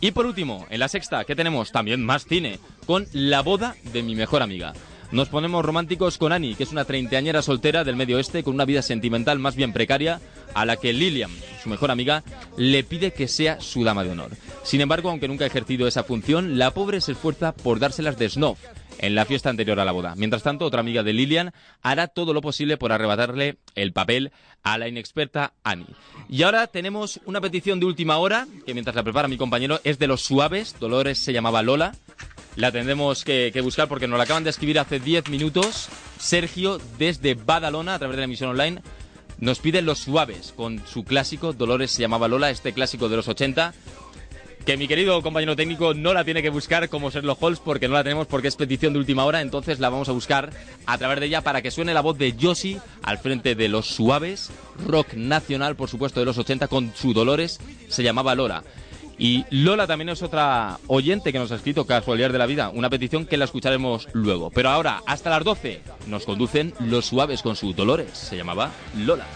[SPEAKER 3] Y por último, en la sexta, ¿qué tenemos? También más cine, con La boda de mi mejor amiga. Nos ponemos románticos con Annie, que es una treintañera soltera del medio oeste con una vida sentimental más bien precaria, a la que Lilian, su mejor amiga, le pide que sea su dama de honor. Sin embargo, aunque nunca ha ejercido esa función, la pobre se esfuerza por dárselas de snob en la fiesta anterior a la boda. Mientras tanto, otra amiga de Lilian hará todo lo posible por arrebatarle el papel a la inexperta Annie. Y ahora tenemos una petición de última hora, que mientras la prepara mi compañero, es de los suaves. Dolores se llamaba Lola. La tendremos que, que buscar porque nos la acaban de escribir hace 10 minutos. Sergio, desde Badalona, a través de la emisión online, nos pide Los Suaves, con su clásico Dolores se llamaba Lola, este clásico de los 80 que mi querido compañero técnico no la tiene que buscar como Sherlock Holmes porque no la tenemos porque es petición de última hora, entonces la vamos a buscar a través de ella para que suene la voz de Yoshi al frente de los suaves, rock nacional por supuesto de los 80 con su Dolores, se llamaba Lola. Y Lola también es otra oyente que nos ha escrito Casualidad de la Vida, una petición que la escucharemos luego. Pero ahora, hasta las 12, nos conducen los suaves con su Dolores, se llamaba Lola.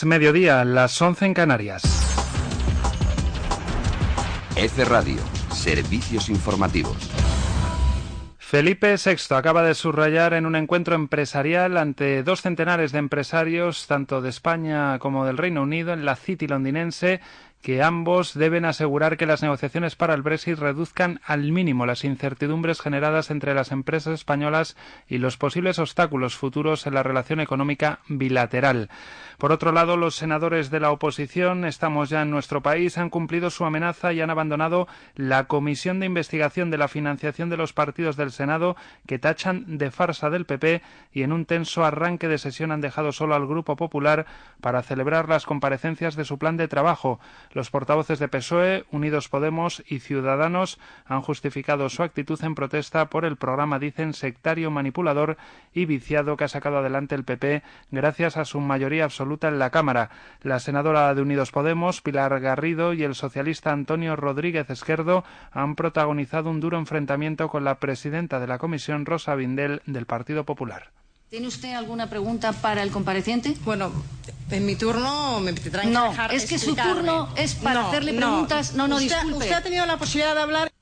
[SPEAKER 16] Es mediodía, las 11 en Canarias.
[SPEAKER 37] F Radio, servicios informativos.
[SPEAKER 16] Felipe VI acaba de subrayar en un encuentro empresarial ante dos centenares de empresarios, tanto de España como del Reino Unido, en la City londinense, que ambos deben asegurar que las negociaciones para el Brexit reduzcan al mínimo las incertidumbres generadas entre las empresas españolas y los posibles obstáculos futuros en la relación económica bilateral. Por otro lado, los senadores de la oposición, estamos ya en nuestro país, han cumplido su amenaza y han abandonado la comisión de investigación de la financiación de los partidos del Senado que tachan de farsa del PP y en un tenso arranque de sesión han dejado solo al Grupo Popular para celebrar las comparecencias de su plan de trabajo. Los portavoces de PSOE, Unidos Podemos y Ciudadanos han justificado su actitud en protesta por el programa, dicen, sectario manipulador y viciado que ha sacado adelante el PP gracias a su mayoría absoluta en la Cámara. La senadora de Unidos Podemos, Pilar Garrido, y el socialista Antonio Rodríguez Esquerdo han protagonizado un duro enfrentamiento con la presidenta de la Comisión, Rosa Vindel, del Partido Popular.
[SPEAKER 38] ¿Tiene usted alguna pregunta para el compareciente?
[SPEAKER 39] Bueno, en mi turno me tendrán que
[SPEAKER 38] No,
[SPEAKER 39] dejar
[SPEAKER 38] es que su turno es para
[SPEAKER 39] No,
[SPEAKER 38] hacerle
[SPEAKER 39] no.
[SPEAKER 38] preguntas. No, no,
[SPEAKER 39] Usted-
[SPEAKER 38] disculpe.
[SPEAKER 39] Usted ha tenido la posibilidad de hablar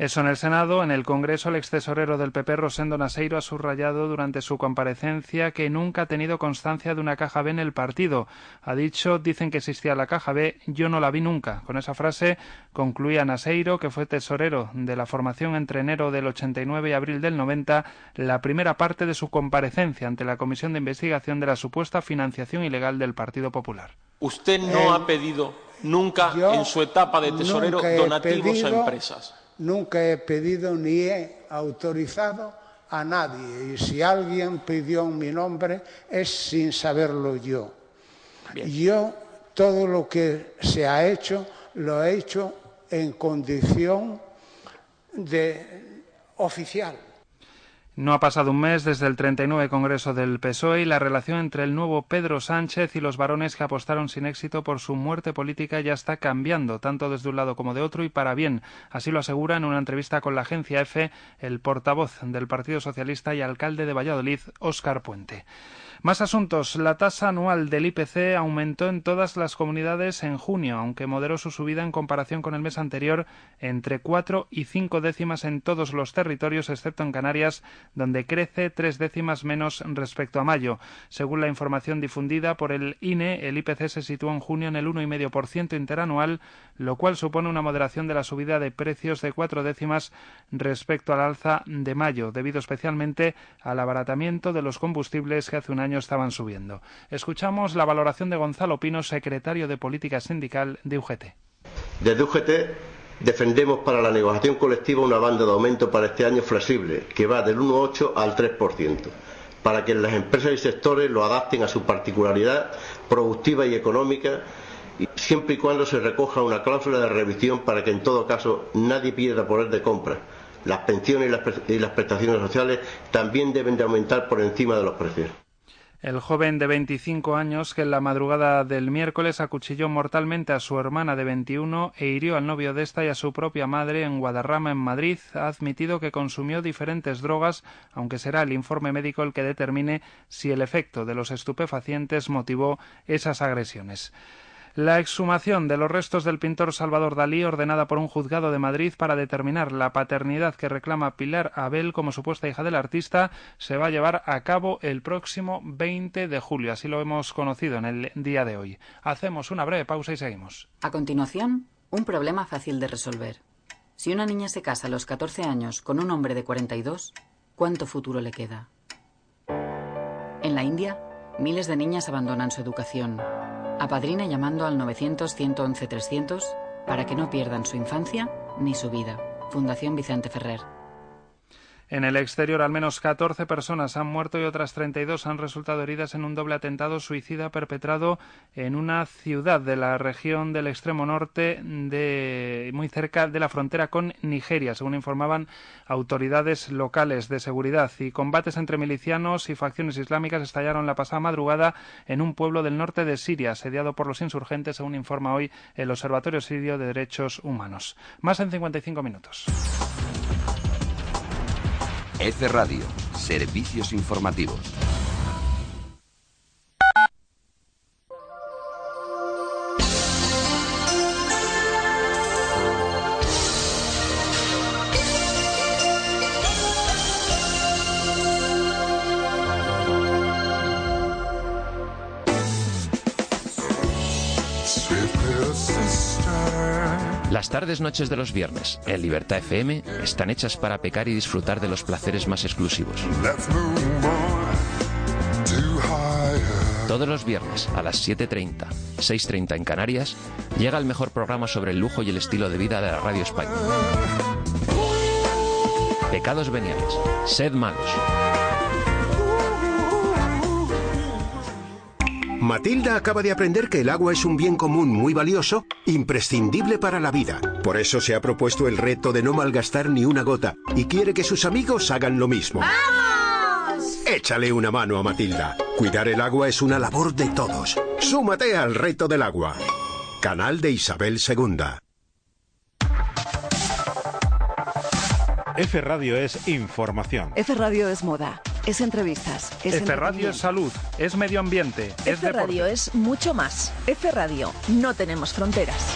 [SPEAKER 16] Eso en el Senado. En el Congreso, el ex tesorero del PP, Rosendo Naseiro, ha subrayado durante su comparecencia que nunca ha tenido constancia de una caja B en el partido. Ha dicho, dicen que existía la caja B, yo no la vi nunca. Con esa frase concluía Naseiro, que fue tesorero de la formación entre enero del 89 y abril del 90, la primera parte de su comparecencia ante la Comisión de Investigación de la supuesta financiación ilegal del Partido Popular.
[SPEAKER 40] Usted no ha pedido nunca en su etapa de tesorero donativos a empresas.
[SPEAKER 41] Nunca he pedido ni he autorizado a nadie. Y si alguien pidió mi nombre es sin saberlo yo. Yo todo lo que se ha hecho lo he hecho en condición de oficial.
[SPEAKER 16] No ha pasado un mes desde el 39 Congreso del PSOE y la relación entre el nuevo Pedro Sánchez y los varones que apostaron sin éxito por su muerte política ya está cambiando, tanto desde un lado como de otro y para bien. Así lo asegura en una entrevista con la agencia EFE el portavoz del Partido Socialista y alcalde de Valladolid, Óscar Puente. Más asuntos. La tasa anual del IPC aumentó en todas las comunidades en junio, aunque moderó su subida en comparación con el mes anterior entre cuatro y cinco décimas en todos los territorios, excepto en Canarias, donde crece tres décimas menos respecto a mayo. Según la información difundida por el INE, el IPC se situó en junio en el 1,5% interanual, lo cual supone una moderación de la subida de precios de cuatro décimas respecto al alza de mayo, debido especialmente al abaratamiento de los combustibles que hace un año Escuchamos la valoración de Gonzalo Pino, secretario de Política Sindical de UGT.
[SPEAKER 42] Desde UGT defendemos para la negociación colectiva una banda de aumento para este año flexible, que va del 1,8 al 3%, para que las empresas y sectores lo adapten a su particularidad productiva y económica, siempre y cuando se recoja una cláusula de revisión para que en todo caso nadie pierda poder de compra. Las pensiones y las prestaciones sociales también deben de aumentar por encima de los precios.
[SPEAKER 16] El joven de 25 años que en la madrugada del miércoles acuchilló mortalmente a su hermana de 21 e hirió al novio de esta y a su propia madre en Guadarrama, en Madrid, ha admitido que consumió diferentes drogas, aunque será el informe médico el que determine si el efecto de los estupefacientes motivó esas agresiones. La exhumación de los restos del pintor Salvador Dalí, ordenada por un juzgado de Madrid para determinar la paternidad que reclama Pilar Abel como supuesta hija del artista, se va a llevar a cabo el próximo 20 de julio. Así lo hemos conocido en el día de hoy. Hacemos una breve pausa y seguimos.
[SPEAKER 43] A continuación, un problema fácil de resolver. Si una niña se casa a los 14 años con un hombre de 42, ¿cuánto futuro le queda? En la India, miles de niñas abandonan su educación. Apadrina llamando al 900-111-300 para que no pierdan su infancia ni su vida. Fundación Vicente Ferrer.
[SPEAKER 16] En el exterior, al menos 14 personas han muerto y otras 32 han resultado heridas en un doble atentado suicida perpetrado en una ciudad de la región del extremo norte, de, muy cerca de la frontera con Nigeria, según informaban autoridades locales de seguridad. Y combates entre milicianos y facciones islámicas estallaron la pasada madrugada en un pueblo del norte de Siria, asediado por los insurgentes, según informa hoy el Observatorio Sirio de Derechos Humanos. Más en 55 minutos.
[SPEAKER 37] F Radio, servicios informativos.
[SPEAKER 44] Las tardes noches de los viernes en Libertad FM están hechas para pecar y disfrutar de los placeres más exclusivos. Todos los viernes a las 7.30, 6.30 en Canarias, llega el mejor programa sobre el lujo y el estilo de vida de la radio española. Pecados veniales, sed malos.
[SPEAKER 45] Matilda acaba de aprender que el agua es un bien común muy valioso, imprescindible para la vida. Por eso se ha propuesto el reto de no malgastar ni una gota y quiere que sus amigos hagan lo mismo. Échale una mano a Matilda. Cuidar el agua es una labor de todos. Súmate al reto del agua. Canal de Isabel II.
[SPEAKER 46] F Radio es información.
[SPEAKER 47] F Radio es moda, es entrevistas, es
[SPEAKER 16] F Radio es salud, es medio ambiente, es
[SPEAKER 47] F
[SPEAKER 16] deporte.
[SPEAKER 47] Radio es mucho más. F Radio, no tenemos fronteras.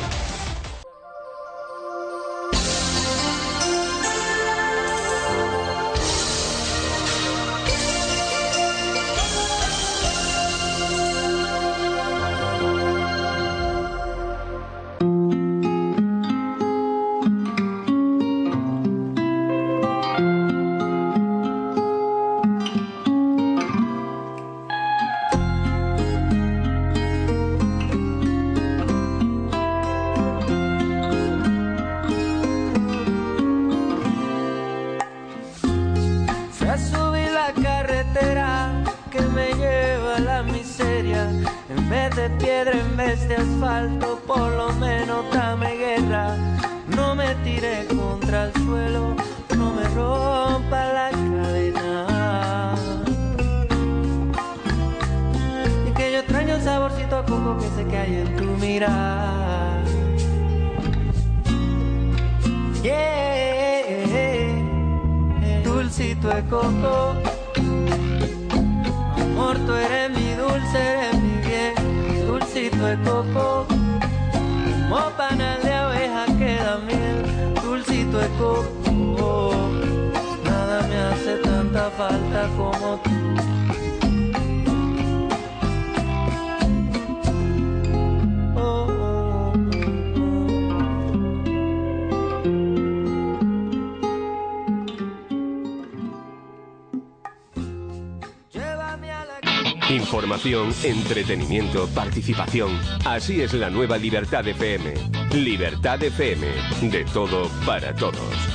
[SPEAKER 48] Entretenimiento, participación. Así es la nueva Libertad FM. Libertad FM. De todo para todos.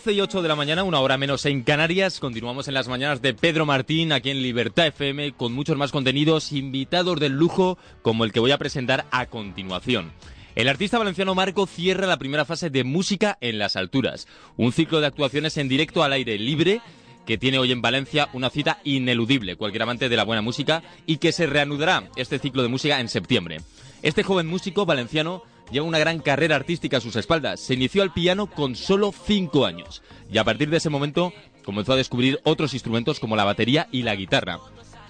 [SPEAKER 3] Doce y 8 de la mañana, una hora menos en Canarias. Continuamos en las mañanas de Pedro Martín, aquí en Libertad FM, con muchos más contenidos, invitados del lujo, como el que voy a presentar a continuación. El artista valenciano Marco cierra la primera fase de Música en las Alturas, un ciclo de actuaciones en directo al aire libre que tiene hoy en Valencia una cita ineludible, cualquier amante de la buena música, y que se reanudará este ciclo de música en septiembre. Este joven músico valenciano lleva una gran carrera artística a sus espaldas. Se inició al piano con solo cinco años y a partir de ese momento comenzó a descubrir otros instrumentos como la batería y la guitarra.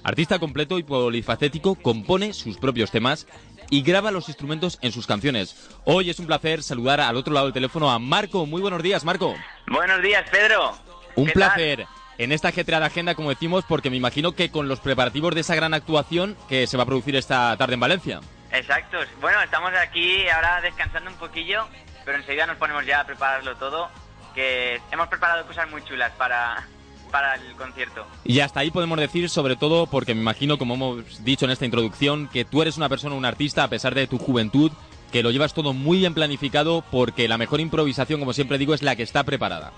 [SPEAKER 3] Artista completo y polifacético, compone sus propios temas y graba los instrumentos en sus canciones. Hoy es un placer saludar al otro lado del teléfono a Marco. Muy buenos días, Marco.
[SPEAKER 49] Buenos días, Pedro.
[SPEAKER 3] Un
[SPEAKER 49] ¿Qué
[SPEAKER 3] placer. En esta ajetreada agenda, como decimos, porque me imagino que con los preparativos de esa gran actuación que se va a producir esta tarde en Valencia.
[SPEAKER 49] Exacto. Bueno, estamos aquí ahora descansando un poquillo, pero enseguida nos ponemos ya a prepararlo todo, que hemos preparado cosas muy chulas para, para el concierto.
[SPEAKER 3] Y hasta ahí podemos decir, sobre todo, porque me imagino, como hemos dicho en esta introducción, que tú eres una persona, un artista, a pesar de tu juventud, que lo llevas todo muy bien planificado, porque la mejor improvisación, como siempre digo, es la que está preparada.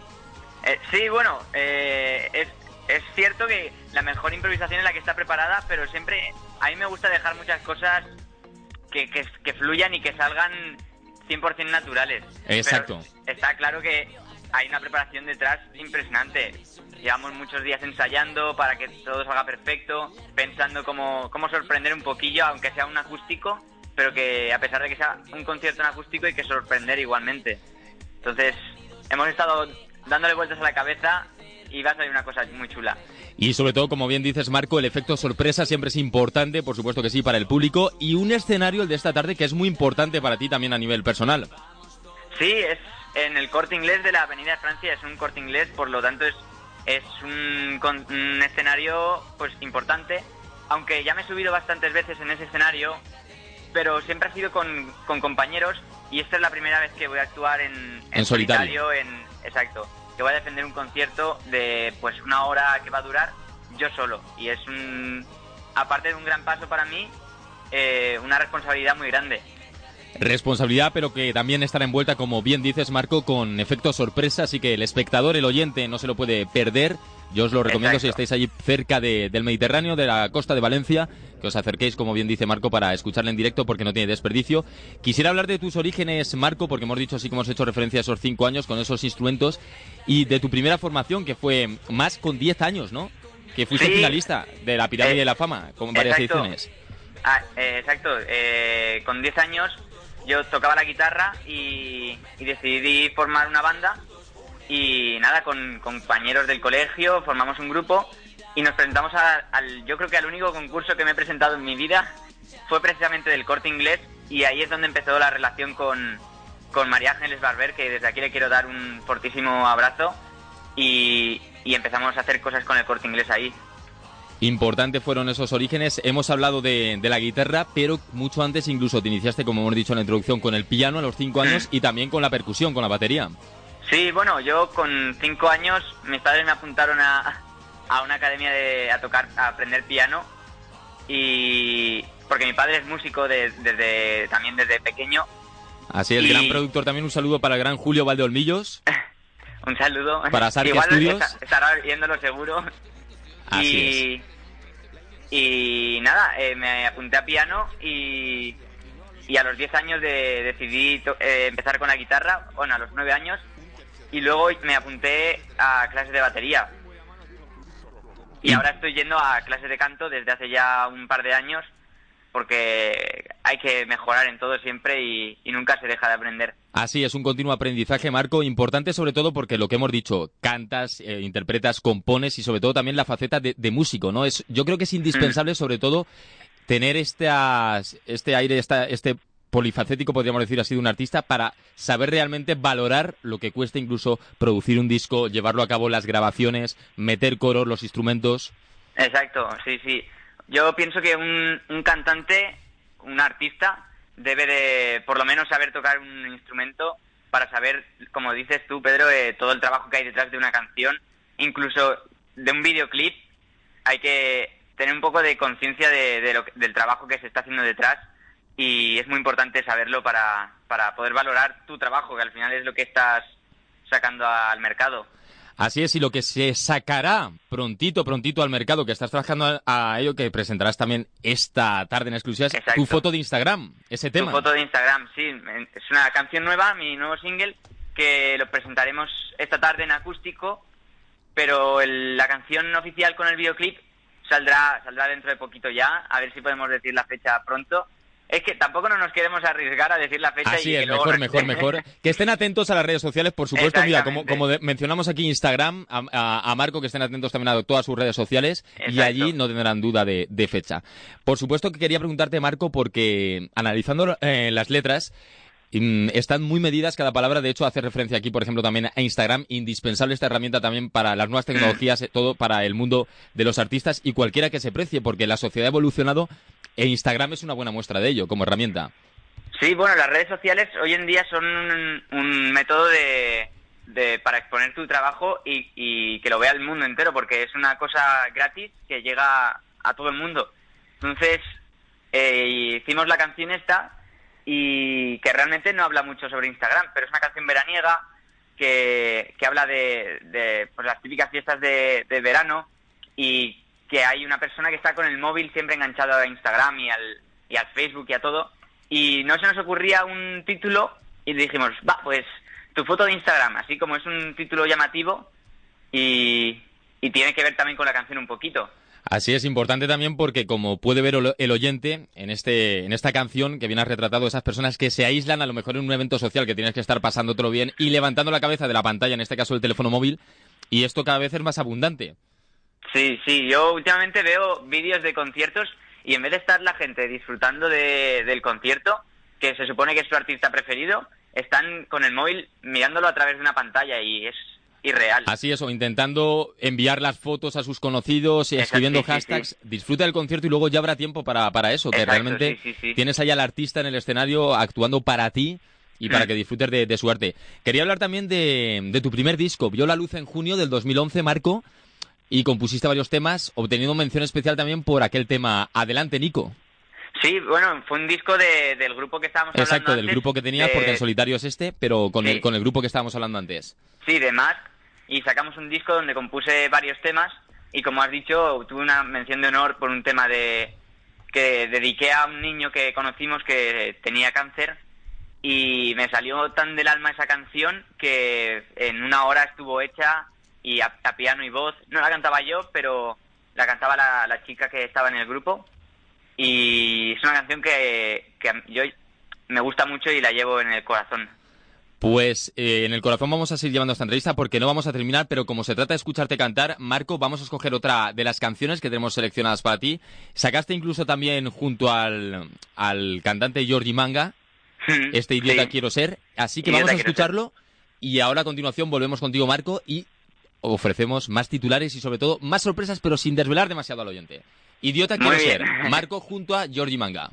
[SPEAKER 49] Eh, sí, bueno, eh, es, es cierto que la mejor improvisación es la que está preparada, pero siempre a mí me gusta dejar muchas cosas que, que, que fluyan y que salgan 100% naturales.
[SPEAKER 3] Exacto.
[SPEAKER 49] Pero está claro que hay una preparación detrás impresionante. Llevamos muchos días ensayando para que todo salga perfecto, pensando cómo, cómo sorprender un poquillo, aunque sea un acústico, pero que a pesar de que sea un concierto en acústico hay que sorprender igualmente. Entonces, hemos estado dándole vueltas a la cabeza y va a salir una cosa muy chula.
[SPEAKER 3] Y sobre todo, como bien dices, Marco, el efecto sorpresa siempre es importante, por supuesto que sí, para el público. Y un escenario, el de esta tarde, que es muy importante para ti también a nivel personal.
[SPEAKER 49] Sí, es en el corte inglés de la Avenida de Francia, es un corte inglés, por lo tanto es, es un, con- un escenario pues importante, aunque ya me he subido bastantes veces en ese escenario, pero siempre ha sido con, con compañeros y esta es la primera vez que voy a actuar en,
[SPEAKER 3] En solitario.
[SPEAKER 49] en, exacto, que voy a defender un concierto de pues una hora que va a durar yo solo y es un, aparte de un gran paso para mí, eh, una responsabilidad muy grande.
[SPEAKER 3] Responsabilidad, pero que también estará envuelta, como bien dices, Marco, con efecto sorpresa, así que el espectador, el oyente, no se lo puede perder. Yo os lo recomiendo si estáis allí cerca de- del Mediterráneo, de la costa de Valencia, que os acerquéis, como bien dice Marco, para escucharle en directo, porque no tiene desperdicio. Quisiera hablar de tus orígenes, Marco, porque hemos dicho así como hemos hecho referencia a esos cinco años con esos instrumentos, y de tu primera formación, que fue más con 10 años, ¿no? Que fuiste
[SPEAKER 49] Sí.
[SPEAKER 3] finalista de la Pirámide
[SPEAKER 49] Eh,
[SPEAKER 3] de la Fama, con varias
[SPEAKER 49] exacto.
[SPEAKER 3] ediciones.
[SPEAKER 49] Ah, eh, exacto. Eh, con 10 años yo tocaba la guitarra y, y decidí formar una banda y nada, con, compañeros del colegio formamos un grupo y nos presentamos al, yo creo que al único concurso que me he presentado en mi vida fue precisamente del corte inglés y ahí es donde empezó la relación con, con María Ángeles Barber, que desde aquí le quiero dar un fortísimo abrazo y, y empezamos a hacer cosas con el corte inglés ahí.
[SPEAKER 3] Importante fueron esos orígenes. Hemos hablado de, de la guitarra, pero mucho antes incluso te iniciaste, como hemos dicho en la introducción, con el piano a los cinco [CLEARS THROAT] años y también con la percusión, con la batería.
[SPEAKER 49] Sí, bueno, yo con cinco años mis padres me apuntaron a, a una academia de, a tocar, a aprender piano y porque mi padre es músico de- desde también desde pequeño.
[SPEAKER 3] Así el
[SPEAKER 49] Y-
[SPEAKER 3] gran productor también un saludo para el gran Julio Valdeolmillos. [LAUGHS]
[SPEAKER 49] Un saludo.
[SPEAKER 3] Para
[SPEAKER 49] Igual
[SPEAKER 3] Studios.
[SPEAKER 49] está- estará viéndolo seguro.
[SPEAKER 3] Así
[SPEAKER 49] y, y nada, eh, me apunté a piano y, y a los 10 años de- decidí to- eh, empezar con la guitarra, bueno, a los 9 años, y luego me apunté a clases de batería. Y ahora estoy yendo a clases de canto desde hace ya un par de años porque hay que mejorar en todo siempre y, y nunca se deja de aprender.
[SPEAKER 3] Así es, un continuo aprendizaje, Marco, importante sobre todo porque lo que hemos dicho, cantas, eh, interpretas, compones y sobre todo también la faceta de, de músico, ¿no? Es, yo creo que es indispensable sobre todo tener estas, este aire, esta, este polifacético, podríamos decir así, de un artista para saber realmente valorar lo que cuesta incluso producir un disco, llevarlo a cabo las grabaciones, meter coros, los instrumentos.
[SPEAKER 49] Exacto, sí, sí. Yo pienso que un, un cantante, un artista, debe de por lo menos saber tocar un instrumento para saber, como dices tú, Pedro, eh, todo el trabajo que hay detrás de una canción, incluso de un videoclip, hay que tener un poco de conciencia de, de lo del trabajo que se está haciendo detrás y es muy importante saberlo para, para poder valorar tu trabajo, que al final es lo que estás sacando al mercado.
[SPEAKER 3] Así es, y lo que se sacará prontito, prontito al mercado, que estás trabajando a, a ello, que presentarás también esta tarde en exclusiva, es tu foto de Instagram, ese
[SPEAKER 49] Tu
[SPEAKER 3] tema.
[SPEAKER 49] foto de Instagram, sí. Es una canción nueva, mi nuevo single, que lo presentaremos esta tarde en acústico, pero el- la canción oficial con el videoclip saldrá, saldrá dentro de poquito ya, a ver si podemos decir la fecha pronto. Es que tampoco no nos queremos arriesgar a decir la fecha
[SPEAKER 3] Así
[SPEAKER 49] y que
[SPEAKER 3] es,
[SPEAKER 49] luego
[SPEAKER 3] mejor,
[SPEAKER 49] no
[SPEAKER 3] mejor, mejor. Que estén atentos a las redes sociales, por supuesto. Mira, como, como de- mencionamos aquí Instagram, a, a- a Marco, que estén atentos también a todas sus redes sociales y allí no tendrán duda de, de fecha. Por supuesto que quería preguntarte, Marco, porque analizando eh, las letras, mm, están muy medidas cada palabra. De hecho, hace referencia aquí, por ejemplo, también a Instagram. Indispensable esta herramienta también para las nuevas tecnologías, eh, todo para el mundo de los artistas y cualquiera que se precie, porque la sociedad ha evolucionado e Instagram es una buena muestra de ello como herramienta.
[SPEAKER 49] Sí, bueno, las redes sociales hoy en día son un, un método de, de- para exponer tu trabajo y, y que lo vea el mundo entero, porque es una cosa gratis que llega a todo el mundo. Entonces, eh, hicimos la canción esta y que realmente no habla mucho sobre Instagram, pero es una canción veraniega que, que habla de, de, pues, las típicas fiestas de, de verano y que hay una persona que está con el móvil siempre enganchado a Instagram y al, y al Facebook y a todo y no se nos ocurría un título y dijimos, va, pues tu foto de Instagram, así como es un título llamativo y, y tiene que ver también con la canción un poquito.
[SPEAKER 3] Así es importante también porque como puede ver el oyente en este en esta canción que viene retratado esas personas que se aíslan a lo mejor en un evento social que tienes que estar pasándotelo bien y levantando la cabeza de la pantalla, en este caso el teléfono móvil, y esto cada vez es más abundante.
[SPEAKER 49] Sí, sí, yo últimamente veo vídeos de conciertos y en vez de estar la gente disfrutando de- del concierto, que se supone que es su artista preferido, están con el móvil mirándolo a través de una pantalla y es irreal.
[SPEAKER 3] Así es, o intentando enviar las fotos a sus conocidos y escribiendo
[SPEAKER 49] sí, sí,
[SPEAKER 3] hashtags. Disfruta del concierto y luego ya habrá tiempo para, para eso, que realmente tienes ahí al artista en el escenario actuando para ti y para
[SPEAKER 49] Mm.
[SPEAKER 3] que disfrutes de, de su arte. Quería hablar también de, de tu primer disco. Vio la luz en junio del 2011, Marco, y compusiste varios temas, obteniendo mención especial también por aquel tema Adelante, Nico.
[SPEAKER 49] Sí, bueno, fue un disco de- del grupo que estábamos
[SPEAKER 3] Exacto,
[SPEAKER 49] hablando
[SPEAKER 3] del
[SPEAKER 49] antes,
[SPEAKER 3] grupo que tenías,
[SPEAKER 49] de-
[SPEAKER 3] porque en solitario es este, pero con,
[SPEAKER 49] Sí.
[SPEAKER 3] el, con el grupo que estábamos hablando antes.
[SPEAKER 49] Sí, de Mask. Y sacamos un disco donde compuse varios temas. Y como has dicho, tuve una mención de honor por un tema de que dediqué a un niño que conocimos que tenía cáncer. Y me salió tan del alma esa canción que en una hora estuvo hecha y a, a piano y voz. No la cantaba yo, pero la cantaba la, la chica que estaba en el grupo. Y es una canción que, que yo me gusta mucho y la llevo en el corazón.
[SPEAKER 3] Pues eh, en el corazón vamos a seguir llevando esta entrevista porque no vamos a terminar, pero como se trata de escucharte cantar, Marco, vamos a escoger otra de las canciones que tenemos seleccionadas para ti. Sacaste incluso también junto al, al cantante Jordi Manga, [LAUGHS] este idiota
[SPEAKER 49] sí.
[SPEAKER 3] quiero ser, así que
[SPEAKER 49] Idiota
[SPEAKER 3] vamos a escucharlo y ahora a continuación volvemos contigo, Marco, y ofrecemos más titulares y sobre todo más sorpresas, pero sin desvelar demasiado al oyente. Idiota quiero ser, [LAUGHS] Marco junto a Jordi Manga.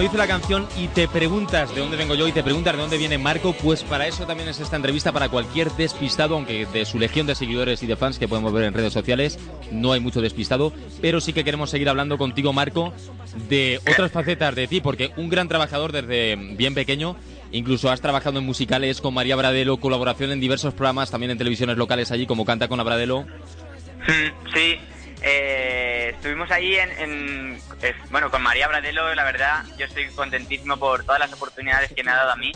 [SPEAKER 3] Dice la canción, y te preguntas de dónde vengo yo y te preguntas de dónde viene Marco, pues para eso también es esta entrevista, para cualquier despistado, aunque de su legión de seguidores y de fans que podemos ver en redes sociales, no hay mucho despistado, pero sí que queremos seguir hablando contigo, Marco, de otras facetas de ti, porque un gran trabajador desde bien pequeño, incluso has trabajado en musicales con María Bradelo, colaboración en diversos programas, también en televisiones locales allí, como Canta con la Bradelo.
[SPEAKER 49] Mm, Sí, eh, estuvimos ahí en, en- eh, bueno, con María Bradelo, la verdad, yo estoy contentísimo por todas las oportunidades que me ha dado a mí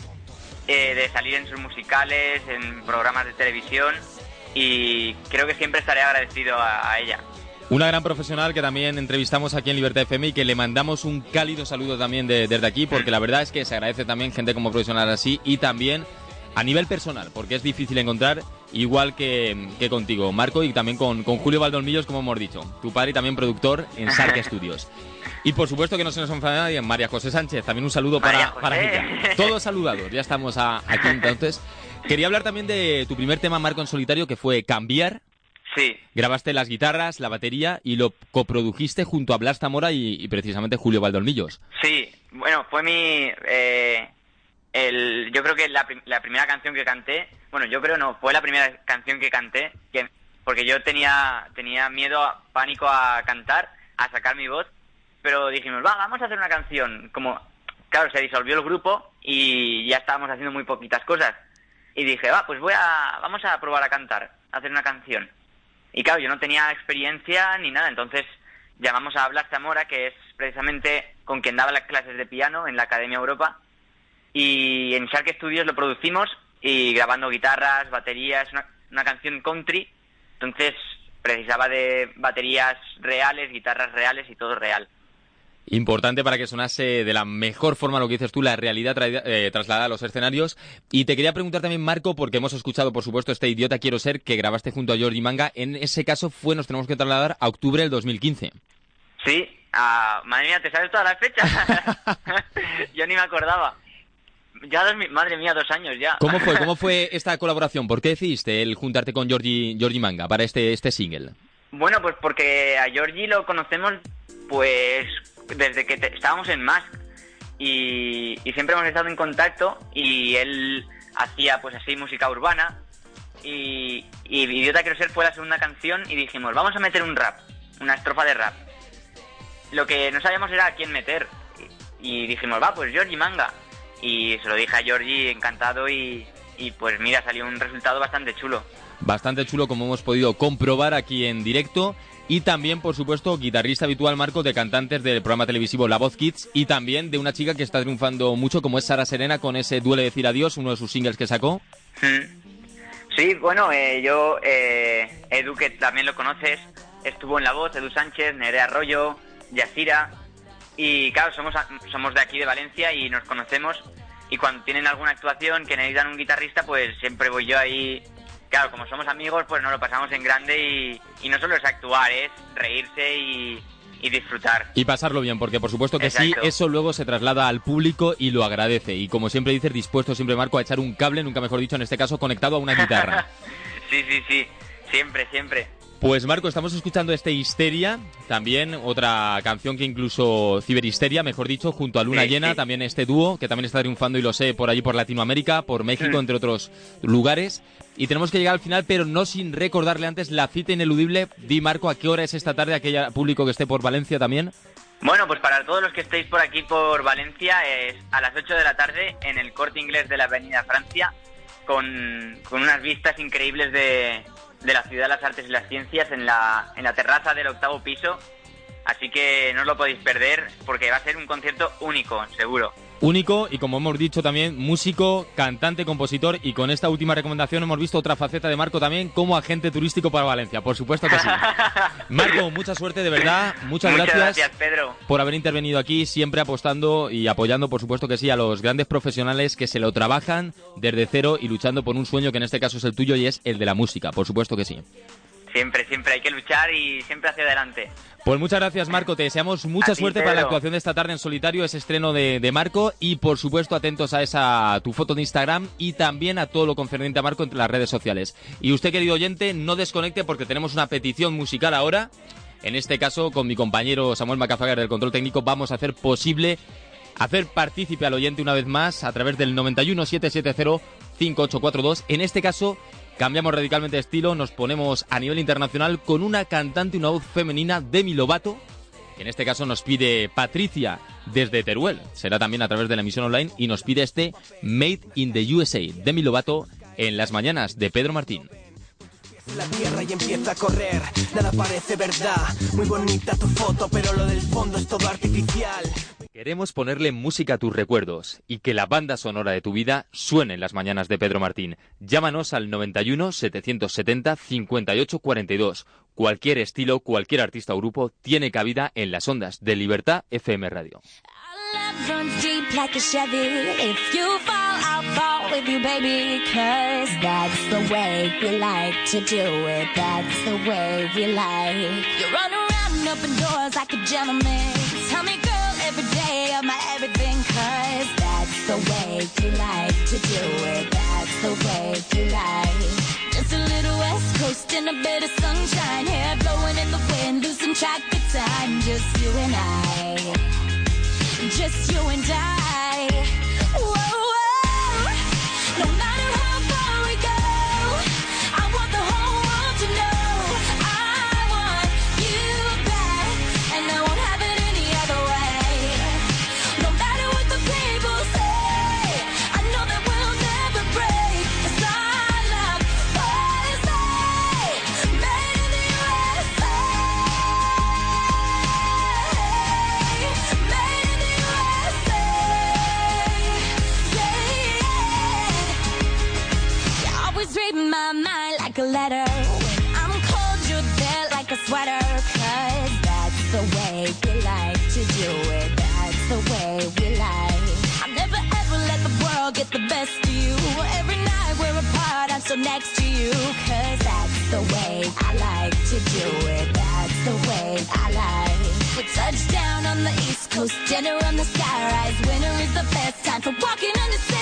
[SPEAKER 49] eh, de salir en sus musicales, en programas de televisión y creo que siempre estaré agradecido a, a ella.
[SPEAKER 3] Una gran profesional que también entrevistamos aquí en Libertad FM y que le mandamos un cálido saludo también de- desde aquí, porque la verdad es que se agradece también gente como profesional así y también a nivel personal, porque es difícil encontrar, igual que, que contigo, Marco, y también con, con Julio Valdolmillos, como hemos dicho, tu padre y también productor en [LAUGHS] Sarque Studios. Y por supuesto que no se nos enfada nadie, María José Sánchez, también un saludo
[SPEAKER 49] María
[SPEAKER 3] para, para ella. Todos saludados, ya estamos a- aquí entonces. Quería hablar también de tu primer tema, Marco, en solitario, que fue Cambiar.
[SPEAKER 49] Sí,
[SPEAKER 3] Grabaste las guitarras, la batería y lo coprodujiste junto a Blas Zamora y, y precisamente Julio Valdolmillos.
[SPEAKER 49] sí, bueno, fue mi... eh, el, yo creo que la primera canción que canté, bueno, yo creo no, fue la primera canción que canté, que, porque yo tenía, tenía miedo, pánico a cantar, a sacar mi voz, pero dijimos, va, vamos a hacer una canción. Como, claro, se disolvió el grupo y ya estábamos haciendo muy poquitas cosas. Y dije, va, pues voy a, vamos a probar a cantar, a hacer una canción. Y claro, yo no tenía experiencia ni nada, entonces llamamos a Blas Zamora, que es precisamente con quien daba las clases de piano en la Academia Europa, y en Shark Studios lo producimos y grabando guitarras, baterías, una, una canción country, entonces precisaba de baterías reales, guitarras reales y todo real.
[SPEAKER 3] Importante para que sonase de la mejor forma lo que dices tú, la realidad traída- eh, trasladada a los escenarios. Y te quería preguntar también, Marco, porque hemos escuchado, por supuesto, este Idiota Quiero Ser que grabaste junto a Jordi Manga. En ese caso fue, nos tenemos que trasladar a octubre del 2015.
[SPEAKER 49] Sí, ah, madre mía, ¿te sabes todas las fechas? [LAUGHS] [LAUGHS] Yo ni me acordaba. Ya, dos, madre mía, dos años ya.
[SPEAKER 3] ¿Cómo fue, cómo fue [LAUGHS] esta colaboración? ¿Por qué decidiste el juntarte con Jordi, Jordi Manga para este, este single?
[SPEAKER 49] Bueno, pues porque a Georgie lo conocemos pues desde que te- estábamos en Mask y, y siempre hemos estado en contacto y él hacía pues así música urbana y, y Idiota Quiero Ser fue la segunda canción y dijimos, vamos a meter un rap, una estrofa de rap. Lo que no sabíamos era a quién meter y, y dijimos, va, pues Georgie Manga. Y se lo dije a Georgie encantado y, y pues mira, salió un resultado bastante chulo.
[SPEAKER 3] Bastante chulo, como hemos podido comprobar aquí en directo. Y también, por supuesto, guitarrista habitual, Marco, de cantantes del programa televisivo La Voz Kids. Y también de una chica que está triunfando mucho, como es Sara Serena, con ese Duele decir adiós, uno de sus singles que sacó.
[SPEAKER 49] Mm. Sí, bueno, eh, yo, eh, Edu, que también lo conoces, estuvo en La Voz, Edu Sánchez, Nerea Arroyo, Yasira, y claro, somos, somos de aquí, de Valencia, y nos conocemos, y cuando tienen alguna actuación que necesitan un guitarrista, pues siempre voy yo ahí, claro, como somos amigos, pues nos lo pasamos en grande y, y no solo es actuar, es reírse y, y disfrutar.
[SPEAKER 3] Y pasarlo bien, porque por supuesto que sí, eso luego se traslada al público y lo agradece. Y como siempre dices, dispuesto siempre Marco a echar un cable, nunca mejor dicho, en este caso conectado a una guitarra. [LAUGHS]
[SPEAKER 49] Sí, sí, sí, siempre, siempre.
[SPEAKER 3] Pues Marco, estamos escuchando este Histeria, también otra canción que incluso Ciberhisteria, mejor dicho, junto a Luna
[SPEAKER 49] Sí,
[SPEAKER 3] Llena,
[SPEAKER 49] sí.
[SPEAKER 3] también este dúo, que también está triunfando y lo sé por allí por Latinoamérica, por México,
[SPEAKER 49] Mm.
[SPEAKER 3] entre otros lugares. Y tenemos que llegar al final, pero no sin recordarle antes la cita ineludible. Di Marco, ¿a qué hora es esta tarde? Aquella público que esté por Valencia también.
[SPEAKER 49] Bueno, pues para todos los que estéis por aquí, por Valencia, es a las 8 de la tarde en el corte inglés de la Avenida Francia, con, con unas vistas increíbles de, de la ciudad de las artes y las ciencias en la, en la terraza del octavo piso. Así que no os lo podéis perder porque va a ser un concierto único, seguro.
[SPEAKER 3] Único y como hemos dicho también, músico, cantante, compositor y con esta última recomendación hemos visto otra faceta de Marco también como agente turístico para Valencia, por supuesto que sí. [LAUGHS] Marco, mucha suerte de verdad, muchas,
[SPEAKER 49] Muchas
[SPEAKER 3] gracias,
[SPEAKER 49] gracias, Pedro.
[SPEAKER 3] por haber intervenido aquí, siempre apostando y apoyando, por supuesto que sí, a los grandes profesionales que se lo trabajan desde cero y luchando por un sueño que en este caso es el tuyo y es el de la música, por supuesto que sí.
[SPEAKER 49] Siempre, siempre hay que luchar y siempre hacia adelante.
[SPEAKER 3] Pues muchas gracias Marco, te deseamos mucha
[SPEAKER 49] A ti,
[SPEAKER 3] suerte para la actuación de esta tarde en solitario, ese estreno de, de Marco y por supuesto atentos a esa tu foto de Instagram y también a todo lo concerniente a Marco entre las redes sociales. Y usted querido oyente, no desconecte porque tenemos una petición musical ahora. En este caso, con mi compañero Samuel Macazaga del Control Técnico, vamos a hacer posible hacer partícipe al oyente una vez más a través del 91 770 5842. En este caso, cambiamos radicalmente de estilo, nos ponemos a nivel internacional con una cantante y una voz femenina, Demi Lovato. que En este caso nos pide Patricia desde Teruel. Será también a través de la emisión online y nos pide este Made in the USA, Demi Lovato, en las mañanas de Pedro Martín.
[SPEAKER 50] La tierra y empieza a correr, nada parece verdad. Muy bonita tu foto, pero lo del fondo es todo artificial.
[SPEAKER 3] Queremos ponerle música a tus recuerdos y que la banda sonora de tu vida suene en las mañanas de Pedro Martín. Llámanos al 91 770 58 42. Cualquier estilo, cualquier artista o grupo tiene cabida en las ondas de Libertad FM Radio.
[SPEAKER 51] Fall, with you, baby. Cause that's the way we like to do it. That's the way we like. You run around, open doors like a gentleman. Tell me, girl, every day of my everything. Cause that's the way you like to do it. That's the way you like. Just a little west coast and a bit of sunshine. Hair blowing in the wind, losing track of time. Just you and I just you and I. Whoa. No matter mind like a letter. When I'm cold, you're there like a sweater. Cause that's the way we like to do it. That's the way we like. I'll never ever let the world get the best of you. Every night we're apart, I'm still next to you. Cause that's the way I like to do it. That's the way I like. We touch down on the east coast, dinner on the skyrise. Winter is the best time for walking on the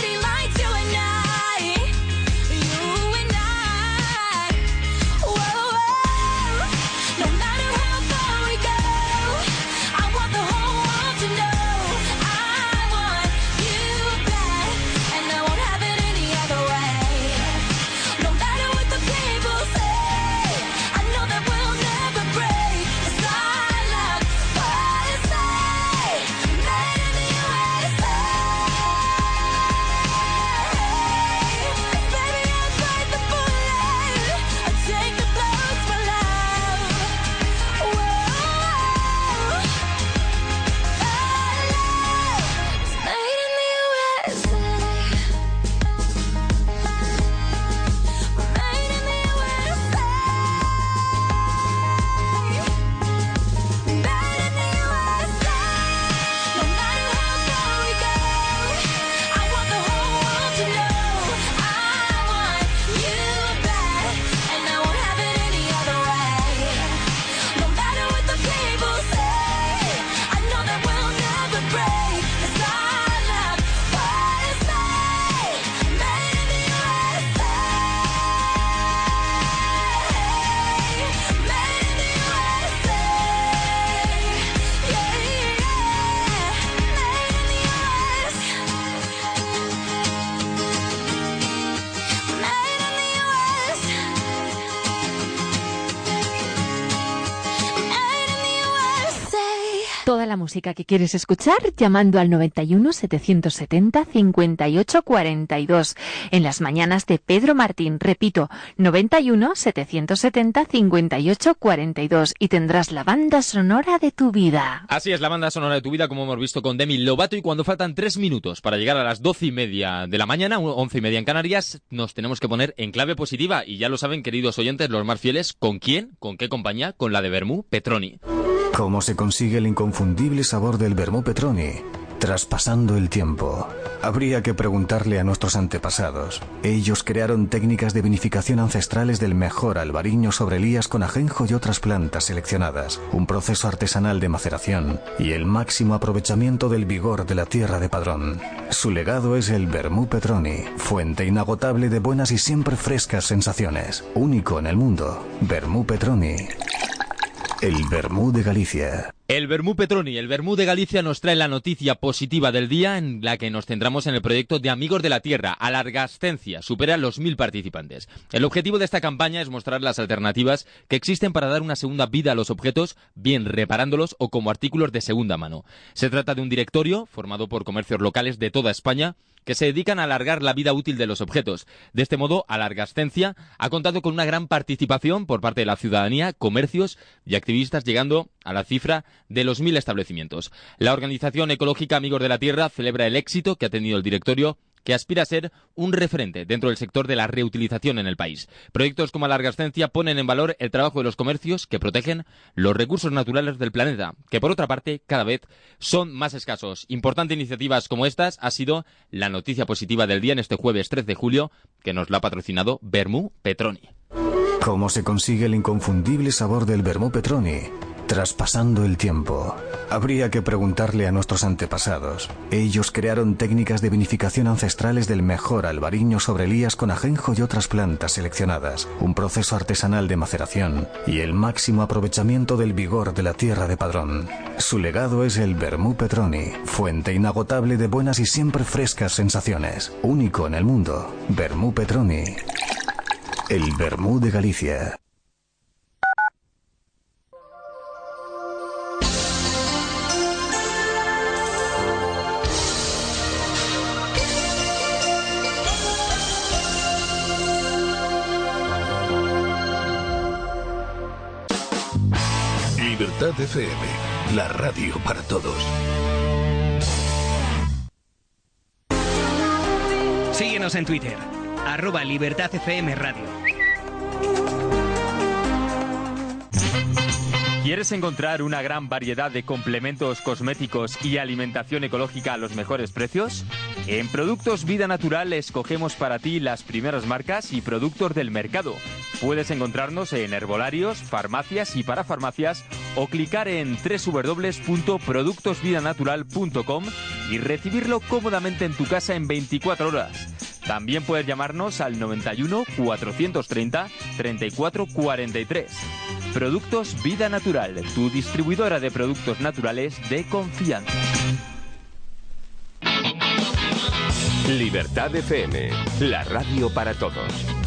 [SPEAKER 33] Toda la música que quieres escuchar llamando al 91 770 58 42 en las mañanas de Pedro Martín. Repito, 91 770 58 42 y tendrás la banda sonora de tu vida.
[SPEAKER 3] Así es, la banda sonora de tu vida, como hemos visto con Demi Lovato. Y cuando faltan tres minutos para llegar a las doce y media de la mañana, once y media en Canarias, nos tenemos que poner en clave positiva. Y ya lo saben, queridos oyentes, los más fieles, ¿con quién? ¿Con qué compañía? Con la de Bermú Petroni.
[SPEAKER 52] ¿Cómo se consigue el inconfundible sabor del Vermú Petroni? Traspasando el tiempo. Habría que preguntarle a nuestros antepasados. Ellos crearon técnicas de vinificación ancestrales del mejor albariño sobre elías con ajenjo y otras plantas seleccionadas, un proceso artesanal de maceración y el máximo aprovechamiento del vigor de la tierra de Padrón. Su legado es el Vermú Petroni, fuente inagotable de buenas y siempre frescas sensaciones, único en el mundo. Vermú Petroni. El Bermú de Galicia.
[SPEAKER 3] El Bermú Petroni, el Bermú de Galicia nos trae la noticia positiva del día en la que nos centramos en el proyecto de Amigos de la Tierra, a larga ascencia, supera los mil participantes. El objetivo de esta campaña es mostrar las alternativas que existen para dar una segunda vida a los objetos, bien reparándolos o como artículos de segunda mano. Se trata de un directorio formado por comercios locales de toda España que se dedican a alargar la vida útil de los objetos. De este modo, Alargascencia ha contado con una gran participación por parte de la ciudadanía, comercios y activistas, llegando a la cifra de los mil establecimientos. La organización ecológica Amigos de la Tierra celebra el éxito que ha tenido el directorio que aspira a ser un referente dentro del sector de la reutilización en el país. Proyectos como Alargascencia ponen en valor el trabajo de los comercios que protegen los recursos naturales del planeta, que por otra parte cada vez son más escasos. Importantes iniciativas como estas ha sido la noticia positiva del día en este jueves 3 de julio que nos la ha patrocinado Bermú Petroni.
[SPEAKER 52] ¿Cómo se consigue el inconfundible sabor del Bermú Petroni? Traspasando el tiempo. Habría que preguntarle a nuestros antepasados. Ellos crearon técnicas de vinificación ancestrales del mejor albariño sobre elías con ajenjo y otras plantas seleccionadas, un proceso artesanal de maceración y el máximo aprovechamiento del vigor de la tierra de Padrón. Su legado es el Bermú Petroni, fuente inagotable de buenas y siempre frescas sensaciones, único en el mundo. Bermú Petroni. El Bermú de Galicia.
[SPEAKER 53] Libertad FM, la radio para todos.
[SPEAKER 54] Síguenos en Twitter, arroba Libertad FM Radio.
[SPEAKER 3] ¿Quieres encontrar una gran variedad de complementos cosméticos y alimentación ecológica a los mejores precios? En Productos Vida Natural escogemos para ti las primeras marcas y productos del mercado. Puedes encontrarnos en herbolarios, farmacias y parafarmacias o clicar en www.productosvidanatural.com y recibirlo cómodamente en tu casa en 24 horas. También puedes llamarnos al 91 430 34 43. Productos Vida Natural, tu distribuidora de productos naturales de confianza.
[SPEAKER 48] Libertad FM, la radio para todos.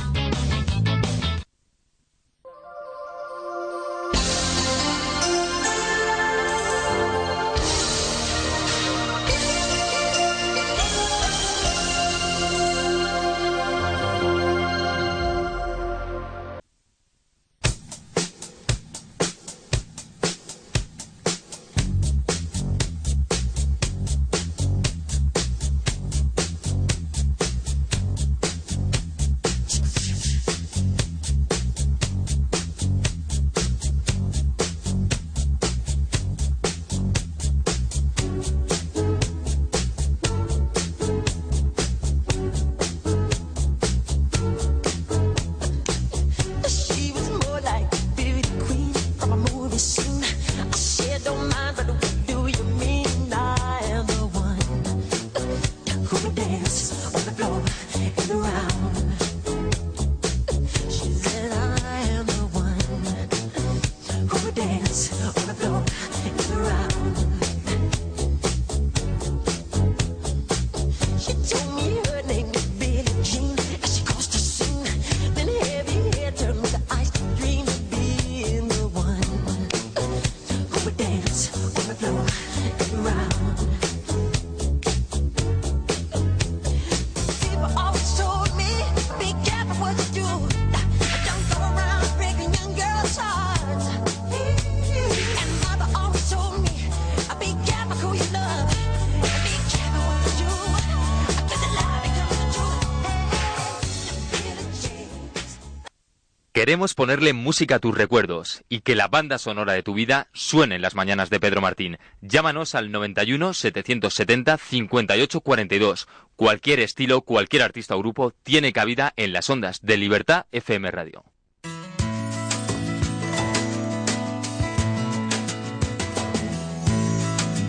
[SPEAKER 3] Queremos ponerle música a tus recuerdos y que la banda sonora de tu vida suene en las mañanas de Pedro Martín. Llámanos al 91 770 58 42. Cualquier estilo, cualquier artista o grupo tiene cabida en las ondas de Libertad FM Radio.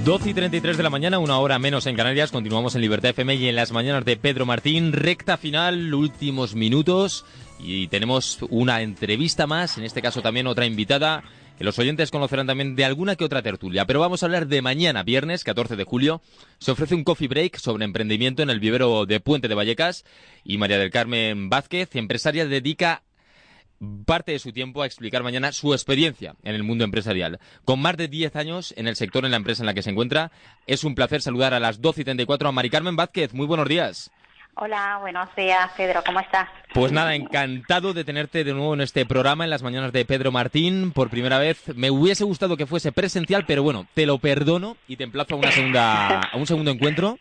[SPEAKER 3] Doce y 33 de la mañana, una hora menos en Canarias. Continuamos en Libertad FM y en las mañanas de Pedro Martín. Recta final, últimos minutos. Y tenemos una entrevista más, en este caso también otra invitada. que Los oyentes conocerán también de alguna que otra tertulia. Pero vamos a hablar de mañana, viernes 14 de julio. Se ofrece un coffee break sobre emprendimiento en el vivero de Puente de Vallecas. Y María del Carmen Vázquez, empresaria, dedica parte de su tiempo a explicar mañana su experiencia en el mundo empresarial. Con más de 10 años en el sector, en la empresa en la que se encuentra, es un placer saludar a las 12 y 34 a Mari Carmen Vázquez. Muy buenos días.
[SPEAKER 55] Hola, buenos días, Pedro, ¿cómo estás?
[SPEAKER 3] Pues nada, encantado de tenerte de nuevo en este programa, en las mañanas de Pedro Martín, por primera vez. Me hubiese gustado que fuese presencial, pero bueno, te lo perdono y te emplazo a una segunda, a un segundo encuentro.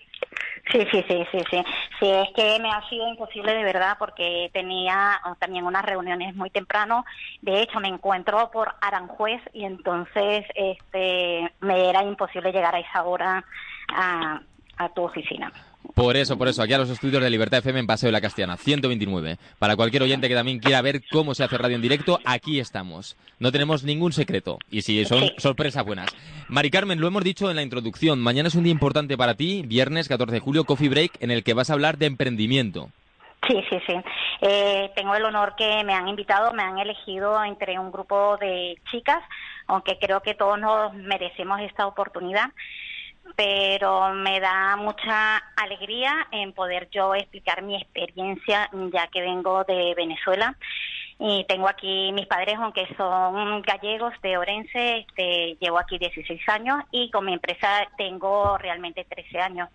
[SPEAKER 55] Sí, sí, sí, sí, sí. Sí, es que me ha sido imposible de verdad porque tenía también unas reuniones muy temprano. De hecho, me encuentro por Aranjuez y entonces este, me era imposible llegar a esa hora a tu oficina.
[SPEAKER 3] Por eso, por eso, aquí a los estudios de Libertad FM en Paseo de la Castellana, 129. Para cualquier oyente que también quiera ver cómo se hace radio en directo, aquí estamos. No tenemos ningún secreto. Y si son
[SPEAKER 55] Sí.
[SPEAKER 3] sorpresas buenas. Mari Carmen, lo hemos dicho en la introducción, mañana es un día importante para ti, viernes 14 de julio, Coffee Break, en el que vas a hablar de emprendimiento.
[SPEAKER 55] Sí, sí, sí. Eh, tengo el honor que me han invitado, me han elegido entre un grupo de chicas, aunque creo que todos nos merecemos esta oportunidad, pero me da mucha alegría en poder yo explicar mi experiencia, ya que vengo de Venezuela. Y tengo aquí mis padres, aunque son gallegos de Orense, este, llevo aquí 16 años y con mi empresa tengo realmente 13 años.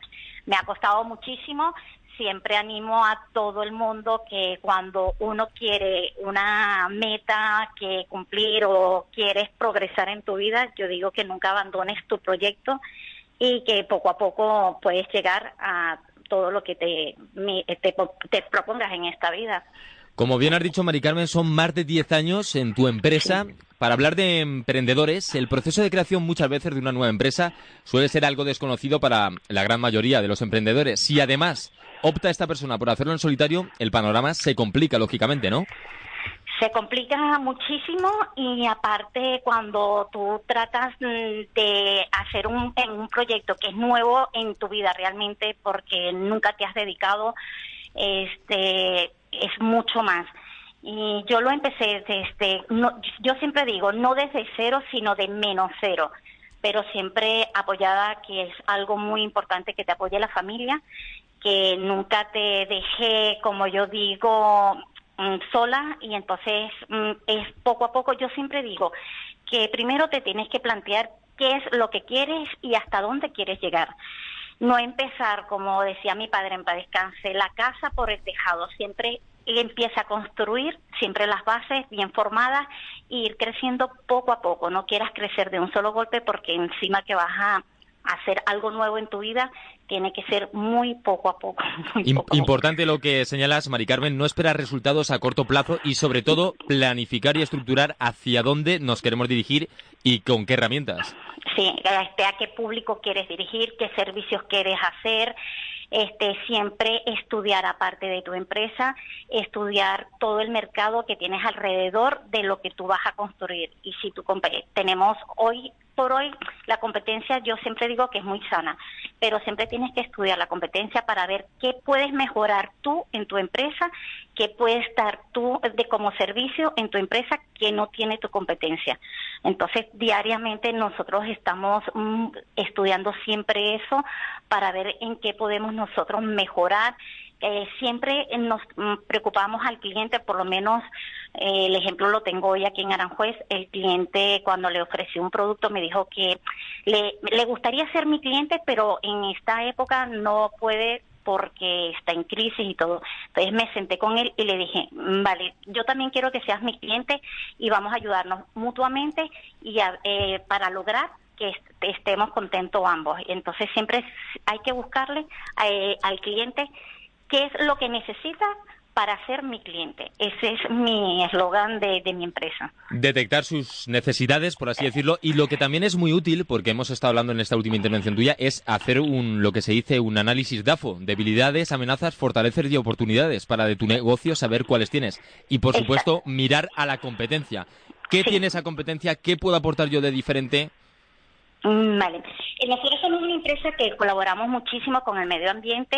[SPEAKER 55] Me ha costado muchísimo, siempre animo a todo el mundo que cuando uno quiere una meta que cumplir o quieres progresar en tu vida, yo digo que nunca abandones tu proyecto y que poco a poco puedes llegar a todo lo que te, te, te propongas en esta vida.
[SPEAKER 3] Como bien has dicho, Mari Carmen, son más de 10 años en tu empresa. Para hablar de emprendedores, el proceso de creación muchas veces de una nueva empresa suele ser algo desconocido para la gran mayoría de los emprendedores. Si además opta esta persona por hacerlo en solitario, el panorama se complica, lógicamente, ¿no?
[SPEAKER 55] Se complica muchísimo y aparte cuando tú tratas mm, de hacer un, en un proyecto que es nuevo en tu vida realmente porque nunca te has dedicado, este, es mucho más. Y yo lo empecé desde, no, yo siempre digo, no desde cero, sino de menos cero, pero siempre apoyada, que es algo muy importante que te apoye la familia, que nunca te dejé, como yo digo, mm, sola y entonces mm, es poco a poco, yo siempre digo que primero te tienes que plantear qué es lo que quieres y hasta dónde quieres llegar. No empezar, como decía mi padre en paz descanse, la casa por el tejado, siempre empieza a construir siempre las bases bien formadas e ir creciendo poco a poco. No quieras crecer de un solo golpe porque encima que vas a hacer algo nuevo en tu vida tiene que ser muy poco a poco. [LAUGHS] muy poco a poco.
[SPEAKER 3] importante lo que señalas, Mari Carmen, no esperar resultados a corto plazo y sobre todo planificar y estructurar hacia dónde nos queremos dirigir y con qué herramientas.
[SPEAKER 55] Sí, este, a qué público quieres dirigir, qué servicios quieres hacer, este, siempre estudiar aparte de tu empresa, estudiar todo el mercado que tienes alrededor de lo que tú vas a construir. Y si tú tenemos hoy por hoy la competencia, yo siempre digo que es muy sana, pero siempre tienes que estudiar la competencia para ver qué puedes mejorar tú en tu empresa, qué puedes dar tú de como servicio en tu empresa que no tiene tu competencia. Entonces, diariamente nosotros estamos mm, estudiando siempre eso para ver en qué podemos nosotros mejorar que siempre nos mm, preocupamos al cliente, por lo menos eh, el ejemplo lo tengo hoy aquí en Aranjuez, el cliente cuando le ofrecí un producto me dijo que le, gustaría ser mi cliente, pero en esta época no puede porque está en crisis y todo. Entonces me senté con él y le dije, "Mm, vale, yo también quiero que seas mi cliente y vamos a ayudarnos mutuamente y a- eh, para lograr que est- estemos contentos ambos. Entonces siempre hay que buscarle eh, al cliente qué es lo que necesita para ser mi cliente. Ese es mi eslogan de, de mi empresa.
[SPEAKER 3] Detectar sus necesidades, por así decirlo, y lo que también es muy útil, porque hemos estado hablando en esta última intervención tuya, es hacer un lo que se dice un análisis DAFO, debilidades, amenazas, fortalezas y oportunidades, para de tu negocio saber cuáles tienes. Y por supuesto, mirar a la competencia. ¿Qué tiene esa competencia? ¿Qué puedo aportar yo de diferente?
[SPEAKER 55] Mm, Vale. Eh, Nosotros somos una empresa que colaboramos muchísimo con el medio ambiente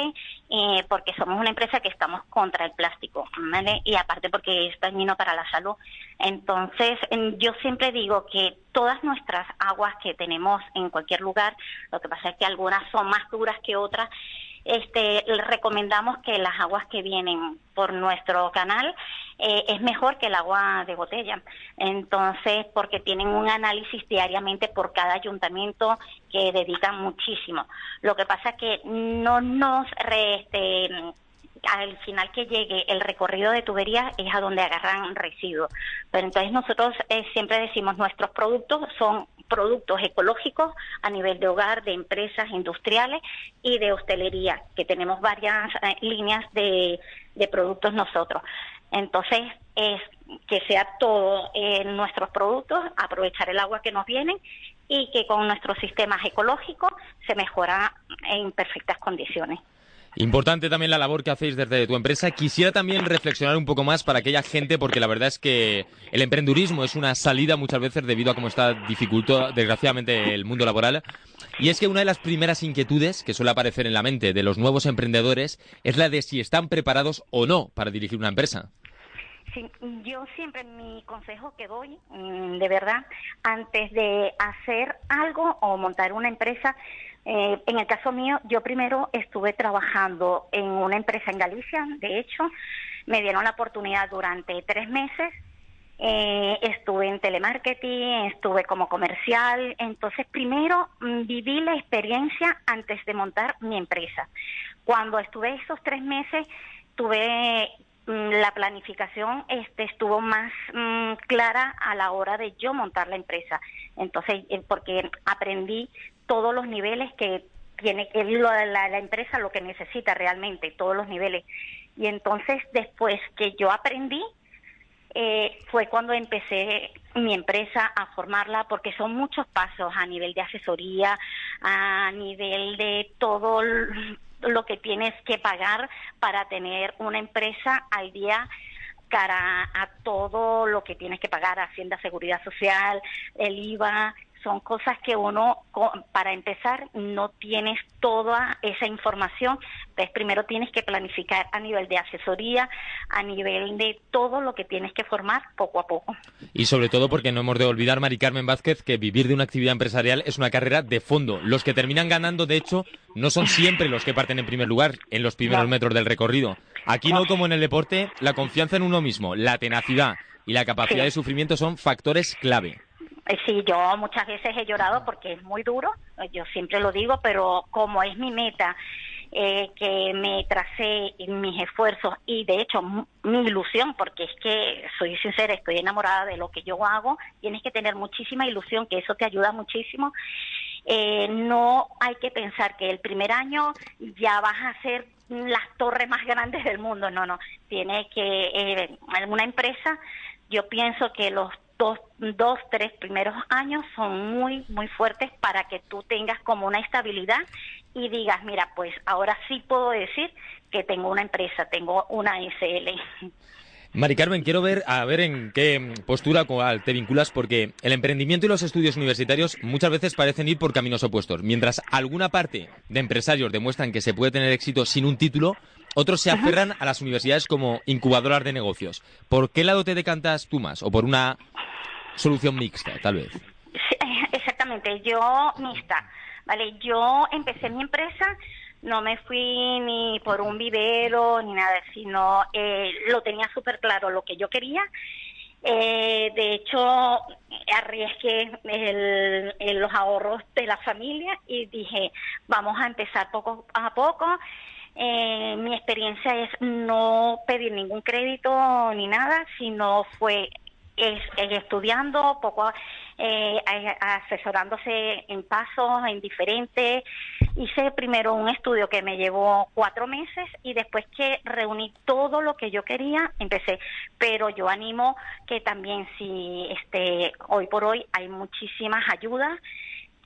[SPEAKER 55] eh, porque somos una empresa que estamos contra el plástico, ¿vale? Y aparte porque es dañino para la salud. Entonces, en- yo siempre digo que todas nuestras aguas que tenemos en cualquier lugar, lo que pasa es que algunas son más duras que otras, este, recomendamos que las aguas que vienen por nuestro canal eh, es mejor que el agua de botella. Entonces, porque tienen un análisis diariamente por cada ayuntamiento que dedican muchísimo. Lo que pasa que no nos re- este, al final que llegue el recorrido de tubería es a donde agarran residuos. Pero entonces nosotros eh, siempre decimos nuestros productos son productos ecológicos a nivel de hogar, de empresas industriales y de hostelería, que tenemos varias eh, líneas de, productos nosotros. Entonces, es que sea todo en nuestros productos, aprovechar el agua que nos viene y que con nuestros sistemas ecológicos se mejora en perfectas condiciones.
[SPEAKER 3] Importante también la labor que hacéis desde tu empresa. Quisiera también reflexionar un poco más para aquella gente, porque la verdad es que el emprendurismo es una salida muchas veces debido a cómo está dificultó desgraciadamente el mundo laboral. Y es que una de las primeras inquietudes que suele aparecer en la mente de los nuevos emprendedores es la de si están preparados o no para dirigir una empresa.
[SPEAKER 55] Sí, yo siempre mi consejo que doy, mm, de verdad, antes de hacer algo o montar una empresa, eh, en el caso mío, yo primero estuve trabajando en una empresa en Galicia, de hecho, me dieron la oportunidad durante tres meses. eh, estuve en telemarketing, estuve como comercial, entonces primero mm, viví la experiencia antes de montar mi empresa. Cuando estuve esos tres meses, tuve mm, la planificación este estuvo más mm, clara a la hora de yo montar la empresa entonces eh, porque aprendí todos los niveles que tiene que la, la empresa lo que necesita realmente todos los niveles. Y entonces después que yo aprendí eh, fue cuando empecé mi empresa a formarla porque son muchos pasos a nivel de asesoría, a nivel de todo lo que tienes que pagar para tener una empresa al día cara a todo lo que tienes que pagar, Hacienda, Seguridad Social, el IVA, son cosas que uno, para empezar, no tienes toda esa información. Entonces, primero tienes que planificar a nivel de asesoría, a nivel de todo lo que tienes que formar poco a poco.
[SPEAKER 3] Y sobre todo porque no hemos de olvidar, Mari Carmen Vázquez, que vivir de una actividad empresarial es una carrera de fondo. Los que terminan ganando, de hecho, no son siempre los que parten en primer lugar en los primeros
[SPEAKER 55] No.
[SPEAKER 3] metros del recorrido. Aquí no como en el deporte, la confianza en uno mismo, la tenacidad y la capacidad
[SPEAKER 55] Sí.
[SPEAKER 3] de sufrimiento son factores clave.
[SPEAKER 55] Eh, Sí, yo muchas veces he llorado porque es muy duro, eh, yo siempre lo digo, pero como es mi meta, eh, que me tracé en mis esfuerzos y de hecho mi ilusión, porque es que soy sincera, estoy enamorada de lo que yo hago, tienes que tener muchísima ilusión, que eso te ayuda muchísimo. Eh, no hay que pensar que el primer año ya vas a ser las torres más grandes del mundo, no, no, tiene que, eh, alguna empresa, yo pienso que los dos, dos, tres primeros años son muy, muy fuertes para que tú tengas como una estabilidad y digas, mira, pues ahora sí puedo decir que tengo una empresa, tengo una SL. [LAUGHS]
[SPEAKER 3] Mari Carmen, quiero ver a ver en qué postura te vinculas, porque el emprendimiento y los estudios universitarios muchas veces parecen ir por caminos opuestos. Mientras alguna parte de empresarios demuestran que se puede tener éxito sin un título, otros se aferran a las universidades como incubadoras de negocios. ¿Por qué lado te decantas tú más? ¿O por una solución mixta, tal vez?
[SPEAKER 55] Sí, Exactamente, yo mixta, ¿vale? Yo empecé mi empresa no me fui ni por un vivero ni nada, sino eh, lo tenía súper claro lo que yo quería. Eh, de hecho, arriesgué el- los ahorros de la familia y dije, vamos a empezar poco a poco. Eh, mi experiencia es no pedir ningún crédito ni nada, sino fue es, es estudiando, poco eh, a- asesorándose en pasos, en diferentes. Hice primero un estudio que me llevó cuatro meses y después que reuní todo lo que yo quería, empecé. Pero yo animo que también si este hoy por hoy hay muchísimas ayudas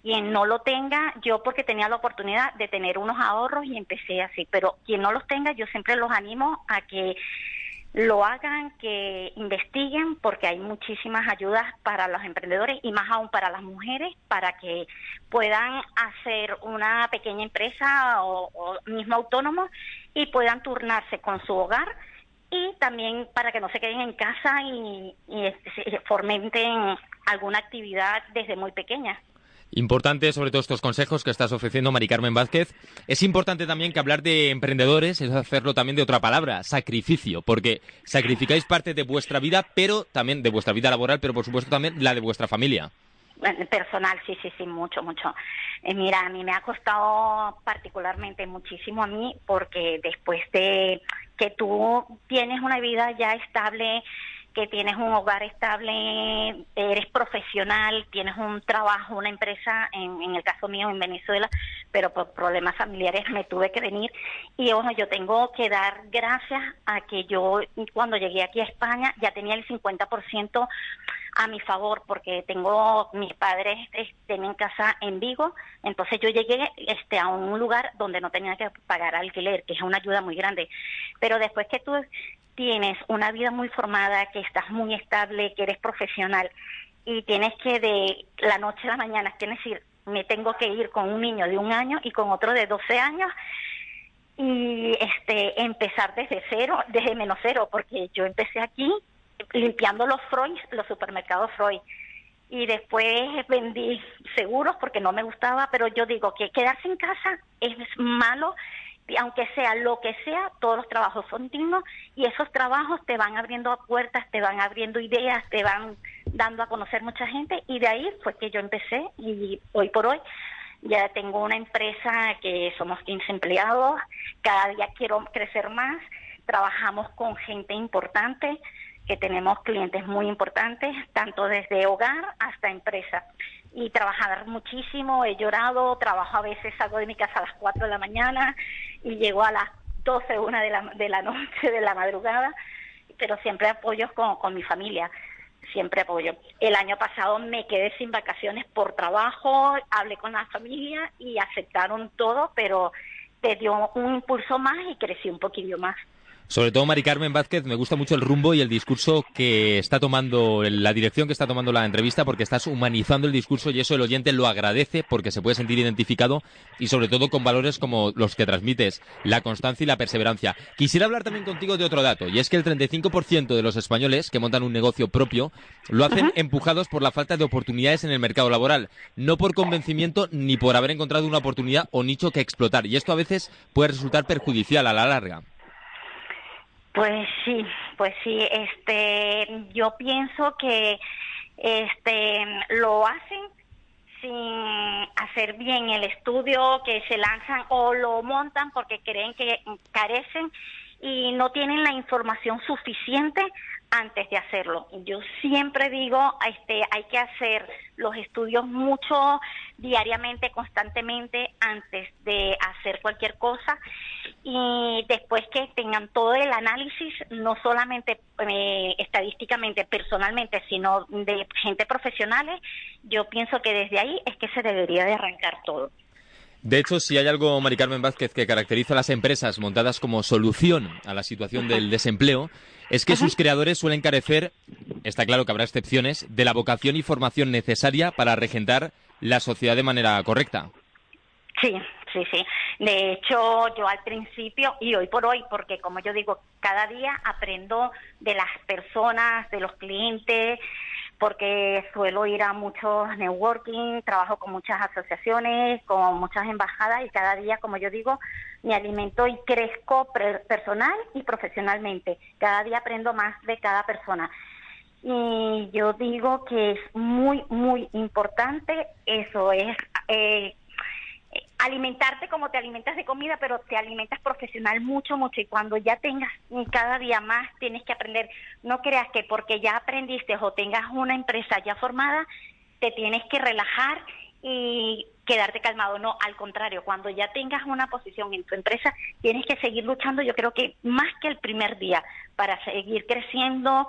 [SPEAKER 55] quien no lo tenga, yo porque tenía la oportunidad de tener unos ahorros y empecé así, pero quien no los tenga, yo siempre los animo a que lo hagan, que investiguen, porque hay muchísimas ayudas para los emprendedores y más aún para las mujeres, para que puedan hacer una pequeña empresa o, mismo autónomo y puedan turnarse con su hogar y también para que no se queden en casa y, y este, fomenten alguna actividad desde muy pequeña.
[SPEAKER 3] Importante sobre todo estos consejos que estás ofreciendo, Mari Carmen Vázquez. Es importante también que hablar de emprendedores es hacerlo también de otra palabra, sacrificio, porque sacrificáis parte de vuestra vida, pero también de vuestra vida laboral, pero por supuesto también la de vuestra familia.
[SPEAKER 55] Personal, sí, sí, sí, mucho, mucho. Eh, mira, a mí me ha costado particularmente muchísimo a mí porque después de que tú tienes una vida ya estable, que tienes un hogar estable, eres profesional, tienes un trabajo, una empresa, en, en el caso mío en Venezuela, pero por problemas familiares me tuve que venir. Y bueno, yo tengo que dar gracias a que yo cuando llegué aquí a España ya tenía el 50% a mi favor porque tengo mis padres tienen casa en Vigo entonces yo llegué este a un lugar donde no tenía que pagar alquiler que es una ayuda muy grande pero después que tú tienes una vida muy formada que estás muy estable que eres profesional y tienes que de la noche a la mañana es decir me tengo que ir con un niño de un año y con otro de 12 años y este empezar desde cero, desde menos cero, porque yo empecé aquí limpiando los Freud, los supermercados Freud. Y después vendí seguros porque no me gustaba, pero yo digo que quedarse en casa es malo, aunque sea lo que sea, todos los trabajos son dignos y esos trabajos te van abriendo puertas, te van abriendo ideas, te van dando a conocer mucha gente y de ahí fue que yo empecé y hoy por hoy ya tengo una empresa que somos 15 empleados, cada día quiero crecer más, trabajamos con gente importante, que tenemos clientes muy importantes, tanto desde hogar hasta empresa. Y trabajar muchísimo, he llorado, trabajo a veces, salgo de mi casa a las 4 de la mañana y llego a las 12, una de la, de la noche, de la madrugada, pero siempre apoyo con, con mi familia siempre apoyo. El año pasado me quedé sin vacaciones por trabajo, hablé con la familia y aceptaron todo, pero te dio un impulso más y crecí un poquillo más.
[SPEAKER 3] Sobre todo, Mari Carmen Vázquez, me gusta mucho el rumbo y el discurso que está tomando, la dirección que está tomando la entrevista, porque estás humanizando el discurso y eso el oyente lo agradece porque se puede sentir identificado y sobre todo con valores como los que transmites, la constancia y la perseverancia. Quisiera hablar también contigo de otro dato, y es que el 35% de los españoles que montan un negocio propio lo hacen empujados por la falta de oportunidades en el mercado laboral, no por convencimiento ni por haber encontrado una oportunidad o nicho que explotar. Y esto a veces puede resultar perjudicial a la larga.
[SPEAKER 55] Pues sí, pues sí, este, yo pienso que este lo hacen sin hacer bien el estudio, que se lanzan o lo montan porque creen que carecen y no tienen la información suficiente antes de hacerlo. Yo siempre digo, este, hay que hacer los estudios mucho diariamente, constantemente, antes de hacer cualquier cosa. Y después que tengan todo el análisis, no solamente eh, estadísticamente, personalmente, sino de gente profesionales, yo pienso que desde ahí es que se debería de arrancar todo.
[SPEAKER 3] De hecho, si hay algo, Mari Carmen Vázquez, que caracteriza a las empresas montadas como solución a la situación del desempleo, es que sus creadores suelen carecer, está claro que habrá excepciones, de la vocación y formación necesaria para regentar la sociedad de manera correcta.
[SPEAKER 55] Sí, sí, sí. De hecho, yo al principio y hoy por hoy, porque como yo digo, cada día aprendo de las personas, de los clientes, porque suelo ir a muchos networking, trabajo con muchas asociaciones, con muchas embajadas y cada día, como yo digo, me alimento y crezco personal y profesionalmente. Cada día aprendo más de cada persona. Y yo digo que es muy, muy importante eso, es eh, alimentarte como te alimentas de comida, pero te alimentas profesional mucho, mucho. Y cuando ya tengas cada día más, tienes que aprender. No creas que porque ya aprendiste o tengas una empresa ya formada, te tienes que relajar y quedarte calmado. No, al contrario, cuando ya tengas una posición en tu empresa, tienes que seguir luchando, yo creo que más que el primer día, para seguir creciendo,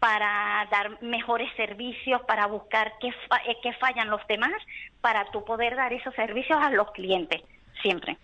[SPEAKER 55] para dar mejores servicios, para buscar qué, eh, qué fallan los demás, para tú poder dar esos servicios a los clientes, siempre.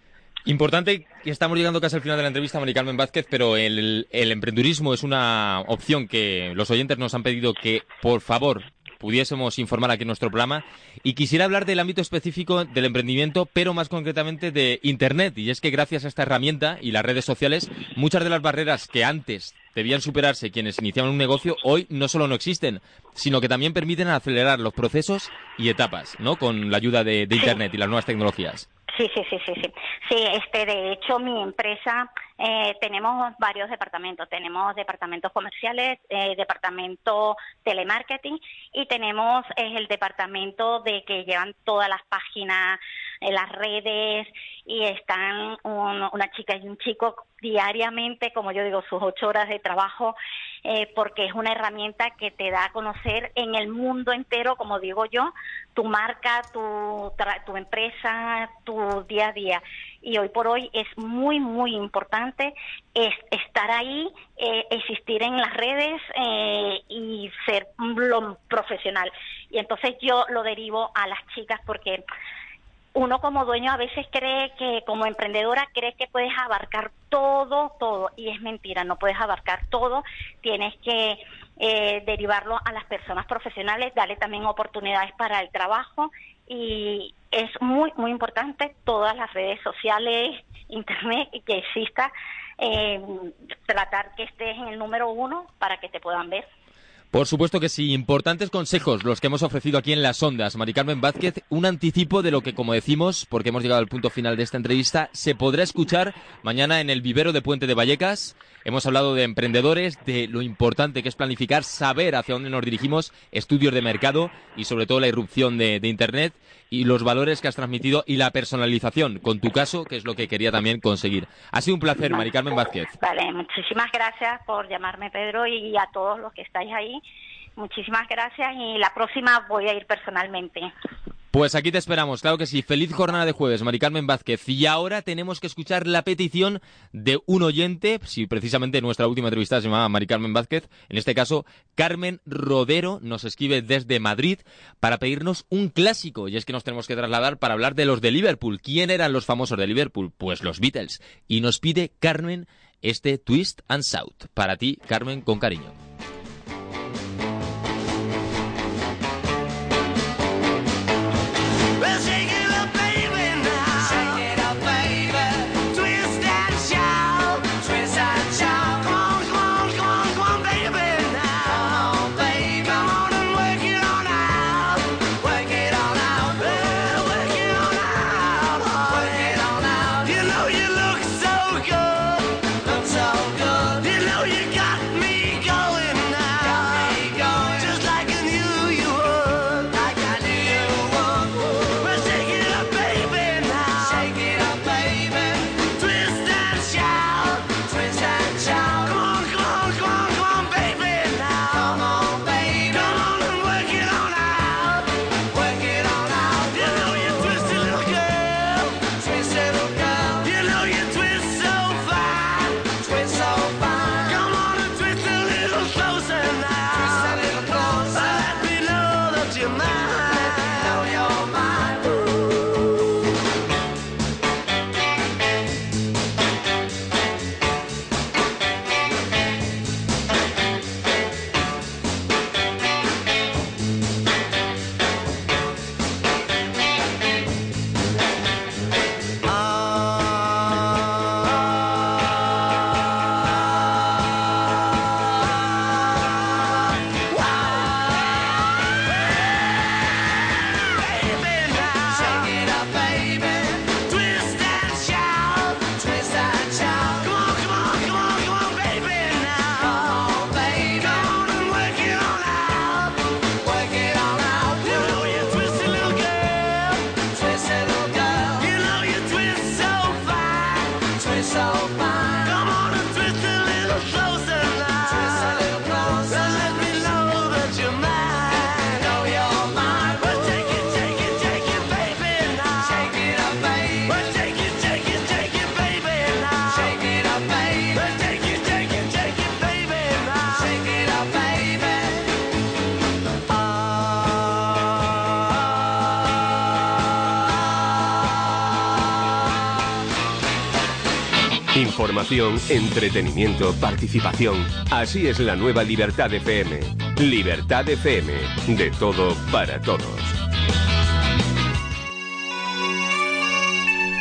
[SPEAKER 3] Importante que estamos llegando casi al final de la entrevista, Mari Carmen Vázquez, pero el, el emprendurismo es una opción que los oyentes nos han pedido que, por favor, pudiésemos informar aquí en nuestro programa. Y quisiera hablar del ámbito específico del emprendimiento, pero más concretamente de Internet. Y es que gracias a esta herramienta y las redes sociales, muchas de las barreras que antes debían superarse quienes iniciaban un negocio, hoy no solo no existen, sino que también permiten acelerar los procesos y etapas, ¿no? Con la ayuda de, Internet y las nuevas tecnologías.
[SPEAKER 55] Sí, sí, sí, sí, sí. Sí, este, de hecho, mi empresa eh, tenemos varios departamentos. Tenemos departamentos comerciales, eh, departamento telemarketing y tenemos eh, el departamento de que llevan todas las páginas, en las redes y están una chica y un chico diariamente, como yo digo, sus ocho horas de trabajo, eh, porque es una herramienta que te da a conocer en el mundo entero, como digo yo, tu marca, tu, tu empresa, tu día a día. Y hoy por hoy es muy, muy importante es estar ahí, eh, existir en las redes eh, y ser profesional. Y entonces yo lo derivo a las chicas porque uno como dueño a veces cree que, como emprendedora, cree que puedes abarcar todo, todo, y es mentira, no puedes abarcar todo, tienes que eh, derivarlo a las personas profesionales, darle también oportunidades para el trabajo y es muy, muy importante todas las redes sociales, internet, que exista, eh, tratar que estés en el número uno para que te puedan ver.
[SPEAKER 3] Por supuesto que sí, importantes consejos los que hemos ofrecido aquí en las ondas. Mari Carmen Vázquez, un anticipo de lo que, como decimos, porque hemos llegado al punto final de esta entrevista, se podrá escuchar mañana en el vivero de Puente de Vallecas. Hemos hablado de emprendedores, de lo importante que es planificar, saber hacia dónde nos dirigimos, estudios de mercado y sobre todo la irrupción de, Internet y los valores que has transmitido y la personalización, con tu caso, que es lo que quería también conseguir. Ha sido un placer, Mari Carmen Vázquez.
[SPEAKER 55] Vale, muchísimas gracias por llamarme, Pedro, y a todos los que estáis ahí. Muchísimas gracias y la próxima voy a ir personalmente.
[SPEAKER 3] Pues aquí te esperamos, claro que sí. Feliz jornada de jueves, Mari Carmen Vázquez. Y ahora tenemos que escuchar la petición de un oyente, si precisamente nuestra última entrevista se llamaba Mari Carmen Vázquez, en este caso Carmen Rodero nos escribe desde Madrid para pedirnos un clásico. Y es que nos tenemos que trasladar para hablar de los de Liverpool. ¿Quién eran los famosos de Liverpool? Pues los Beatles. Y nos pide Carmen este Twist and Shout. Para ti, Carmen, con cariño.
[SPEAKER 48] Información, entretenimiento, participación. Así es la nueva Libertad FM. Libertad FM. De todo para todos.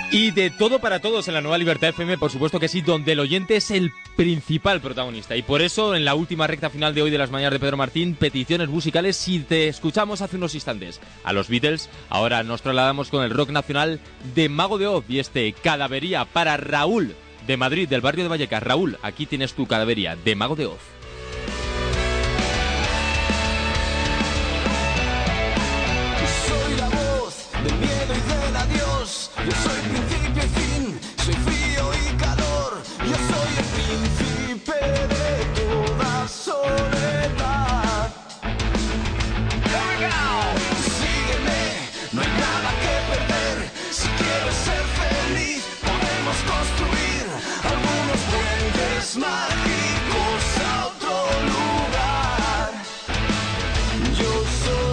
[SPEAKER 3] Y de todo para todos en la nueva Libertad FM, por supuesto que sí, donde el oyente es el principal protagonista. Y por eso, en la última recta final de hoy de las mañanas de Pedro Martín, peticiones musicales, si te escuchamos hace unos instantes a los Beatles, ahora nos trasladamos con el rock nacional de Mago de Oz y este Cadavería para Raúl de Madrid, del barrio de Vallecas. Raúl, aquí tienes tu Cadavería de Mago de Oz.
[SPEAKER 19] Soy la voz del miedo y del adiós. Yo soy principio y fin. Soy frío y calor. Yo soy el príncipe de toda soledad. Mágicos a otro lugar. Yo soy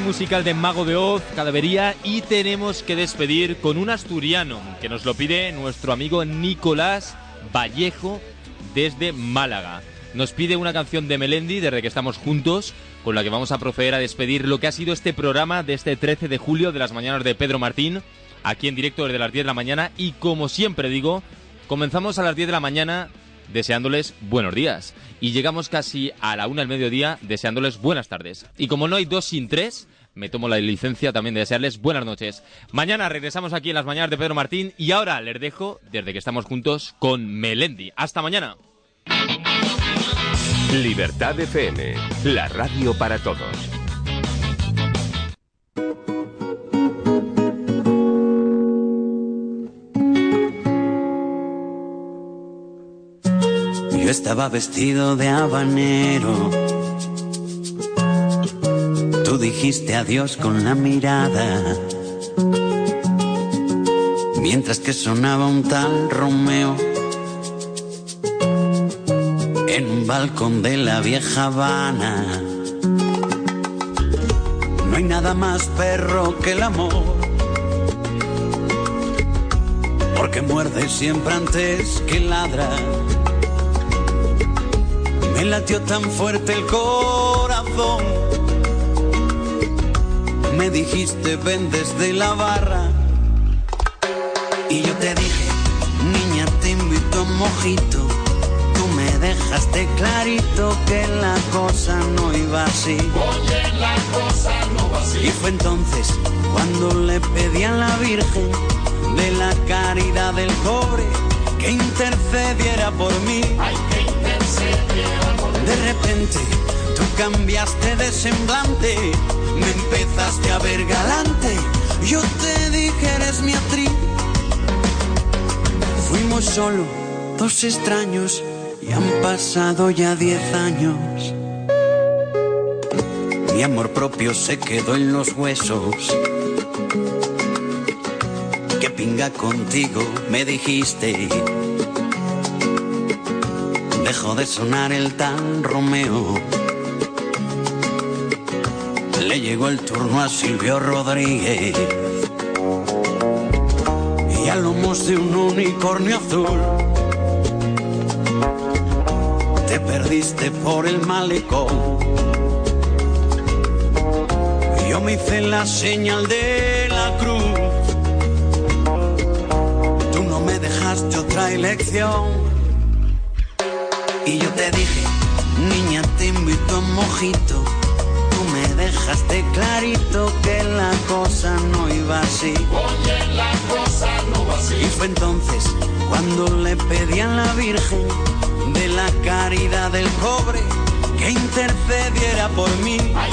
[SPEAKER 3] musical de Mago de Oz, Cadavería, y tenemos que despedir con un asturiano que nos lo pide nuestro amigo Nicolás Vallejo desde Málaga. Nos pide una canción de Melendi desde que estamos juntos, con la que vamos a proceder a despedir lo que ha sido este programa de este 13 de julio de las mañanas de Pedro Martín, aquí en directo desde las 10 de la mañana. Y como siempre digo, comenzamos a las 10 de la mañana deseándoles buenos días. Y llegamos casi a la una del mediodía deseándoles buenas tardes. Y como no hay dos sin tres, me tomo la licencia también de desearles buenas noches. Mañana regresamos aquí en las mañanas de Pedro Martín y ahora les dejo, desde que estamos juntos, con Melendi. Hasta mañana.
[SPEAKER 48] Libertad FM, la radio para todos.
[SPEAKER 56] Estaba vestido de habanero. Tú dijiste adiós con la mirada. Mientras que sonaba un tal Romeo en un balcón de la vieja Habana. No hay nada más perro que el amor. Porque muerde siempre antes que ladra. Me latió tan fuerte el corazón. Me dijiste ven desde la barra. Y yo te dije, niña, te invito a un mojito. Tú me dejaste clarito que la cosa no iba así.
[SPEAKER 19] Oye, la cosa no va así.
[SPEAKER 56] Y fue entonces cuando le pedí a la Virgen de la caridad del cobre que intercediera por mí.
[SPEAKER 19] Ay,
[SPEAKER 56] De repente tú cambiaste de semblante, me empezaste a ver galante. Yo te dije eres mi actriz. Fuimos solo dos extraños y han pasado ya diez años. Mi amor propio se quedó en los huesos. Que pinga contigo, me dijiste. Dejó de sonar el tan Romeo. Le llegó el turno a Silvio Rodríguez. Y a lomos de un unicornio azul. Te perdiste por el malecón. Yo me hice la señal de la cruz. Tú no me dejaste otra elección. Y yo te dije, niña, te invito a mojito. Tú me dejaste clarito que la cosa no iba así.
[SPEAKER 19] Oye, la cosa no va así.
[SPEAKER 56] Y fue entonces cuando le pedí a la Virgen de la caridad del cobre que intercediera por mí.
[SPEAKER 19] Ay,